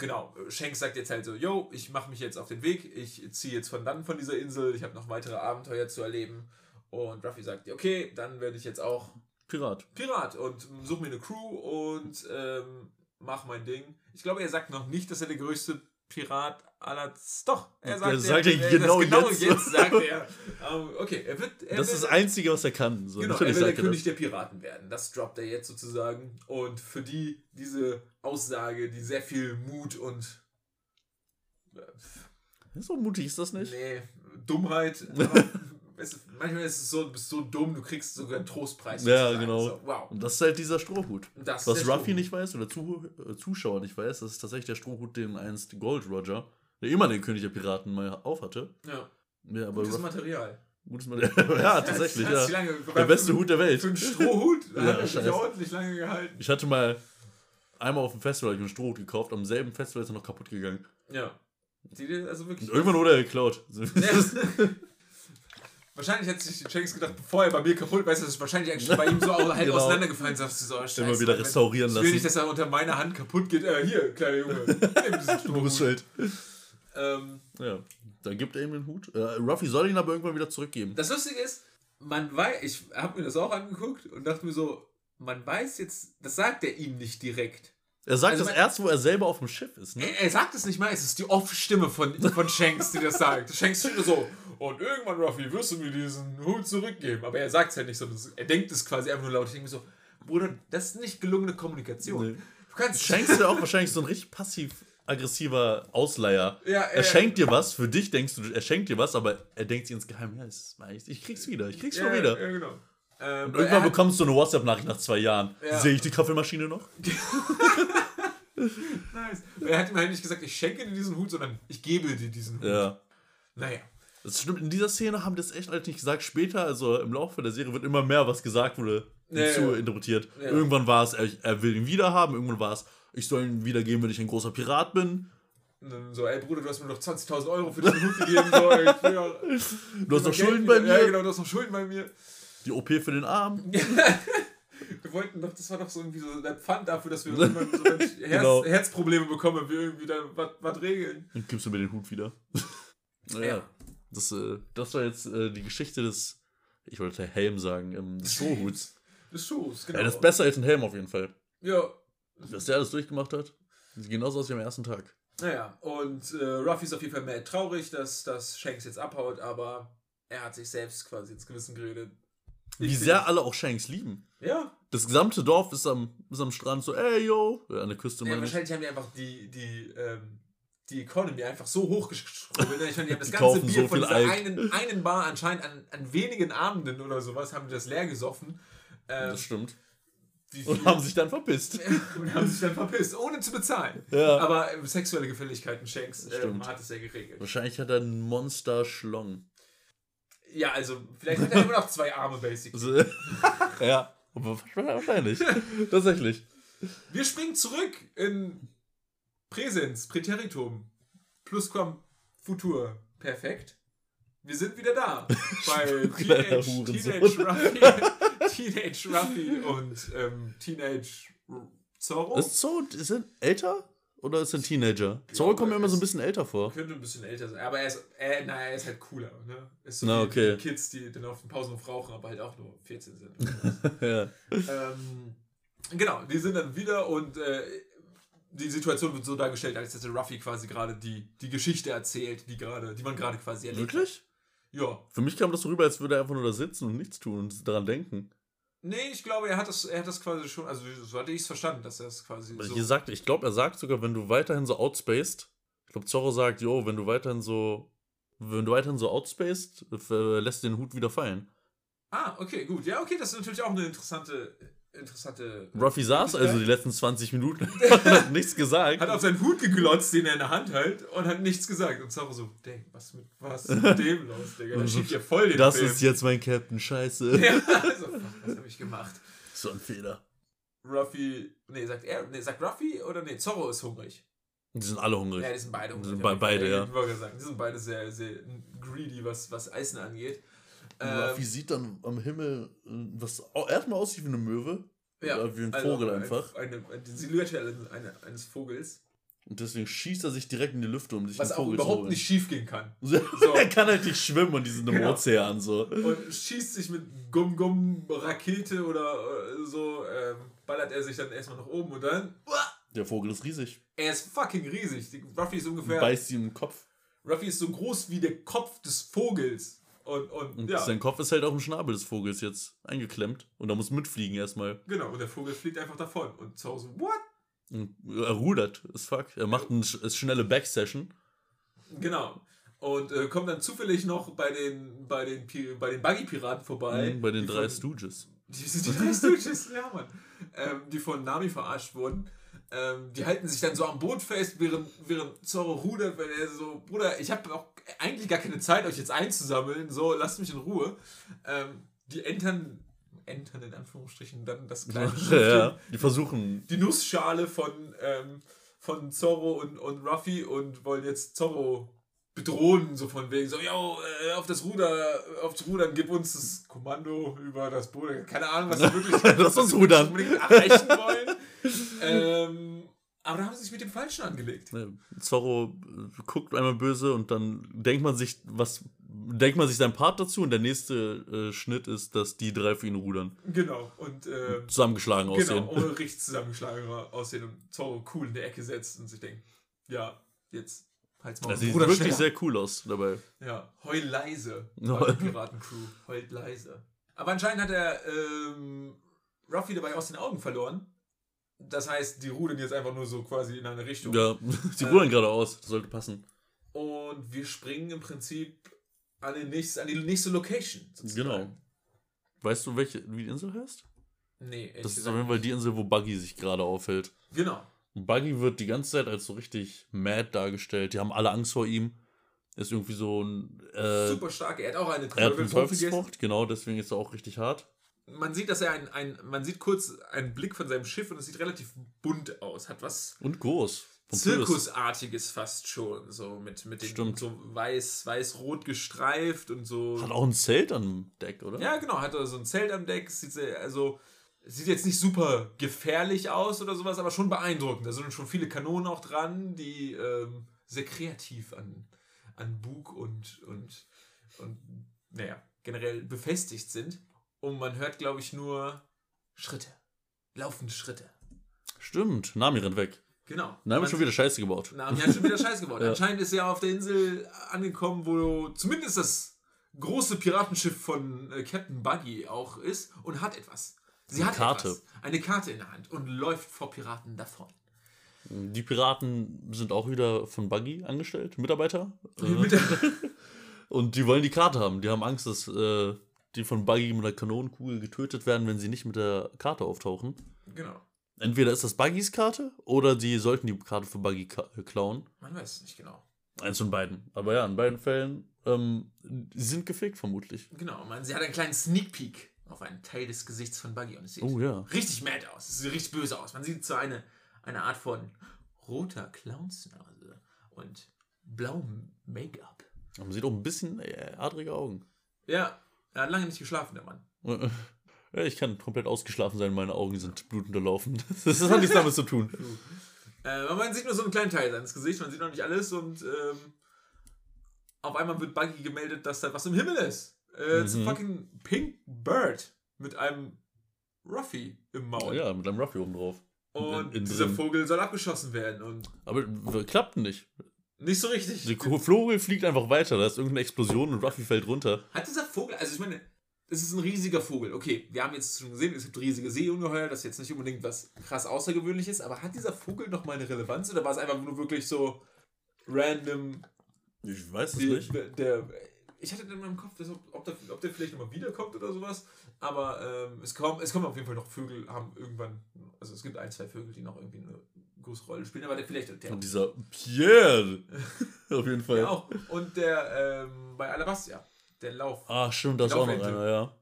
[SPEAKER 2] genau, Shanks sagt jetzt halt so, yo, ich mache mich jetzt auf den Weg, ich ziehe jetzt von dann von dieser Insel, ich habe noch weitere Abenteuer zu erleben. Und Ruffy sagt, okay, dann werde ich jetzt auch
[SPEAKER 1] Pirat.
[SPEAKER 2] Pirat und suche mir eine Crew und ähm, mach mein Ding. Ich glaube, er sagt noch nicht, dass er der größte Pirat aller... Doch, er sagt,
[SPEAKER 1] Er sagt ja
[SPEAKER 2] er-
[SPEAKER 1] genau
[SPEAKER 2] das genau
[SPEAKER 1] jetzt.
[SPEAKER 2] jetzt. sagt er. Ähm, okay, er wird... Er
[SPEAKER 1] Das
[SPEAKER 2] wird,
[SPEAKER 1] ist das Einzige, was er kann. So,
[SPEAKER 2] Genau, er will der
[SPEAKER 1] er
[SPEAKER 2] König
[SPEAKER 1] das.
[SPEAKER 2] der Piraten werden. Das droppt er jetzt sozusagen. Und für die, diese Aussage, die sehr viel Mut und... äh,
[SPEAKER 1] So mutig ist das nicht.
[SPEAKER 2] Nee, Dummheit. <laughs> es, manchmal ist es so, du bist so dumm, du kriegst sogar einen Trostpreis.
[SPEAKER 1] Ja, genau.
[SPEAKER 2] So, wow.
[SPEAKER 1] Und das ist halt dieser Strohhut.
[SPEAKER 2] Das
[SPEAKER 1] Was Ruffy
[SPEAKER 2] Strohhut.
[SPEAKER 1] nicht weiß oder Zuh äh, Zuschauer nicht weiß, das ist tatsächlich der Strohhut, den einst Gold Roger, der immer den König der Piraten mal aufhatte.
[SPEAKER 2] Ja,
[SPEAKER 1] Ja, aber
[SPEAKER 2] gutes
[SPEAKER 1] Ruff-
[SPEAKER 2] Material.
[SPEAKER 1] gutes Material. <laughs> ja, tatsächlich, ja.
[SPEAKER 2] lange-
[SPEAKER 1] Der beste Hut der Welt.
[SPEAKER 2] Für einen Strohhut <laughs>
[SPEAKER 1] Ja,
[SPEAKER 2] hat er sich ordentlich lange gehalten.
[SPEAKER 1] Ich hatte mal einmal auf dem Festival ich einen Strohhut gekauft, am selben Festival ist er noch kaputt gegangen.
[SPEAKER 2] Ja. Die, also wirklich.
[SPEAKER 1] Und irgendwann wurde er geklaut. <laughs>
[SPEAKER 2] Ja. Wahrscheinlich hat sich Shanks gedacht, bevor er bei mir kaputt, weißt du, das ist wahrscheinlich eigentlich bei ihm so halb
[SPEAKER 1] Genau.
[SPEAKER 2] auseinandergefallen. Sagst du so, oh, scheiße,
[SPEAKER 1] Immer wieder restaurieren
[SPEAKER 2] Ich will
[SPEAKER 1] lassen.
[SPEAKER 2] nicht, dass er unter meiner Hand kaputt geht. Äh, hier, kleiner Junge. Nimm diesen Strohhut. Ähm,
[SPEAKER 1] Ja, dann gibt er ihm den Hut. Äh, Ruffy soll ihn aber irgendwann wieder zurückgeben.
[SPEAKER 2] das Lustige ist, man weiß, ich habe mir das auch angeguckt und dachte mir so, man weiß jetzt, das sagt er ihm nicht direkt.
[SPEAKER 1] Er sagt
[SPEAKER 2] Also
[SPEAKER 1] das
[SPEAKER 2] man-
[SPEAKER 1] erst, wo er selber auf dem Schiff ist, ne?
[SPEAKER 2] Er, er sagt es nicht mal, es ist die Off-Stimme von, von Shanks, die das sagt. <laughs> Shanks steht so, und irgendwann, Ruffy, wirst du mir diesen Hut zurückgeben. Aber er sagt es halt nicht so, er denkt es quasi einfach nur laut. Ich denke mir so, Bruder, das ist nicht gelungene Kommunikation.
[SPEAKER 1] Nee.
[SPEAKER 2] Du kannst
[SPEAKER 1] Shanks ist ja auch wahrscheinlich so ein richtig passiv-aggressiver Ausleiher.
[SPEAKER 2] Ja,
[SPEAKER 1] er schenkt dir was, für dich denkst du, er schenkt dir was, aber er denkt sich insgeheim, ja, ich, ich krieg's wieder, ich krieg's schon
[SPEAKER 2] ja,
[SPEAKER 1] wieder.
[SPEAKER 2] Ja, genau. Ähm,
[SPEAKER 1] Und irgendwann bekommst du eine WhatsApp-Nachricht nach zwei Jahren.
[SPEAKER 2] Ja.
[SPEAKER 1] Sehe ich die Kaffeemaschine noch? <laughs>
[SPEAKER 2] nice. Er hat ihm halt nicht gesagt, ich schenke dir diesen Hut, sondern ich gebe dir diesen Hut.
[SPEAKER 1] Ja.
[SPEAKER 2] Naja.
[SPEAKER 1] Das stimmt, in dieser Szene haben das echt halt nicht gesagt. Später, also im Laufe der Serie, wird immer mehr, was gesagt wurde,
[SPEAKER 2] Ja,
[SPEAKER 1] hinzu
[SPEAKER 2] ja.
[SPEAKER 1] interpretiert.
[SPEAKER 2] Ja.
[SPEAKER 1] Irgendwann war es, er, er will ihn wiederhaben, irgendwann war es, ich soll ihn wiedergeben, wenn ich ein großer Pirat bin.
[SPEAKER 2] Und dann so, ey Bruder, du hast mir noch 20.000 Euro für diesen Hut gegeben. So, ja,
[SPEAKER 1] Du hast noch Schulden bei mir,
[SPEAKER 2] Ja, genau, du hast noch Schulden bei mir.
[SPEAKER 1] die OP für den Arm. <laughs>
[SPEAKER 2] Wir wollten doch, das war doch so irgendwie so der Pfand dafür, dass wir irgendwann so wenn <laughs> Herz,
[SPEAKER 1] Genau.
[SPEAKER 2] Herzprobleme bekommen, wir irgendwie da was- was regeln.
[SPEAKER 1] Dann gibst du mir den Hut wieder. <laughs> naja,
[SPEAKER 2] Ja.
[SPEAKER 1] das, äh, das war jetzt äh, die Geschichte des, ich wollte Helm sagen, ähm, des Strohhuts.
[SPEAKER 2] Des Schuhs, genau.
[SPEAKER 1] Ja, das ist besser als ein Helm auf jeden Fall.
[SPEAKER 2] Ja,
[SPEAKER 1] Was der alles durchgemacht hat, sieht genauso aus wie am ersten Tag.
[SPEAKER 2] naja. Und äh, Ruffy ist auf jeden Fall mehr traurig, dass, dass Shanks jetzt abhaut, aber er hat sich selbst quasi ins Gewissen geredet.
[SPEAKER 1] Wie
[SPEAKER 2] Ich-
[SPEAKER 1] sehr alle auch Shanks lieben.
[SPEAKER 2] Ja,
[SPEAKER 1] Das gesamte Dorf ist am, ist am Strand so, ey, yo. An der Küste
[SPEAKER 2] ja
[SPEAKER 1] meine ich.
[SPEAKER 2] wahrscheinlich haben die einfach die, die, ähm, die Economy einfach so hochgeschrubbelt. Ich meine, die haben das
[SPEAKER 1] Die
[SPEAKER 2] ganze Bier
[SPEAKER 1] so
[SPEAKER 2] von dieser einen, einen Bar anscheinend an, an wenigen Abenden oder sowas haben die das leer gesoffen. Ähm,
[SPEAKER 1] Das stimmt. Und haben sich dann verpisst. <laughs>
[SPEAKER 2] und haben sich dann verpisst, ohne zu bezahlen.
[SPEAKER 1] Ja.
[SPEAKER 2] Aber äh, sexuelle Gefälligkeiten Shanks
[SPEAKER 1] Stimmt.
[SPEAKER 2] hat es ja geregelt.
[SPEAKER 1] Wahrscheinlich hat er einen Monster-Schlong.
[SPEAKER 2] Ja, also vielleicht hat er immer noch zwei Arme, basic.
[SPEAKER 1] Also, <laughs> ja, wahrscheinlich. Tatsächlich.
[SPEAKER 2] Wir springen zurück in Präsens, Präteritum, Plusquam Futur. Perfekt. Wir sind wieder da <laughs> bei Teenage. Teenage Ruffy, <laughs> Teenage Ruffy und ähm, Teenage Zorro.
[SPEAKER 1] Ist Zorro ist er älter? Oder ist er ein Teenager? Zorro kommt mir immer so ein bisschen älter vor.
[SPEAKER 2] Könnte ein bisschen älter sein, aber er ist, äh, naja, er ist halt cooler. Ne? Ist so
[SPEAKER 1] Na,
[SPEAKER 2] wie
[SPEAKER 1] okay.
[SPEAKER 2] die Kids, die dann auf den Pausenhof rauchen, aber halt auch nur 14 sind. <laughs>
[SPEAKER 1] ja.
[SPEAKER 2] ähm, genau, die sind dann wieder und äh, die Situation wird so dargestellt, als hätte Ruffy quasi gerade die, die Geschichte erzählt, die gerade, die man gerade quasi erlebt
[SPEAKER 1] Wirklich?
[SPEAKER 2] Ja.
[SPEAKER 1] Für mich kam das so rüber, als würde er einfach nur da sitzen und nichts tun und daran denken.
[SPEAKER 2] Nee, ich glaube, er hat das, er hat das quasi schon, also so hatte ich es verstanden, dass er es quasi
[SPEAKER 1] Weil
[SPEAKER 2] so.
[SPEAKER 1] Hier sagt, ich glaube, er sagt sogar, wenn du weiterhin so outspaced, ich glaube, Zorro sagt, jo, wenn du weiterhin so wenn du weiterhin so outspaced, äh, lässt den Hut wieder fallen.
[SPEAKER 2] Ah, okay, gut. Ja, okay, das ist natürlich auch eine interessante. interessante
[SPEAKER 1] Ruffy saß also die letzten 20 Minuten <laughs> und hat nichts gesagt.
[SPEAKER 2] Hat auf seinen Hut geglotzt, den er in der Hand hält, und hat nichts gesagt. Und Zoro so, Dang, was, mit, was ist mit dem los, Digga? Der <laughs> schiebt ja voll den
[SPEAKER 1] Das
[SPEAKER 2] Film.
[SPEAKER 1] ist jetzt mein Captain, scheiße. <laughs>
[SPEAKER 2] Ja, was habe ich gemacht? <laughs>
[SPEAKER 1] So ein Fehler.
[SPEAKER 2] Ruffy, nee, sagt er, nee, sagt Ruffy oder nee, Zorro ist hungrig.
[SPEAKER 1] Die sind alle hungrig.
[SPEAKER 2] Ja, die sind beide
[SPEAKER 1] Die
[SPEAKER 2] hungrig.
[SPEAKER 1] sind be- beide, ja.
[SPEAKER 2] Die sind beide sehr, sehr greedy, was, was Eisen angeht.
[SPEAKER 1] Und
[SPEAKER 2] Ähm,
[SPEAKER 1] Ruffy sieht dann am Himmel, äh, was erstmal aussieht wie eine Möwe. Oder wie ein
[SPEAKER 2] also
[SPEAKER 1] Vogel einfach.
[SPEAKER 2] Eine, eine, die Silhouette eine, eine, eines Vogels.
[SPEAKER 1] Und deswegen schießt er sich direkt in die Lüfte, um sich
[SPEAKER 2] Was
[SPEAKER 1] den
[SPEAKER 2] auch
[SPEAKER 1] Vogel zu
[SPEAKER 2] überhaupt nicht schief gehen kann. <laughs>
[SPEAKER 1] er kann halt nicht schwimmen und die sind im
[SPEAKER 2] Genau.
[SPEAKER 1] Ozean so.
[SPEAKER 2] Und schießt sich mit Gum-Gum-Rakete oder äh, so, ähm, ballert er sich dann erstmal nach oben und dann. Uah,
[SPEAKER 1] Der Vogel ist riesig.
[SPEAKER 2] er ist fucking riesig. Die, Ruffy ist ungefähr.
[SPEAKER 1] Beißt ihm im Kopf.
[SPEAKER 2] Ruffy ist so groß wie der Kopf des Vogels. Und, und,
[SPEAKER 1] Und
[SPEAKER 2] ja,
[SPEAKER 1] sein Kopf ist halt auch im Schnabel des Vogels jetzt eingeklemmt. Und da muss mitfliegen erstmal.
[SPEAKER 2] genau. Und der Vogel fliegt einfach davon. Und zu Hause, what?
[SPEAKER 1] Er rudert, ist fuck. Er macht eine sch- schnelle Backsession.
[SPEAKER 2] Genau. Und äh, kommt dann zufällig noch bei den, bei den, Pi- bei den Buggy-Piraten vorbei.
[SPEAKER 1] Mhm, bei den drei
[SPEAKER 2] von-
[SPEAKER 1] Stooges. <laughs>
[SPEAKER 2] Die sind die drei Stooges, ja, Mann. Ähm, die von Nami verarscht wurden. Ähm, die halten sich dann so am Boot fest, während, während Zorro rudert, weil er so, Bruder, ich habe auch eigentlich gar keine Zeit, euch jetzt einzusammeln, so, lasst mich in Ruhe. Ähm, die entern, entern in Anführungsstrichen, dann das kleine
[SPEAKER 1] ja, <laughs> die versuchen.
[SPEAKER 2] die Nussschale von, ähm, von Zorro und, und Ruffy und wollen jetzt Zorro bedrohen, so von wegen so, yo, äh, auf das Ruder, aufs Rudern, gib uns das Kommando über das Boot. Keine Ahnung, was sie <laughs> wirklich
[SPEAKER 1] Lass uns rudern.
[SPEAKER 2] unbedingt erreichen wollen. ähm, aber da haben sie sich mit dem Falschen angelegt.
[SPEAKER 1] Zorro äh, guckt einmal böse und dann denkt man sich, was denkt man sich seinen Part dazu und der nächste äh, Schnitt ist, dass die drei für ihn rudern.
[SPEAKER 2] Genau. Und äh,
[SPEAKER 1] Zusammengeschlagen aussehen.
[SPEAKER 2] genau, ohne <laughs> richtig zusammengeschlagen aussehen und Zorro cool in der Ecke setzt und sich denkt, ja, jetzt halt's mal
[SPEAKER 1] Das sieht wirklich
[SPEAKER 2] schneller.
[SPEAKER 1] sehr cool aus dabei.
[SPEAKER 2] Ja, heul leise. <laughs> Piratencrew. Heult leise. Aber anscheinend hat er ähm, Ruffy dabei aus den Augen verloren. Das heißt, die rudern jetzt einfach nur so quasi in eine Richtung.
[SPEAKER 1] Ja, <laughs> die
[SPEAKER 2] Äh,
[SPEAKER 1] rudern geradeaus. Das sollte passen.
[SPEAKER 2] Und wir springen im Prinzip an, den nächst, an die nächste Location. sozusagen.
[SPEAKER 1] Genau. Weißt du, welche, wie die Insel heißt?
[SPEAKER 2] Nee,
[SPEAKER 1] Das ist auf jeden Fall
[SPEAKER 2] nicht.
[SPEAKER 1] die Insel, wo Buggy sich gerade aufhält.
[SPEAKER 2] Genau.
[SPEAKER 1] Buggy wird die ganze Zeit als so richtig mad dargestellt. Die haben alle Angst vor ihm. Ist irgendwie so ein. Äh,
[SPEAKER 2] Super stark. Er hat auch eine
[SPEAKER 1] er hat eine
[SPEAKER 2] Teufelsfrucht gegessen.
[SPEAKER 1] Teufelsfrucht, genau, deswegen ist er auch richtig hart.
[SPEAKER 2] Man sieht, dass er ein, ein. Man sieht kurz einen Blick von seinem Schiff und es sieht relativ bunt aus. Hat was
[SPEAKER 1] Und groß. Pompös.
[SPEAKER 2] Zirkusartiges fast schon. So mit, mit den so weiß, weiß-rot gestreift und so.
[SPEAKER 1] Hat auch ein Zelt am Deck, oder?
[SPEAKER 2] Ja, genau, hat er so ein Zelt am Deck. Sieht sehr, also sieht jetzt nicht super gefährlich aus oder sowas, aber schon beeindruckend. Da sind schon viele Kanonen auch dran, die ähm, sehr kreativ an, an Bug und, und, und naja, generell befestigt sind. Und man hört, glaube ich, nur Schritte. Laufende Schritte.
[SPEAKER 1] Stimmt, Nami rennt weg.
[SPEAKER 2] Genau.
[SPEAKER 1] Nami
[SPEAKER 2] Man
[SPEAKER 1] hat schon wieder Scheiße gebaut.
[SPEAKER 2] na, hat schon wieder Scheiß geworden.
[SPEAKER 1] Ja.
[SPEAKER 2] Anscheinend ist er auf der Insel angekommen, wo zumindest das große Piratenschiff von äh, Captain Buggy auch ist und hat etwas. Sie
[SPEAKER 1] Eine
[SPEAKER 2] hat
[SPEAKER 1] Karte.
[SPEAKER 2] etwas. Eine Karte in der Hand und läuft vor Piraten davon.
[SPEAKER 1] Die Piraten sind auch wieder von Buggy angestellt, Mitarbeiter.
[SPEAKER 2] Mit
[SPEAKER 1] Äh, <laughs> und die wollen die Karte haben. Die haben Angst, dass äh, die von Buggy mit einer Kanonenkugel getötet werden, wenn sie nicht mit der Karte auftauchen.
[SPEAKER 2] genau.
[SPEAKER 1] Entweder ist das Buggys Karte oder die sollten die Karte für Buggy äh, klauen.
[SPEAKER 2] Man weiß es nicht genau.
[SPEAKER 1] Eins von beiden. Aber ja, in beiden Fällen, ähm, sie sind gefickt vermutlich.
[SPEAKER 2] Genau. Man, sie hat einen kleinen Sneak Peek auf einen Teil des Gesichts von Buggy und es sieht
[SPEAKER 1] Oh ja.
[SPEAKER 2] richtig mad aus. Es sieht richtig böse aus. Man sieht so eine, eine Art von roter Clownsnase und blauem Make-up.
[SPEAKER 1] Man sieht auch ein bisschen äh, adrige Augen.
[SPEAKER 2] Ja, er hat lange nicht geschlafen, der Mann. <laughs>
[SPEAKER 1] Ich kann komplett ausgeschlafen sein, meine Augen sind blutunterlaufen. <laughs> Das hat nichts damit zu tun. <laughs>
[SPEAKER 2] Äh, man sieht nur so einen kleinen Teil seines Gesichts, man sieht noch nicht alles und ähm, auf einmal wird Buggy gemeldet, dass da was im Himmel ist. Äh, It's a
[SPEAKER 1] Mhm.
[SPEAKER 2] fucking Pink Bird mit einem Ruffy im Maul.
[SPEAKER 1] Ja, mit einem Ruffy oben drauf.
[SPEAKER 2] Und
[SPEAKER 1] in- in
[SPEAKER 2] dieser
[SPEAKER 1] drin.
[SPEAKER 2] Vogel soll abgeschossen werden und
[SPEAKER 1] Aber klappt nicht.
[SPEAKER 2] nicht so richtig.
[SPEAKER 1] Der Vogel fliegt einfach weiter. Da ist irgendeine Explosion und Ruffy fällt runter.
[SPEAKER 2] Hat dieser Vogel, also ich meine, es ist ein riesiger Vogel. Okay, wir haben jetzt schon gesehen, es gibt riesige Seeungeheuer, das ist jetzt nicht unbedingt was krass Außergewöhnliches, aber hat dieser Vogel noch mal eine Relevanz oder war es einfach nur wirklich so random
[SPEAKER 1] Ich weiß es
[SPEAKER 2] Die,
[SPEAKER 1] nicht.
[SPEAKER 2] der, ich hatte in meinem Kopf, dass, ob, ob, der, ob der vielleicht nochmal wiederkommt oder sowas. Aber ähm, es, kommen, es kommen auf jeden Fall noch Vögel, haben irgendwann, also es gibt ein, zwei Vögel, die noch irgendwie eine große Rolle spielen. Aber der vielleicht der
[SPEAKER 1] Und dieser Pierre. <laughs> Auf jeden Fall.
[SPEAKER 2] der auch. Und der ähm, bei Alabastia, der Lauf.
[SPEAKER 1] Ah, stimmt, da ist auch noch einer, ja.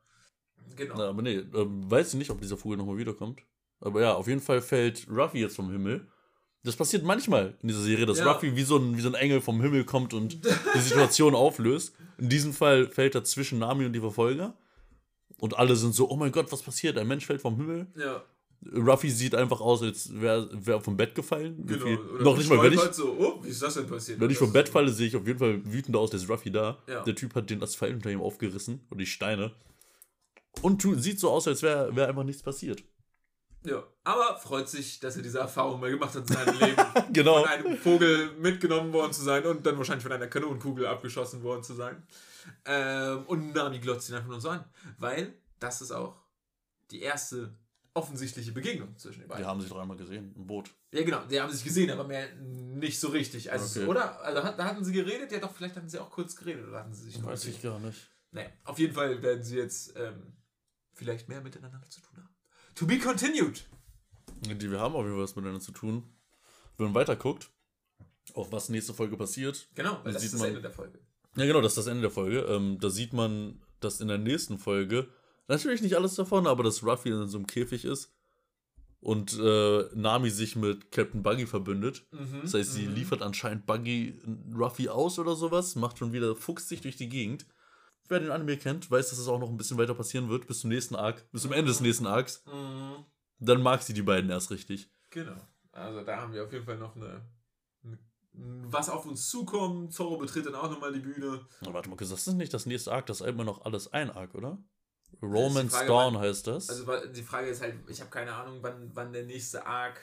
[SPEAKER 2] Genau.
[SPEAKER 1] Na, aber nee, ähm, weiß ich nicht, ob dieser Vogel nochmal wiederkommt. Aber ja, auf jeden Fall fällt Ruffy jetzt vom Himmel. Das passiert manchmal in dieser Serie, dass
[SPEAKER 2] Ja.
[SPEAKER 1] Ruffy wie so, ein, wie so ein Engel vom Himmel kommt und die Situation <laughs> auflöst. In diesem Fall fällt er zwischen Nami und die Verfolger. Und alle sind so, oh mein Gott, was passiert? Ein Mensch fällt vom Himmel.
[SPEAKER 2] Ja,
[SPEAKER 1] Ruffy sieht einfach aus, als wäre wär vom Bett gefallen.
[SPEAKER 2] genau.
[SPEAKER 1] Noch nicht mal, wenn ich,
[SPEAKER 2] stolpert So, oh, wie ist das denn passiert?
[SPEAKER 1] wenn ich vom Bett falle, sehe ich auf jeden Fall wütend aus, der ist Ruffy da.
[SPEAKER 2] Ja.
[SPEAKER 1] Der Typ hat den Asphalt unter ihm aufgerissen und die Steine. Und tu, sieht so aus, als wäre wär einfach nichts passiert.
[SPEAKER 2] Ja, aber freut sich, dass er diese Erfahrung mal gemacht hat in seinem Leben. <laughs>
[SPEAKER 1] Genau.
[SPEAKER 2] Von einem Vogel mitgenommen worden zu sein und dann wahrscheinlich von einer Kanonenkugel abgeschossen worden zu sein. Ähm, und Nami glotzt ihn einfach nur so an. Weil das ist auch die erste offensichtliche Begegnung zwischen den beiden.
[SPEAKER 1] Die haben sich doch einmal gesehen im Boot.
[SPEAKER 2] Ja, genau, die haben sich gesehen, aber mehr nicht so richtig. Also,
[SPEAKER 1] Okay.
[SPEAKER 2] Oder? Also, da hatten sie geredet? Ja, doch, vielleicht hatten sie auch kurz geredet oder hatten sie sich
[SPEAKER 1] Weiß
[SPEAKER 2] gesehen?
[SPEAKER 1] ich gar nicht.
[SPEAKER 2] Nee, auf jeden Fall werden sie jetzt ähm, vielleicht mehr miteinander zu tun haben. To be continued.
[SPEAKER 1] Die, wir haben auf jeden Fall was miteinander zu tun. Wenn man weiter guckt, auf was nächste Folge passiert.
[SPEAKER 2] Genau, weil das
[SPEAKER 1] sieht
[SPEAKER 2] ist das
[SPEAKER 1] man-
[SPEAKER 2] Ende der Folge.
[SPEAKER 1] Ja, genau, das ist das Ende der Folge. Ähm, da sieht man, dass in der nächsten Folge, natürlich nicht alles davon, aber dass Ruffy in so einem Käfig ist und äh, Nami sich mit Captain Buggy verbündet.
[SPEAKER 2] Mhm,
[SPEAKER 1] Das heißt, sie
[SPEAKER 2] mhm.
[SPEAKER 1] liefert anscheinend Buggy Ruffy aus oder sowas, macht schon wieder, fuchst sich durch die Gegend. Wer den Anime kennt, weiß, dass es auch noch ein bisschen weiter passieren wird, bis zum nächsten Arc, bis zum Ende des nächsten Arcs.
[SPEAKER 2] Mhm.
[SPEAKER 1] Dann mag sie die beiden erst richtig.
[SPEAKER 2] Genau. Also da haben wir auf jeden Fall noch eine, eine was auf uns zukommt. Zorro betritt dann auch nochmal die Bühne.
[SPEAKER 1] Na, warte mal, das ist nicht das nächste Arc, das ist immer noch alles ein Arc, oder? Romance
[SPEAKER 2] Frage,
[SPEAKER 1] Dawn
[SPEAKER 2] wann-
[SPEAKER 1] heißt das.
[SPEAKER 2] Also die Frage ist halt, ich habe keine Ahnung, wann, wann der nächste Arc.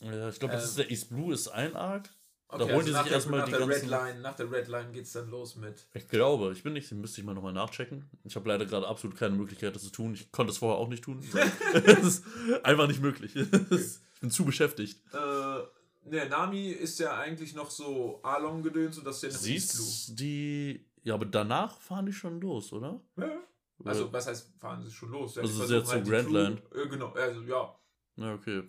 [SPEAKER 1] ja, ich glaube, das
[SPEAKER 2] ähm,
[SPEAKER 1] ist der East Blue ist ein Arc.
[SPEAKER 2] Okay,
[SPEAKER 1] holen die
[SPEAKER 2] nach
[SPEAKER 1] sich
[SPEAKER 2] der-
[SPEAKER 1] erstmal die ganzen-
[SPEAKER 2] Red Line, Nach der Red Line geht's dann los mit.
[SPEAKER 1] Ich glaube, ich bin nicht, müsste ich mal nochmal nachchecken. Ich habe leider gerade absolut keine Möglichkeit, das zu tun. Ich konnte es vorher auch nicht tun. <laughs> Es ist einfach nicht möglich. <laughs> ich bin zu beschäftigt.
[SPEAKER 2] Äh, ne, Nami ist ja eigentlich noch so Along-gedöns und das ist ja
[SPEAKER 1] Siehst die. Ja, aber danach fahren die schon los, oder?
[SPEAKER 2] Ja. Also, was heißt, fahren sie schon los? Ja,
[SPEAKER 1] Also ist jetzt
[SPEAKER 2] versuchen
[SPEAKER 1] so
[SPEAKER 2] die
[SPEAKER 1] Grand
[SPEAKER 2] Crew-
[SPEAKER 1] Line.
[SPEAKER 2] Äh, genau, also ja.
[SPEAKER 1] Ja, okay.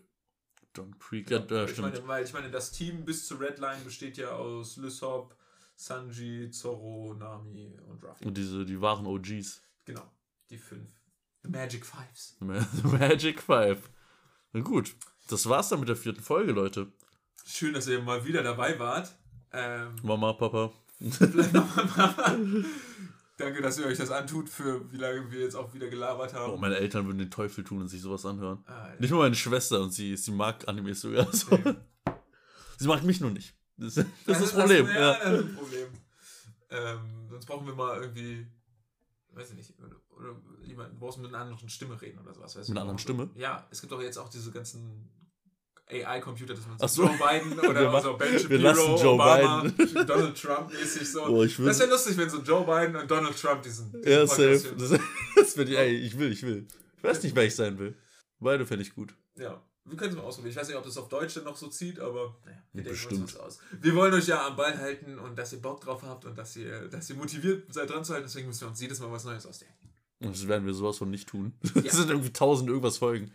[SPEAKER 1] Don Creek,
[SPEAKER 2] Genau.
[SPEAKER 1] ja, äh,
[SPEAKER 2] ich,
[SPEAKER 1] stimmt.
[SPEAKER 2] meine, weil ich meine, das Team bis zur Red Line besteht ja aus Lysop, Sanji, Zorro, Nami und Ruffy.
[SPEAKER 1] Und diese, die wahren OGs.
[SPEAKER 2] Genau, die fünf. The Magic Fives. <laughs>
[SPEAKER 1] Magic Five. Na gut, das war's dann mit der vierten Folge, Leute.
[SPEAKER 2] Schön, dass ihr mal wieder dabei wart. Ähm,
[SPEAKER 1] Mama, Papa. <laughs>
[SPEAKER 2] vielleicht nochmal <laughs> Danke, dass ihr euch das antut, für wie lange wir jetzt auch wieder gelabert haben.
[SPEAKER 1] Oh, meine Eltern würden den Teufel tun und sich sowas anhören.
[SPEAKER 2] Ah,
[SPEAKER 1] Nicht nur meine Schwester und sie, sie mag Animes sogar. So.
[SPEAKER 2] okay. <laughs>
[SPEAKER 1] Sie mag mich nur nicht. Das, das, ist das
[SPEAKER 2] das
[SPEAKER 1] Problem.
[SPEAKER 2] ja,
[SPEAKER 1] ja.
[SPEAKER 2] das ist ein Problem. Ähm, sonst brauchen wir mal irgendwie, weiß ich nicht, oder, jemanden, du brauchst mit einer anderen Stimme reden oder sowas. Weißt
[SPEAKER 1] Mit einer anderen Stimme?
[SPEAKER 2] Ja, es gibt auch jetzt auch diese ganzen AI-Computer, dass man so
[SPEAKER 1] so.
[SPEAKER 2] Joe Biden <laughs> oder
[SPEAKER 1] machen-
[SPEAKER 2] so Ben
[SPEAKER 1] wir
[SPEAKER 2] Shapiro,
[SPEAKER 1] lassen Joe
[SPEAKER 2] Obama, Donald Trump mäßig so.
[SPEAKER 1] Boah, ich würd-
[SPEAKER 2] das wäre lustig, wenn so Joe Biden und Donald Trump diesen, diesen
[SPEAKER 1] Ja,
[SPEAKER 2] Podcast
[SPEAKER 1] safe. Das, <laughs> das will ich, ey, ich will, ich will. Ich weiß nicht, wer ich sein will. Beide fände ich gut.
[SPEAKER 2] Ja, wir können es mal ausprobieren. Ich weiß nicht, ob das auf Deutsch dann noch so zieht, aber naja, wir denken
[SPEAKER 1] Bestimmt.
[SPEAKER 2] uns was aus. Wir wollen euch ja am Ball halten und dass ihr Bock drauf habt und dass ihr, dass ihr motiviert seid dran zu halten. Deswegen müssen wir uns jedes Mal was Neues ausdenken.
[SPEAKER 1] Und das werden wir sowas von nicht tun.
[SPEAKER 2] Ja. <laughs>
[SPEAKER 1] Das sind irgendwie tausend irgendwas Folgen.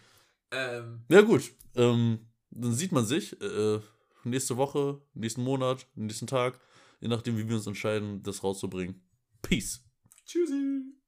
[SPEAKER 2] Ähm,
[SPEAKER 1] Ja, gut. Ähm, dann sieht man sich äh, nächste Woche, nächsten Monat, nächsten Tag, je nachdem, wie wir uns entscheiden, das rauszubringen. Peace.
[SPEAKER 2] tschüssi.